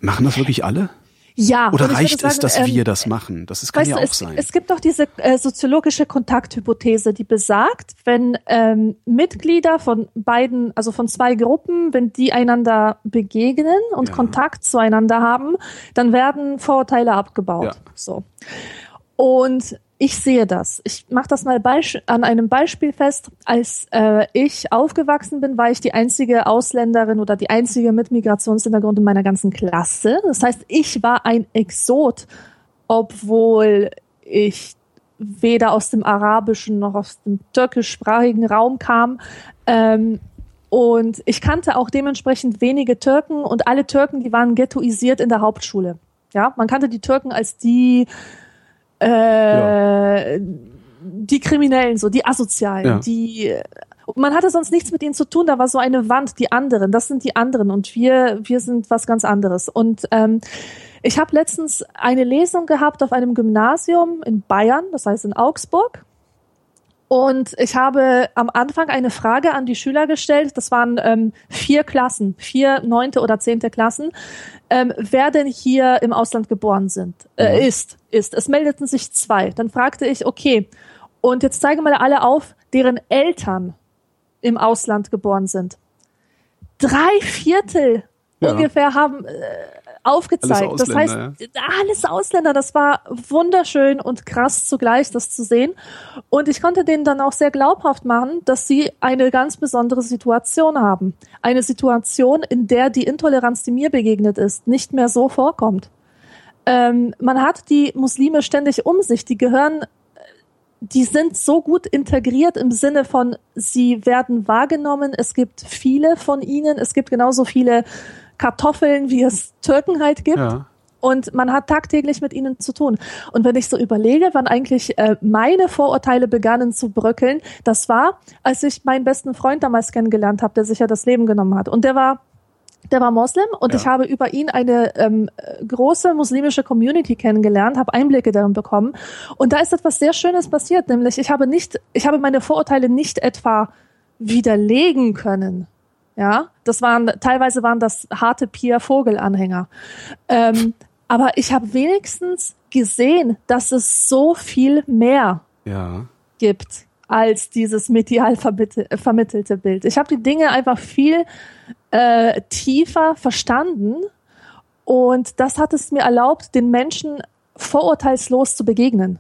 machen das wirklich alle? Ja. Oder reicht sagen, es, dass ähm, wir das machen? Das kann ja auch es, sein. Es gibt doch diese äh, soziologische Kontakthypothese, die besagt, wenn ähm, Mitglieder von beiden, also von zwei Gruppen, wenn die einander begegnen und ja. Kontakt zueinander haben, dann werden Vorurteile abgebaut. Ja. So. Und ich sehe das. Ich mache das mal an einem Beispiel fest. Als äh, ich aufgewachsen bin, war ich die einzige Ausländerin oder die einzige mit Migrationshintergrund in meiner ganzen Klasse. Das heißt, ich war ein Exot, obwohl ich weder aus dem arabischen noch aus dem türkischsprachigen Raum kam. Ähm, und ich kannte auch dementsprechend wenige Türken und alle Türken, die waren ghettoisiert in der Hauptschule. Ja, man kannte die Türken als die äh, ja. die Kriminellen, so die Asozialen, ja. die man hatte sonst nichts mit ihnen zu tun, da war so eine Wand, die anderen, das sind die anderen und wir, wir sind was ganz anderes. Und ähm, ich habe letztens eine Lesung gehabt auf einem Gymnasium in Bayern, das heißt in Augsburg. Und ich habe am Anfang eine Frage an die Schüler gestellt. Das waren ähm, vier Klassen, vier neunte oder zehnte Klassen, ähm, wer denn hier im Ausland geboren sind, äh, mhm. ist, ist. Es meldeten sich zwei. Dann fragte ich, okay, und jetzt zeigen mal alle auf, deren Eltern im Ausland geboren sind. Drei Viertel ja. ungefähr haben äh, aufgezeigt. das heißt, ja. alles Ausländer. Das war wunderschön und krass zugleich, das zu sehen. Und ich konnte denen dann auch sehr glaubhaft machen, dass sie eine ganz besondere Situation haben. Eine Situation, in der die Intoleranz, die mir begegnet ist, nicht mehr so vorkommt. Ähm, man hat die Muslime ständig um sich. Die gehören die sind so gut integriert im Sinne von, sie werden wahrgenommen. Es gibt viele von ihnen. Es gibt genauso viele Kartoffeln, wie es Türken halt gibt. Ja. Und man hat tagtäglich mit ihnen zu tun. Und wenn ich so überlege, wann eigentlich äh, meine Vorurteile begannen zu bröckeln, das war, als ich meinen besten Freund damals kennengelernt habe, der sich ja das Leben genommen hat. Und der war der war Moslem und ja. ich habe über ihn eine ähm, große muslimische Community kennengelernt, habe Einblicke darin bekommen und da ist etwas sehr Schönes passiert, nämlich ich habe nicht, ich habe meine Vorurteile nicht etwa widerlegen können, ja, das waren teilweise waren das harte Pia Vogelanhänger. Ähm, aber ich habe wenigstens gesehen, dass es so viel mehr ja. gibt als dieses medial vermittelte Bild. Ich habe die Dinge einfach viel äh, tiefer verstanden und das hat es mir erlaubt, den Menschen vorurteilslos zu begegnen.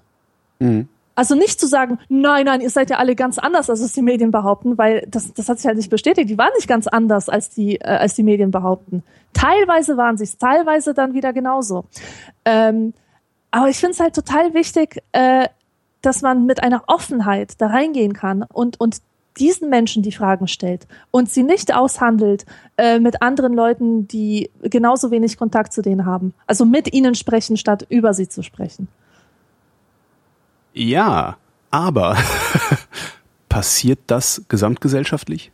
Mhm. Also nicht zu sagen, nein, nein, ihr seid ja alle ganz anders, als es die Medien behaupten, weil das, das hat sich halt nicht bestätigt. Die waren nicht ganz anders, als die, äh, als die Medien behaupten. Teilweise waren sie es, teilweise dann wieder genauso. Ähm, aber ich finde es halt total wichtig, äh, dass man mit einer Offenheit da reingehen kann und, und diesen Menschen die Fragen stellt und sie nicht aushandelt äh, mit anderen Leuten, die genauso wenig Kontakt zu denen haben. Also mit ihnen sprechen, statt über sie zu sprechen. Ja, aber passiert das gesamtgesellschaftlich?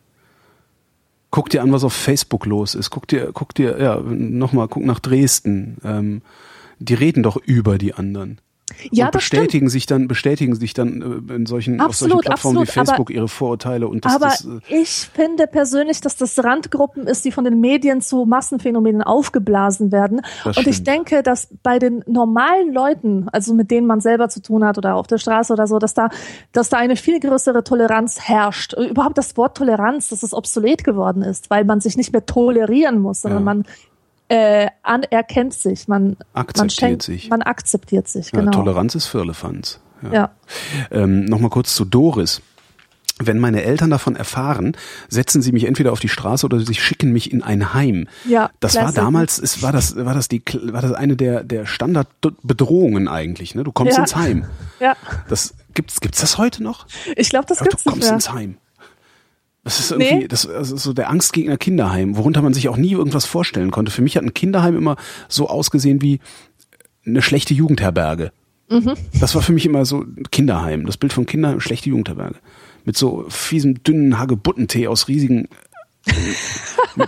Guck dir an, was auf Facebook los ist. Guck dir, guck dir, ja, nochmal, guck nach Dresden. Ähm, die reden doch über die anderen. Ja, und bestätigen sich dann, bestätigen sich dann äh, in solchen, absolut, auf solchen Plattformen absolut, wie Facebook aber, ihre Vorurteile und das, Aber das, äh ich finde persönlich, dass das Randgruppen ist, die von den Medien zu Massenphänomenen aufgeblasen werden. und stimmt. ich denke, dass bei den normalen Leuten, also mit denen man selber zu tun hat oder auf der Straße oder so, dass da, dass da eine viel größere Toleranz herrscht. Überhaupt das Wort Toleranz, dass es obsolet geworden ist, weil man sich nicht mehr tolerieren muss, sondern ja. man äh, anerkennt sich, man akzeptiert man schenkt, sich. Man akzeptiert sich, genau. Ja, Toleranz ist Firlefanz. Ja. ja. Ähm, Nochmal kurz zu Doris. Wenn meine Eltern davon erfahren, setzen sie mich entweder auf die Straße oder sie schicken mich in ein Heim. Ja, das war damals, es war das, war das die, war das eine der der Standardbedrohungen eigentlich. Ne, du kommst ja. ins Heim. Ja. Das gibt's, gibt's das heute noch? Ich glaube, das gibt's nicht mehr. Du kommst ins Heim. Das ist irgendwie, nee. das ist so der Angstgegner Kinderheim, worunter man sich auch nie irgendwas vorstellen konnte. Für mich hat ein Kinderheim immer so ausgesehen wie eine schlechte Jugendherberge. Mhm. Das war für mich immer so Kinderheim. Das Bild von Kinderheim, schlechte Jugendherberge. Mit so fiesem, dünnen Hagebuttentee aus riesigen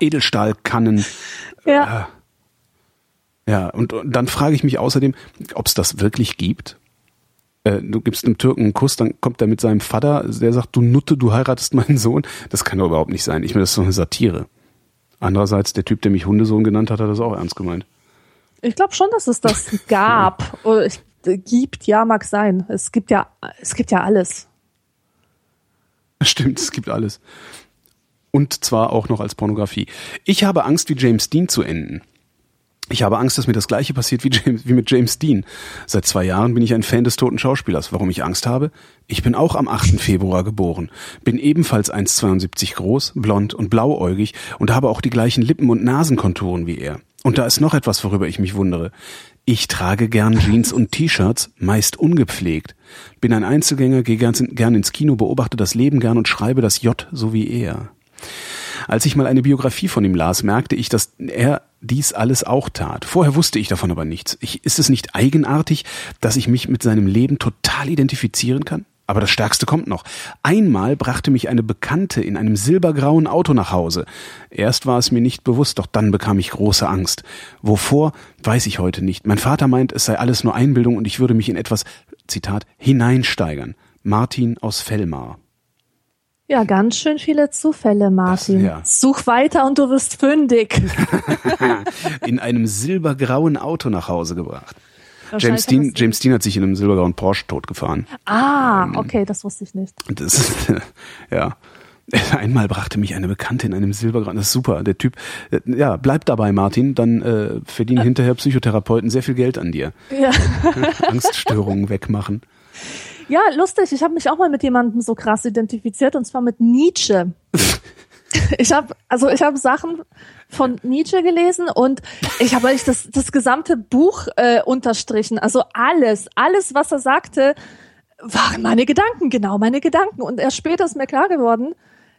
Edelstahlkannen. Ja. Äh, ja, und, und dann frage ich mich außerdem, ob es das wirklich gibt äh, du gibst einem Türken einen Kuss, dann kommt er mit seinem Vater, der sagt, du Nutte, du heiratest meinen Sohn. Das kann doch überhaupt nicht sein. Ich meine, das ist so eine Satire. Andererseits, der Typ, der mich Hundesohn genannt hat, hat das auch ernst gemeint. Ich glaube schon, dass es das gab. Oder es gibt, ja, mag sein. Es gibt ja, es gibt ja alles. Stimmt, es gibt alles. Und zwar auch noch als Pornografie. Ich habe Angst, wie James Dean zu enden. Ich habe Angst, dass mir das gleiche passiert wie, James, wie mit James Dean. Seit zwei Jahren bin ich ein Fan des toten Schauspielers. Warum ich Angst habe? Ich bin auch am 8. Februar geboren, bin ebenfalls 1,72 groß, blond und blauäugig und habe auch die gleichen Lippen- und Nasenkonturen wie er. Und da ist noch etwas, worüber ich mich wundere. Ich trage gern Jeans und T-Shirts, meist ungepflegt. Bin ein Einzelgänger, gehe gern ins Kino, beobachte das Leben gern und schreibe das J so wie er. Als ich mal eine Biografie von ihm las, merkte ich, dass er dies alles auch tat. Vorher wusste ich davon aber nichts. Ich, ist es nicht eigenartig, dass ich mich mit seinem Leben total identifizieren kann? Aber das Stärkste kommt noch. Einmal brachte mich eine Bekannte in einem silbergrauen Auto nach Hause. Erst war es mir nicht bewusst, doch dann bekam ich große Angst. Wovor, weiß ich heute nicht. Mein Vater meint, es sei alles nur Einbildung und ich würde mich in etwas, Zitat, hineinsteigern. Martin aus Fellmar. Ja, ganz schön viele Zufälle, Martin. Das, ja. Such weiter und du wirst fündig. in einem silbergrauen Auto nach Hause gebracht. James Dean, James Dean hat sich in einem silbergrauen Porsche totgefahren. Ah, ähm, okay, das wusste ich nicht. Das ja. Einmal brachte mich eine Bekannte in einem silbergrauen, das ist super, der Typ, äh, ja, bleib dabei, Martin, dann äh, verdienen hinterher Psychotherapeuten sehr viel Geld an dir. Ja. Angststörungen wegmachen. Ja, lustig. Ich habe mich auch mal mit jemandem so krass identifiziert und zwar mit Nietzsche. ich habe also ich habe Sachen von Nietzsche gelesen und ich habe eigentlich das das gesamte Buch äh, unterstrichen. Also alles, alles was er sagte, waren meine Gedanken, genau meine Gedanken und erst später ist mir klar geworden,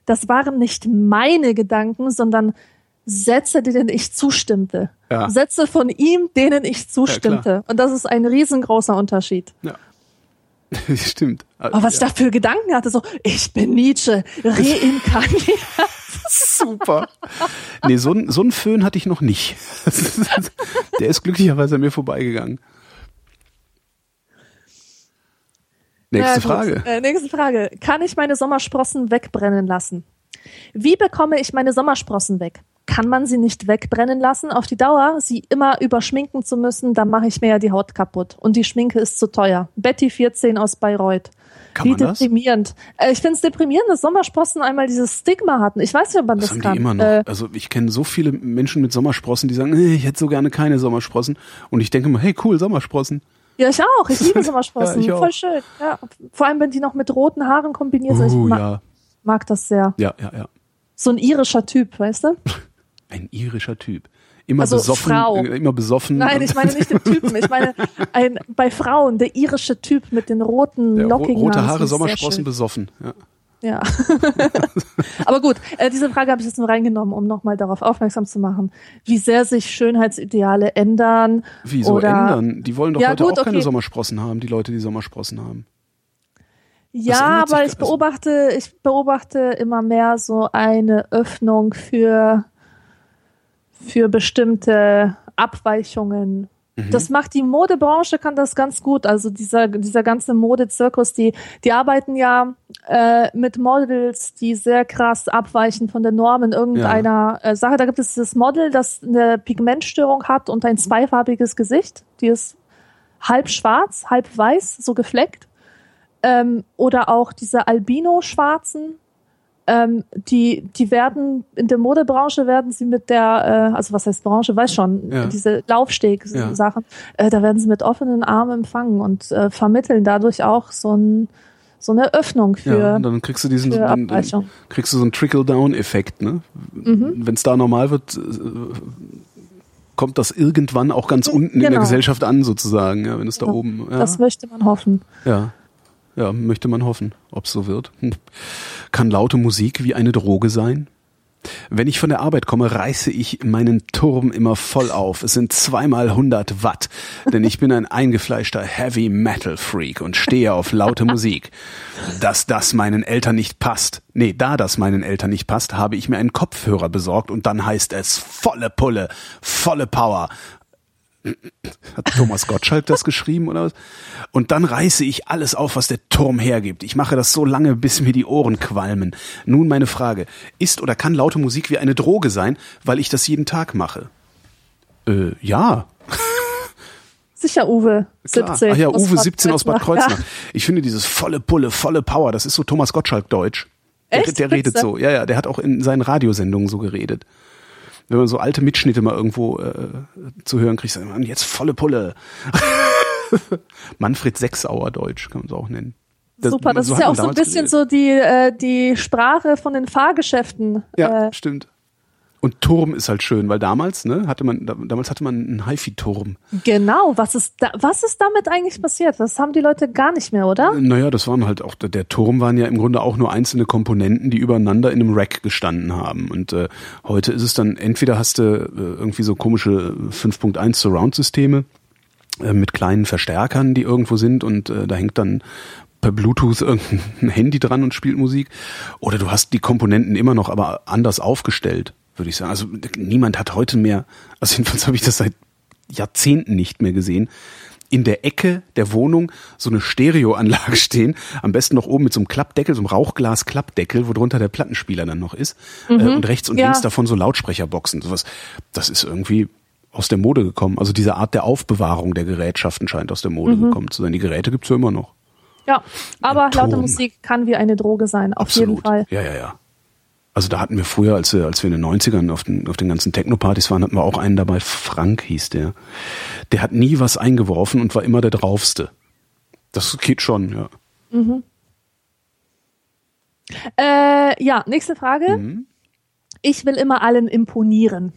das waren nicht meine Gedanken, sondern Sätze, denen ich zustimmte. Ja. Sätze von ihm, denen ich zustimmte. Ja, und das ist ein riesengroßer Unterschied. Ja. Stimmt. Aber was ja. ich da für Gedanken hatte, so, ich bin Nietzsche, reinkarniert. Super. Nee, so, so einen Föhn hatte ich noch nicht. Der ist glücklicherweise an mir vorbeigegangen. Nächste ja, Frage. Äh, nächste Frage. Kann ich meine Sommersprossen wegbrennen lassen? Wie bekomme ich meine Sommersprossen weg? Kann man sie nicht wegbrennen lassen. Auf die Dauer, sie immer überschminken zu müssen, dann mache ich mir ja die Haut kaputt. Und die Schminke ist zu teuer. Betty 14 aus Bayreuth. Kann Wie deprimierend. Äh, ich finde es deprimierend, dass Sommersprossen einmal dieses Stigma hatten. Ich weiß nicht, ob man das, das haben kann. Die immer noch. Äh, also ich kenne so viele Menschen mit Sommersprossen, die sagen, hey, ich hätte so gerne keine Sommersprossen. Und ich denke mal, hey, cool, Sommersprossen. Ja, ich auch. Ich liebe Sommersprossen. ja, Voll schön. Ja. Vor allem, wenn die noch mit roten Haaren kombiniert sind. Uh, ich mag, ja. mag das sehr. Ja, ja, ja. So ein irischer Typ, weißt du? Ein irischer Typ. Immer also besoffen. Frau. Äh, immer besoffen. Nein, ich meine nicht den Typen. Ich meine ein, bei Frauen, der irische Typ mit den roten, der lockigen Rote Haare, Sommersprossen, besoffen. Ja. Ja. Aber gut, äh, diese Frage habe ich jetzt nur reingenommen, um nochmal darauf aufmerksam zu machen, wie sehr sich Schönheitsideale ändern. Wieso oder ändern? Die wollen doch ja, heute gut, auch keine Sommersprossen haben, die Leute, die Sommersprossen haben. Ja, aber ich beobachte, ich beobachte immer mehr so eine Öffnung für für bestimmte Abweichungen Mhm. Das macht die Modebranche, kann das ganz gut. Also dieser, dieser ganze Modezirkus, die, die arbeiten ja äh, mit Models, die sehr krass abweichen von den Normen irgendeiner ja. äh, Sache. Da gibt es dieses Model, das eine Pigmentstörung hat und ein zweifarbiges Gesicht. Die ist halb schwarz, halb weiß, so gefleckt. Ähm, oder auch diese Albino-Schwarzen, ähm, die, die werden in der Modebranche werden sie mit der, äh, also was heißt Branche, weiß schon, ja. diese Laufsteg-Sachen, ja. äh, da werden sie mit offenen Armen empfangen und äh, vermitteln dadurch auch so ein so eine Öffnung für. Ja, und dann kriegst du diesen, dann, dann kriegst du so einen Trickle-Down-Effekt, ne? Mhm. Wenn es da normal wird, äh, kommt das irgendwann auch ganz unten genau. in der genau. Gesellschaft an, sozusagen, ja, wenn es da oben. Ja. Das möchte man hoffen. Ja. Ja, möchte man hoffen, ob es so wird. Hm. Kann laute Musik wie eine Droge sein? Wenn ich von der Arbeit komme, reiße ich meinen Turm immer voll auf. Es sind zweimal 100 Watt, denn ich bin ein eingefleischter Heavy Metal Freak und stehe auf laute Musik. Dass das meinen Eltern nicht passt, nee, da das meinen Eltern nicht passt, habe ich mir einen Kopfhörer besorgt und dann heißt es volle Pulle, volle Power, hat Thomas Gottschalk das geschrieben oder was? Und dann reiße ich alles auf, was der Turm hergibt. Ich mache das so lange, bis mir die Ohren qualmen. Nun meine Frage. Ist oder kann laute Musik wie eine Droge sein, weil ich das jeden Tag mache? Äh, ja. Sicher Uwe, 17. Ach ja, Uwe 17 aus Bad Kreuznach. Ja. Ich finde dieses volle Pulle, volle Power, das ist so Thomas Gottschalk Deutsch. Der, Echt? der redet so. Ja, ja, der hat auch in seinen Radiosendungen so geredet wenn man so alte Mitschnitte mal irgendwo äh, zu hören kriegt, sagt man, jetzt volle Pulle. Manfred Sechsauer Deutsch kann man es auch nennen. Das, Super, das so ist ja auch so ein bisschen geredet. so die, äh, die Sprache von den Fahrgeschäften. Ja, äh, stimmt. Und Turm ist halt schön, weil damals, ne, hatte man, damals hatte man einen HiFi-Turm. Genau, was ist da, was ist damit eigentlich passiert? Das haben die Leute gar nicht mehr, oder? Naja, das waren halt auch, der Turm waren ja im Grunde auch nur einzelne Komponenten, die übereinander in einem Rack gestanden haben. Und äh, heute ist es dann, entweder hast du äh, irgendwie so komische 5.1 Surround-Systeme äh, mit kleinen Verstärkern, die irgendwo sind und äh, da hängt dann per Bluetooth irgendein Handy dran und spielt Musik. Oder du hast die Komponenten immer noch, aber anders aufgestellt würde ich sagen. Also niemand hat heute mehr, also jedenfalls habe ich das seit Jahrzehnten nicht mehr gesehen, in der Ecke der Wohnung so eine Stereoanlage stehen, am besten noch oben mit so einem Klappdeckel, so einem Rauchglas-Klappdeckel, wo drunter der Plattenspieler dann noch ist, äh, mhm. äh, und rechts und ja. links davon so Lautsprecherboxen, sowas. Das ist irgendwie aus der Mode gekommen. Also diese Art der Aufbewahrung der Gerätschaften scheint aus der Mode mhm. gekommen zu sein. Die Geräte gibt's ja immer noch. Ja, aber laute Musik kann wie eine Droge sein, auf Absolut. jeden Fall. Ja, ja, ja. Also da hatten wir früher, als wir, als wir in den 90ern auf den, auf den ganzen Techno-Partys waren, hatten wir auch einen dabei, Frank hieß der. Der hat nie was eingeworfen und war immer der draufste. Das geht schon, ja. Mhm. Äh, ja, nächste Frage. Mhm. Ich will immer allen imponieren.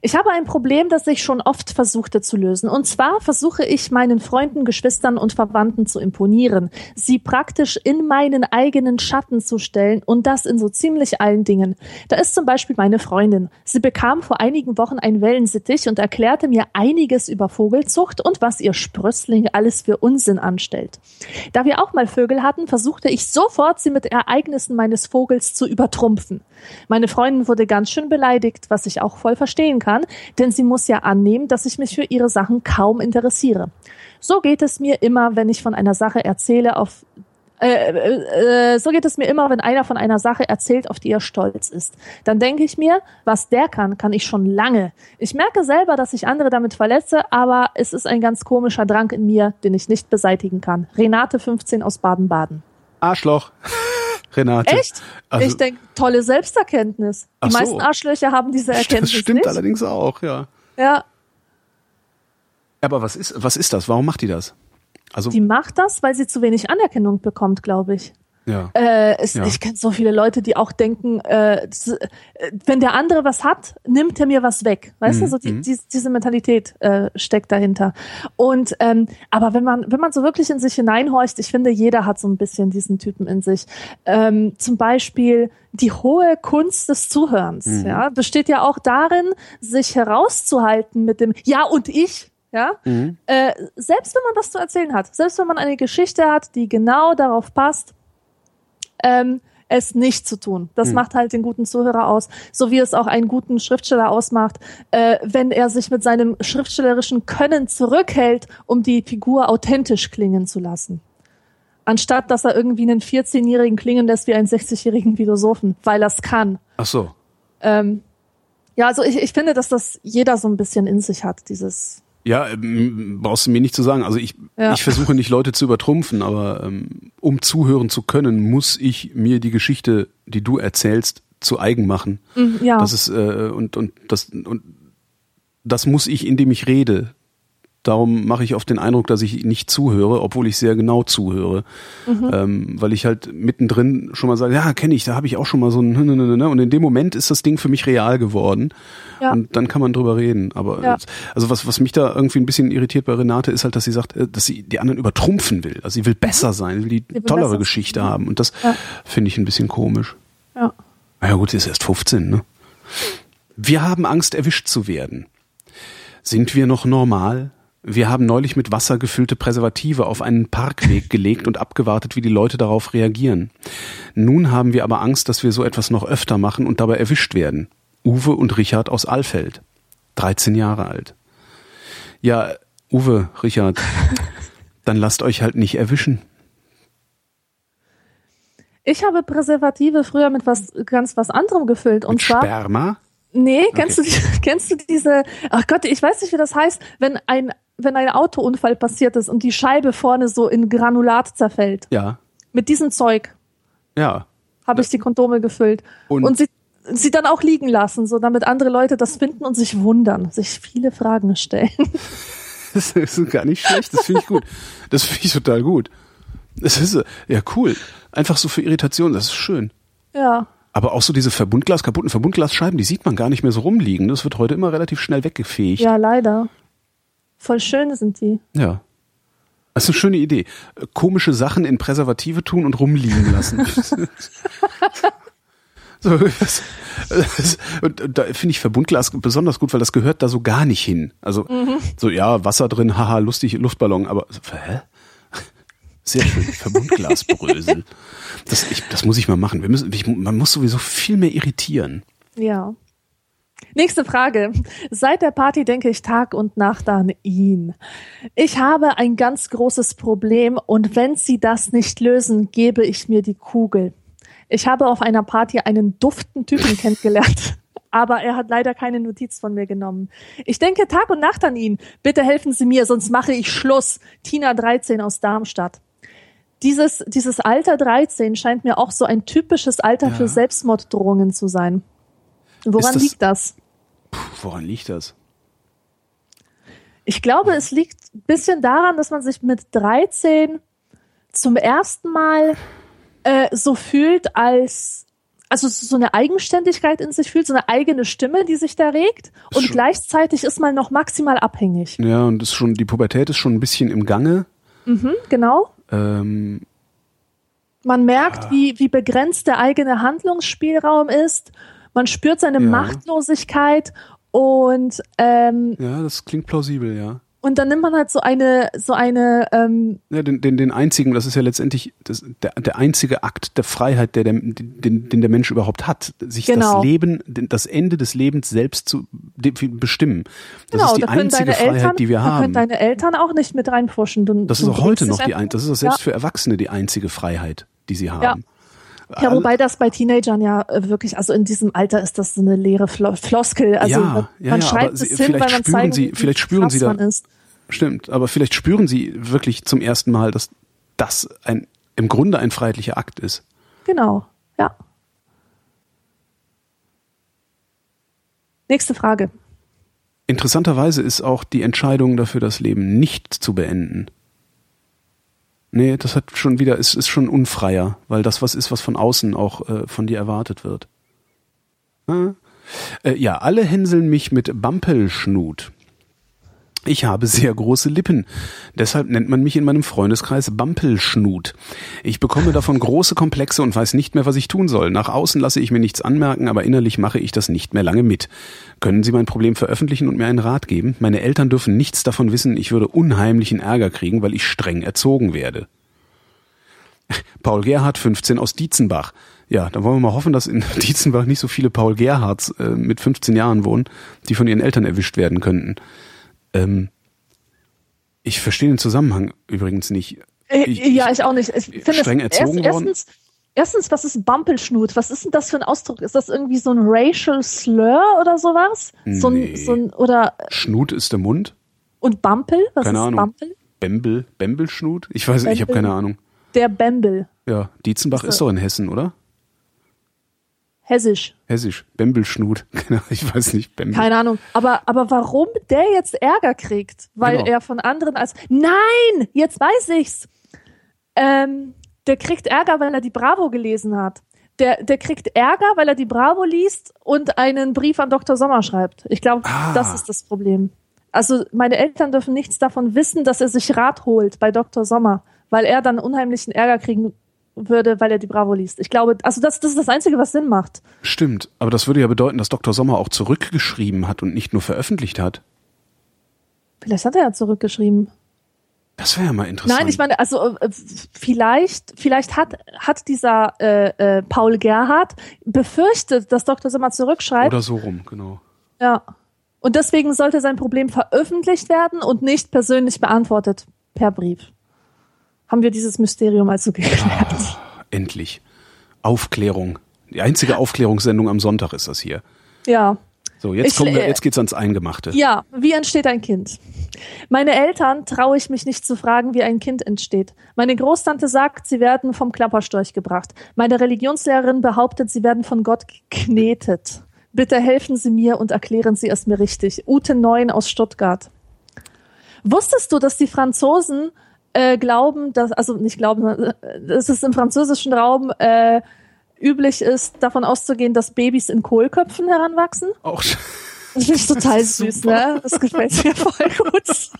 Ich habe ein Problem, das ich schon oft versuchte zu lösen. Und zwar versuche ich meinen Freunden, Geschwistern und Verwandten zu imponieren, sie praktisch in meinen eigenen Schatten zu stellen und das in so ziemlich allen Dingen. Da ist zum Beispiel meine Freundin. Sie bekam vor einigen Wochen ein Wellensittich und erklärte mir einiges über Vogelzucht und was ihr Sprössling alles für Unsinn anstellt. Da wir auch mal Vögel hatten, versuchte ich sofort, sie mit Ereignissen meines Vogels zu übertrumpfen. Meine Freundin wurde ganz schön beleidigt, was ich auch voll verstehen kann, denn sie muss ja annehmen, dass ich mich für ihre Sachen kaum interessiere. So geht es mir immer, wenn ich von einer Sache erzähle, auf äh, äh, äh, so geht es mir immer, wenn einer von einer Sache erzählt, auf die er stolz ist. Dann denke ich mir, was der kann, kann ich schon lange. Ich merke selber, dass ich andere damit verletze, aber es ist ein ganz komischer Drang in mir, den ich nicht beseitigen kann. Renate 15 aus Baden-Baden. Arschloch. Renate. Echt? Also, ich denke, tolle Selbsterkenntnis. Die so. meisten Arschlöcher haben diese Erkenntnis. Das stimmt nicht. allerdings auch, ja. Ja. Aber was ist, was ist das? Warum macht die das? Also, die macht das, weil sie zu wenig Anerkennung bekommt, glaube ich. Ja. Äh, es, ja. Ich kenne so viele Leute, die auch denken, äh, wenn der andere was hat, nimmt er mir was weg. Weißt mhm. du, so die, die, diese Mentalität äh, steckt dahinter. Und ähm, aber wenn man wenn man so wirklich in sich hineinhorcht, ich finde, jeder hat so ein bisschen diesen Typen in sich. Ähm, zum Beispiel die hohe Kunst des Zuhörens. Mhm. Ja, besteht ja auch darin, sich herauszuhalten mit dem Ja und ich. Ja, mhm. äh, selbst wenn man was zu erzählen hat, selbst wenn man eine Geschichte hat, die genau darauf passt, ähm, es nicht zu tun. Das hm. macht halt den guten Zuhörer aus, so wie es auch einen guten Schriftsteller ausmacht, äh, wenn er sich mit seinem schriftstellerischen Können zurückhält, um die Figur authentisch klingen zu lassen. Anstatt dass er irgendwie einen 14-Jährigen klingen lässt wie einen 60-jährigen Philosophen, weil er es kann. Ach so. Ähm, ja, also ich, ich finde, dass das jeder so ein bisschen in sich hat, dieses ja, ähm, brauchst du mir nicht zu sagen. Also ich, ja. ich versuche nicht Leute zu übertrumpfen, aber ähm, um zuhören zu können, muss ich mir die Geschichte, die du erzählst, zu eigen machen. Mhm, ja. Das ist äh, und und das und das muss ich, indem ich rede. Darum mache ich oft den Eindruck, dass ich nicht zuhöre, obwohl ich sehr genau zuhöre. Mhm. Ähm, weil ich halt mittendrin schon mal sage, ja, kenne ich, da habe ich auch schon mal so ein ne, und in dem Moment ist das Ding für mich real geworden. Ja. Und dann kann man drüber reden. Aber ja. also was, was mich da irgendwie ein bisschen irritiert bei Renate ist halt, dass sie sagt, äh, dass sie die anderen übertrumpfen will. Also sie will besser mhm. sein, will die will tollere Geschichte sein. haben. Und das ja. finde ich ein bisschen komisch. Ja. Ja gut, sie ist erst 15, ne? Wir haben Angst, erwischt zu werden. Sind wir noch normal? Wir haben neulich mit Wasser gefüllte Präservative auf einen Parkweg gelegt und abgewartet, wie die Leute darauf reagieren. Nun haben wir aber Angst, dass wir so etwas noch öfter machen und dabei erwischt werden. Uwe und Richard aus Alfeld. 13 Jahre alt. Ja, Uwe, Richard, dann lasst euch halt nicht erwischen. Ich habe Präservative früher mit was ganz was anderem gefüllt und mit zwar Sperma. Nee, kennst okay. du kennst du diese Ach Gott, ich weiß nicht, wie das heißt, wenn ein wenn ein Autounfall passiert ist und die Scheibe vorne so in Granulat zerfällt. Ja. Mit diesem Zeug. Ja. Habe ich die Kondome gefüllt. Und, und sie, sie dann auch liegen lassen, so damit andere Leute das finden und sich wundern, sich viele Fragen stellen. Das ist gar nicht schlecht, das finde ich gut. Das finde ich total gut. Das ist ja cool. Einfach so für Irritation, das ist schön. Ja. Aber auch so diese Verbundglas, kaputten Verbundglasscheiben, die sieht man gar nicht mehr so rumliegen. Das wird heute immer relativ schnell weggefegt. Ja, leider. Voll schön sind die. Ja. Das ist eine schöne Idee. Komische Sachen in Präservative tun und rumliegen lassen. so, das, das, und, da finde ich Verbundglas besonders gut, weil das gehört da so gar nicht hin. Also mhm. so ja, Wasser drin, haha, lustig, Luftballon, aber hä? Sehr schön, Verbundglasbrösel. Das, ich, das muss ich mal machen. Wir müssen, ich, man muss sowieso viel mehr irritieren. Ja. Nächste Frage. Seit der Party denke ich Tag und Nacht an ihn. Ich habe ein ganz großes Problem und wenn Sie das nicht lösen, gebe ich mir die Kugel. Ich habe auf einer Party einen duften Typen kennengelernt, aber er hat leider keine Notiz von mir genommen. Ich denke Tag und Nacht an ihn. Bitte helfen Sie mir, sonst mache ich Schluss. Tina 13 aus Darmstadt. Dieses, dieses Alter 13 scheint mir auch so ein typisches Alter ja. für Selbstmorddrohungen zu sein. Woran das, liegt das? Puh, woran liegt das? Ich glaube, es liegt ein bisschen daran, dass man sich mit 13 zum ersten Mal äh, so fühlt, als also so eine Eigenständigkeit in sich fühlt, so eine eigene Stimme, die sich da regt und schon, gleichzeitig ist man noch maximal abhängig. Ja, und ist schon die Pubertät ist schon ein bisschen im Gange. Mhm, genau. Ähm, man merkt, ja. wie, wie begrenzt der eigene Handlungsspielraum ist man spürt seine ja. Machtlosigkeit und ähm, ja, das klingt plausibel, ja. Und dann nimmt man halt so eine, so eine. Ähm, ja, den, den, den einzigen, das ist ja letztendlich das, der, der einzige Akt der Freiheit, der, der, den, den der Mensch überhaupt hat, sich genau. das Leben, das Ende des Lebens selbst zu bestimmen. Das genau, ist die da einzige Freiheit, Eltern, die wir haben. Da können deine Eltern auch nicht mit reinpfuschen. Du, das ist auch heute noch die ein, das ist auch selbst ja. für Erwachsene die einzige Freiheit, die sie haben. Ja. Ja, wobei das bei Teenagern ja äh, wirklich, also in diesem Alter ist das so eine leere Floskel. Also ja, man ja, ja, schreibt es hin, weil man zeigen, sie, vielleicht spüren sie da, Stimmt, aber vielleicht spüren sie wirklich zum ersten Mal, dass das ein im Grunde ein freiheitlicher Akt ist. Genau, ja. Nächste Frage. Interessanterweise ist auch die Entscheidung dafür, das Leben nicht zu beenden, Nee, das hat schon wieder, ist, ist schon unfreier, weil das was ist, was von außen auch äh, von dir erwartet wird. Äh, ja, alle hänseln mich mit Bampelschnut. Ich habe sehr große Lippen. Deshalb nennt man mich in meinem Freundeskreis Bampelschnut. Ich bekomme davon große Komplexe und weiß nicht mehr, was ich tun soll. Nach außen lasse ich mir nichts anmerken, aber innerlich mache ich das nicht mehr lange mit. Können Sie mein Problem veröffentlichen und mir einen Rat geben? Meine Eltern dürfen nichts davon wissen. Ich würde unheimlichen Ärger kriegen, weil ich streng erzogen werde. Paul Gerhard, 15 aus Dietzenbach. Ja, dann wollen wir mal hoffen, dass in Dietzenbach nicht so viele Paul Gerhards äh, mit 15 Jahren wohnen, die von ihren Eltern erwischt werden könnten. Ähm, ich verstehe den Zusammenhang übrigens nicht. Äh, ich, ja, ich auch nicht. Ich finde streng es erzogen erst, worden. Erstens, erstens, was ist Bampelschnut? Was ist denn das für ein Ausdruck? Ist das irgendwie so ein Racial Slur oder sowas? So ein, so ein, oder Schnut ist der Mund? Und Bampel? Was keine ist Ahnung. Bampel? Bembel, Bembelschnut? Ich weiß nicht, ich habe keine Ahnung. Der Bembel. Ja, Dietzenbach ist doch in Hessen, oder? Hessisch. Hessisch. Bembelschnut. Genau, ich weiß nicht. Bembel. Keine Ahnung. Aber, aber warum der jetzt Ärger kriegt? Weil Genau. er von anderen als, nein, jetzt weiß ich's. Ähm, der kriegt Ärger, weil er die Bravo gelesen hat. Der, der kriegt Ärger, weil er die Bravo liest und einen Brief an Dr. Sommer schreibt. Ich glaube, Ah. das ist das Problem. Also meine Eltern dürfen nichts davon wissen, dass er sich Rat holt bei Dr. Sommer, weil er dann unheimlichen Ärger kriegen würde, weil er die Bravo liest. Ich glaube, also das, das ist das Einzige, was Sinn macht. Stimmt, aber das würde ja bedeuten, dass Dr. Sommer auch zurückgeschrieben hat und nicht nur veröffentlicht hat. Vielleicht hat er ja zurückgeschrieben. Das wäre ja mal interessant. Nein, ich meine, also äh, vielleicht, vielleicht hat, hat dieser äh, äh, Paul Gerhardt befürchtet, dass Dr. Sommer zurückschreibt. Oder so rum, genau. Ja. Und deswegen sollte sein Problem veröffentlicht werden und nicht persönlich beantwortet per Brief. Haben wir dieses Mysterium also geklärt. Endlich. Aufklärung. Die einzige Aufklärungssendung am Sonntag ist das hier. Ja. So, jetzt Ich, kommen wir, äh, jetzt geht's ans Eingemachte. Ja, wie entsteht ein Kind? Meine Eltern traue ich mich nicht zu fragen, wie ein Kind entsteht. Meine Großtante sagt, sie werden vom Klapperstorch gebracht. Meine Religionslehrerin behauptet, sie werden von Gott geknetet. Bitte helfen Sie mir und erklären Sie es mir richtig. Ute Neun aus Stuttgart. Wusstest du, dass die Franzosen äh, glauben, dass, also nicht glauben, äh, dass es im französischen Raum äh, üblich ist, davon auszugehen, dass Babys in Kohlköpfen heranwachsen? Auch Das ich total ist süß, ne? Das gefällt mir voll gut.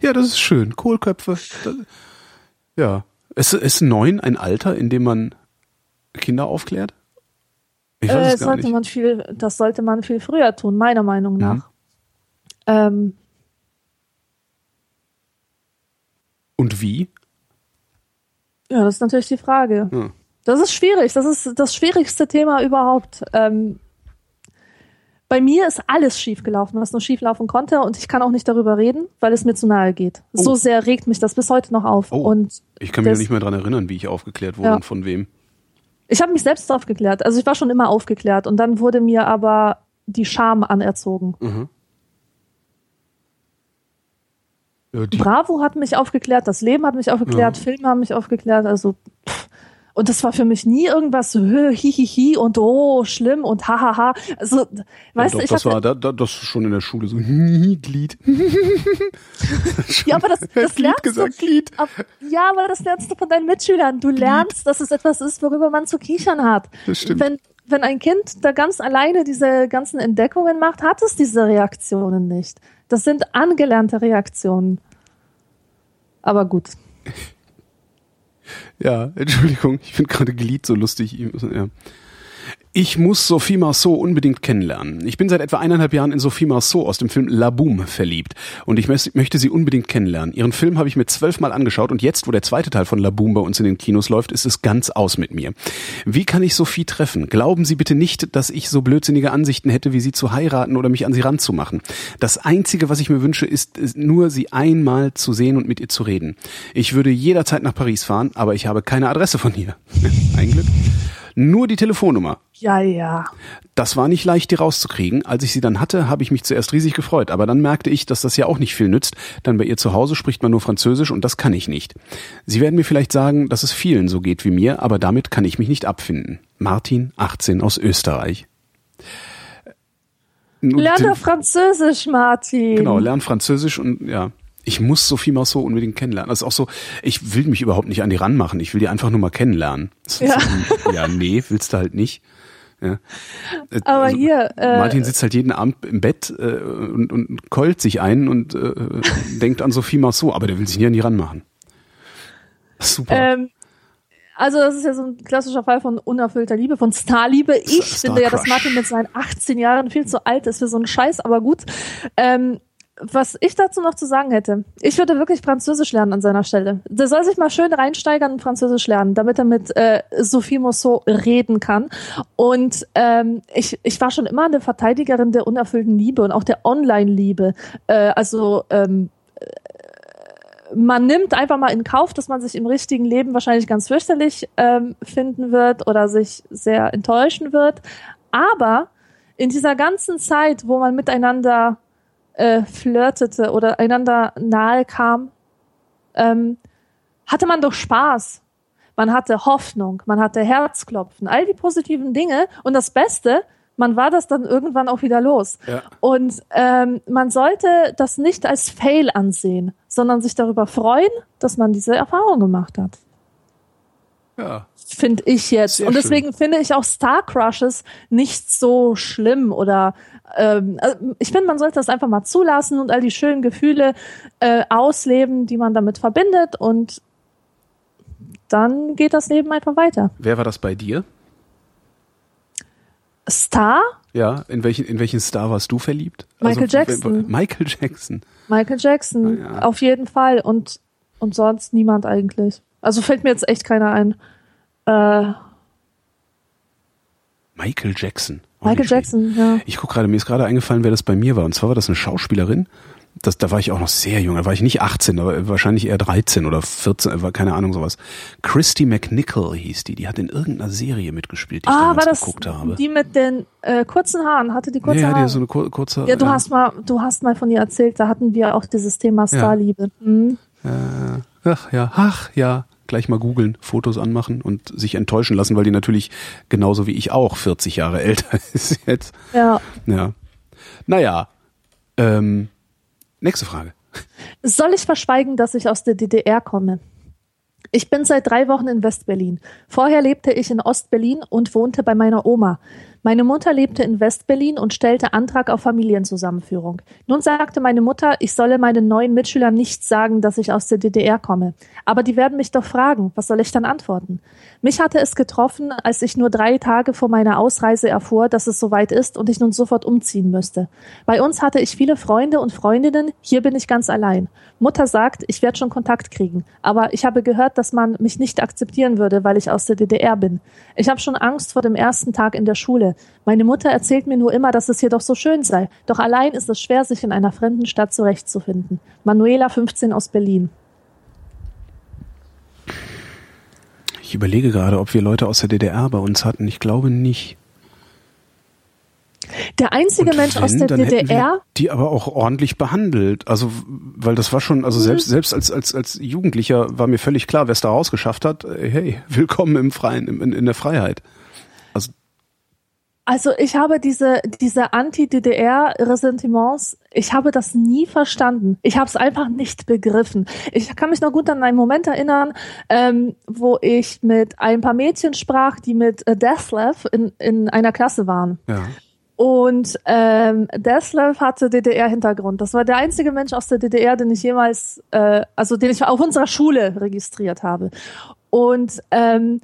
ja, das ist schön. Kohlköpfe. Ja. Ist, ist neun ein Alter, in dem man Kinder aufklärt? Ich weiß Äh, es gar sollte nicht. man viel, das sollte man viel früher tun, meiner Meinung nach. Mhm. Ähm, Und wie? ja, das ist natürlich die Frage. Ja. Das ist schwierig. Das ist das schwierigste Thema überhaupt. Ähm, bei mir ist alles schiefgelaufen, was nur schieflaufen konnte, und ich kann auch nicht darüber reden, weil es mir zu nahe geht. Oh. So sehr regt mich das bis heute noch auf. Oh. Und Ich kann mich nicht mehr dran erinnern, wie ich aufgeklärt wurde Ja. und von wem. ich habe mich selbst aufgeklärt. Also ich war schon immer aufgeklärt, und dann wurde mir aber die Scham anerzogen. Mhm. Ja, die, Bravo hat mich aufgeklärt, das Leben hat mich aufgeklärt, Ja. Filme haben mich aufgeklärt, also pff. und das war für mich nie irgendwas so hö, hi, hi, und oh, schlimm und hahaha. Also, ja, weißt doch, du, ich das war da, da, das schon in der Schule so Glied. ja, aber das, das Glied lernst gesagt, du, Glied. ab, ja, aber das lernst du von deinen Mitschülern. Du lernst, dass es etwas ist, worüber man zu kichern hat. Das stimmt. Wenn, wenn ein Kind da ganz alleine diese ganzen Entdeckungen macht, hat es diese Reaktionen nicht. Das sind angelernte Reaktionen. Aber gut. Ja, Entschuldigung, ich finde gerade Glied so lustig. Ja. Ich muss Sophie Marceau unbedingt kennenlernen. Ich bin seit etwa eineinhalb Jahren in Sophie Marceau aus dem Film La Boom verliebt und ich möchte sie unbedingt kennenlernen. Ihren Film habe ich mir zwölfmal angeschaut und jetzt, wo der zweite Teil von La Boom bei uns in den Kinos läuft, ist es ganz aus mit mir. Wie kann ich Sophie treffen? Glauben Sie bitte nicht, dass ich so blödsinnige Ansichten hätte, wie sie zu heiraten oder mich an sie ranzumachen. Das Einzige, was ich mir wünsche, ist ist nur, sie einmal zu sehen und mit ihr zu reden. Ich würde jederzeit nach Paris fahren, aber ich habe keine Adresse von ihr. Ein Glück. Nur die Telefonnummer. Ja, ja. Das war nicht leicht, die rauszukriegen. Als ich sie dann hatte, habe ich mich zuerst riesig gefreut. Aber dann merkte ich, dass das ja auch nicht viel nützt, denn bei ihr zu Hause spricht man nur Französisch und das kann ich nicht. Sie werden mir vielleicht sagen, dass es vielen so geht wie mir, aber damit kann ich mich nicht abfinden. Martin, 18 aus Österreich. Nun, Lern die- doch Französisch, Martin. Genau, lern Französisch und ja. Ich muss Sophie Marceau unbedingt kennenlernen. Das ist auch so, ich will mich überhaupt nicht an die ranmachen. Ich will die einfach nur mal kennenlernen. Ja. so, ja, nee, willst du halt nicht. Ja. Äh, Aber hier, äh, Martin sitzt halt jeden Abend im Bett äh, und, und keult sich ein und äh, denkt an Sophie Marceau, aber der will sich nie an die ranmachen. Super. Ähm, also das ist ja so ein klassischer Fall von unerfüllter Liebe, von Starliebe. Ich Star finde ja, dass. Martin mit seinen 18 Jahren viel zu alt ist für so einen Scheiß, aber gut. Ähm, was ich dazu noch zu sagen hätte, ich würde wirklich Französisch lernen an seiner Stelle. Der soll sich mal schön reinsteigern in Französisch lernen, damit er mit äh, Sophie Mousseau reden kann. Und ähm, ich, ich war schon immer eine Verteidigerin der unerfüllten Liebe und auch der Online-Liebe. Äh, also ähm, man nimmt einfach mal in Kauf, dass man sich im richtigen Leben wahrscheinlich ganz fürchterlich ähm, finden wird oder sich sehr enttäuschen wird. Aber in dieser ganzen Zeit, wo man miteinander äh, flirtete oder einander nahe kam, ähm, hatte man doch Spaß. Man hatte Hoffnung, man hatte Herzklopfen, all die positiven Dinge. Und das Beste, man war das dann irgendwann auch wieder los. Ja. Und ähm, man sollte das nicht als Fail ansehen, sondern sich darüber freuen, dass man diese Erfahrung gemacht hat. Ja. Finde ich jetzt. Sehr und deswegen schön. finde ich auch Star Crushes nicht so schlimm oder ähm, also ich finde, man sollte das einfach mal zulassen und all die schönen Gefühle äh, ausleben, die man damit verbindet und dann geht das Leben einfach weiter. Wer war das bei dir? Star? Ja, in welchen, in welchen Star warst du verliebt? Michael also, Jackson. Michael Jackson. Michael Jackson, ah, ja. auf jeden Fall. Und, und sonst niemand eigentlich. Also fällt mir jetzt echt keiner ein. Äh, Michael Jackson. Michael Jackson, ja. Ich gucke gerade, mir ist gerade eingefallen, wer das bei mir war. Und zwar war das eine Schauspielerin. Das, da war ich auch noch sehr jung. Da war ich nicht 18, aber wahrscheinlich eher 13 oder 14, war keine Ahnung sowas. Christy McNichol hieß die. Die hat in irgendeiner Serie mitgespielt, die ah, ich damals war das geguckt habe. Die mit den äh, kurzen Haaren, hatte die kurze ja, Haare? Ja, die so eine kur kurze. Ja, du ja. hast mal, du hast mal von ihr erzählt. Da hatten wir auch dieses Thema Starliebe. Ja. Mhm. Äh, ach ja, ach ja gleich mal googeln, Fotos anmachen und sich enttäuschen lassen, weil die natürlich genauso wie ich auch 40 Jahre älter ist jetzt. Ja. Ja. Naja. Ähm, nächste Frage. Soll ich verschweigen, dass ich aus der DDR komme? Ich bin seit drei Wochen in Westberlin. Vorher lebte ich in Ostberlin und wohnte bei meiner Oma. Meine Mutter lebte in Westberlin und stellte Antrag auf Familienzusammenführung. Nun sagte meine Mutter, ich solle meinen neuen Mitschülern nicht sagen, dass ich aus der DDR komme. Aber die werden mich doch fragen, was soll ich dann antworten? Mich hatte es getroffen, als ich nur drei Tage vor meiner Ausreise erfuhr, dass es soweit ist und ich nun sofort umziehen müsste. Bei uns hatte ich viele Freunde und Freundinnen, hier bin ich ganz allein. Mutter sagt, ich werde schon Kontakt kriegen, aber ich habe gehört, dass man mich nicht akzeptieren würde, weil ich aus der DDR bin. Ich habe schon Angst vor dem ersten Tag in der Schule. Meine Mutter erzählt mir nur immer, dass es hier doch so schön sei. Doch allein ist es schwer, sich in einer fremden Stadt zurechtzufinden. Manuela 15 aus Berlin. Ich überlege gerade, ob wir Leute aus der DDR bei uns hatten. Ich glaube nicht. Der einzige und Mensch wenn, aus der DDR. Die aber auch ordentlich behandelt. Also, weil das war schon, also selbst, mhm. selbst als, als, als Jugendlicher war mir völlig klar, wer es da rausgeschafft hat, hey, willkommen im Freien, in, in der Freiheit. Also ich habe diese, diese Anti-DDR-Ressentiments, ich habe das nie verstanden. Ich habe es einfach nicht begriffen. Ich kann mich noch gut an einen Moment erinnern, ähm, wo ich mit ein paar Mädchen sprach, die mit äh, Deathlev in, in einer Klasse waren. Ja. Und ähm, Deslev hatte DDR-Hintergrund. Das war der einzige Mensch aus der DDR, den ich jemals, äh, also den ich auf unserer Schule registriert habe. Und ähm,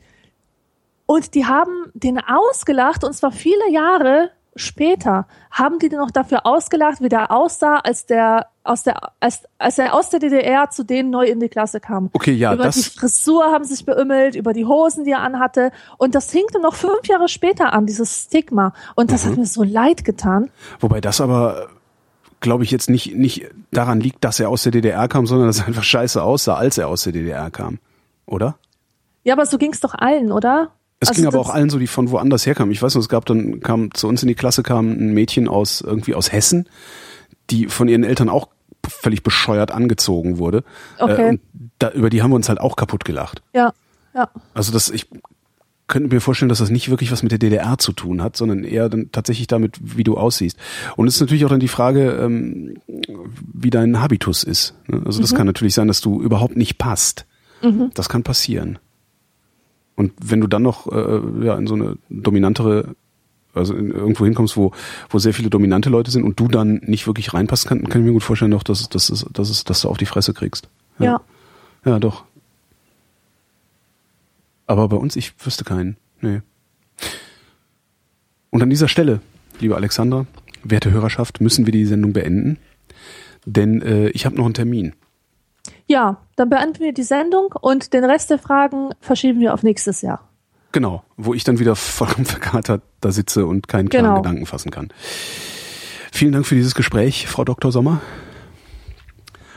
und die haben den ausgelacht, und zwar viele Jahre später haben die den noch dafür ausgelacht, wie der aussah, als der aus der als, als er aus der DDR zu denen neu in die Klasse kam. Okay, ja, über das die Frisur haben sich beümmelt, über die Hosen, die er anhatte und das hinkte noch fünf Jahre später an dieses Stigma und das mhm. hat mir so leid getan. Wobei das aber glaube ich jetzt nicht nicht daran liegt, dass er aus der DDR kam, sondern dass er einfach scheiße aussah, als er aus der DDR kam, oder? Ja, aber so ging's doch allen, oder? Es also ging aber auch allen so, die von woanders herkamen. Ich weiß noch, es gab dann, kam zu uns in die Klasse kam ein Mädchen aus, irgendwie aus Hessen, die von ihren Eltern auch völlig bescheuert angezogen wurde. Okay. Äh, und da, über die haben wir uns halt auch kaputt gelacht. Ja, ja. Also das, ich könnte mir vorstellen, dass das nicht wirklich was mit der DDR zu tun hat, sondern eher dann tatsächlich damit, wie du aussiehst. Und es ist natürlich auch dann die Frage, ähm, wie dein Habitus ist. Ne? Also das mhm. kann natürlich sein, dass du überhaupt nicht passt. Mhm. Das kann passieren. Und wenn du dann noch äh, ja, in so eine dominantere, also irgendwo hinkommst, wo, wo sehr viele dominante Leute sind und du dann nicht wirklich reinpasst, kann, kann ich mir gut vorstellen, doch, dass, dass, dass, dass, dass du auf die Fresse kriegst. Ja. ja. Ja, doch. Aber bei uns, ich wüsste keinen. Nee. Und an dieser Stelle, liebe Alexandra, werte Hörerschaft, müssen wir die Sendung beenden. denn äh, ich habe noch einen Termin. Ja, dann beenden wir die Sendung und den Rest der Fragen verschieben wir auf nächstes Jahr. Genau, wo ich dann wieder vollkommen verkatert da sitze und keinen klaren genau. Gedanken fassen kann. Vielen Dank für dieses Gespräch, Frau Dr. Sommer.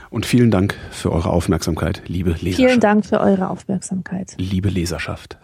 Und vielen Dank für eure Aufmerksamkeit, liebe Leserschaft. Vielen Dank für eure Aufmerksamkeit. Liebe Leserschaft.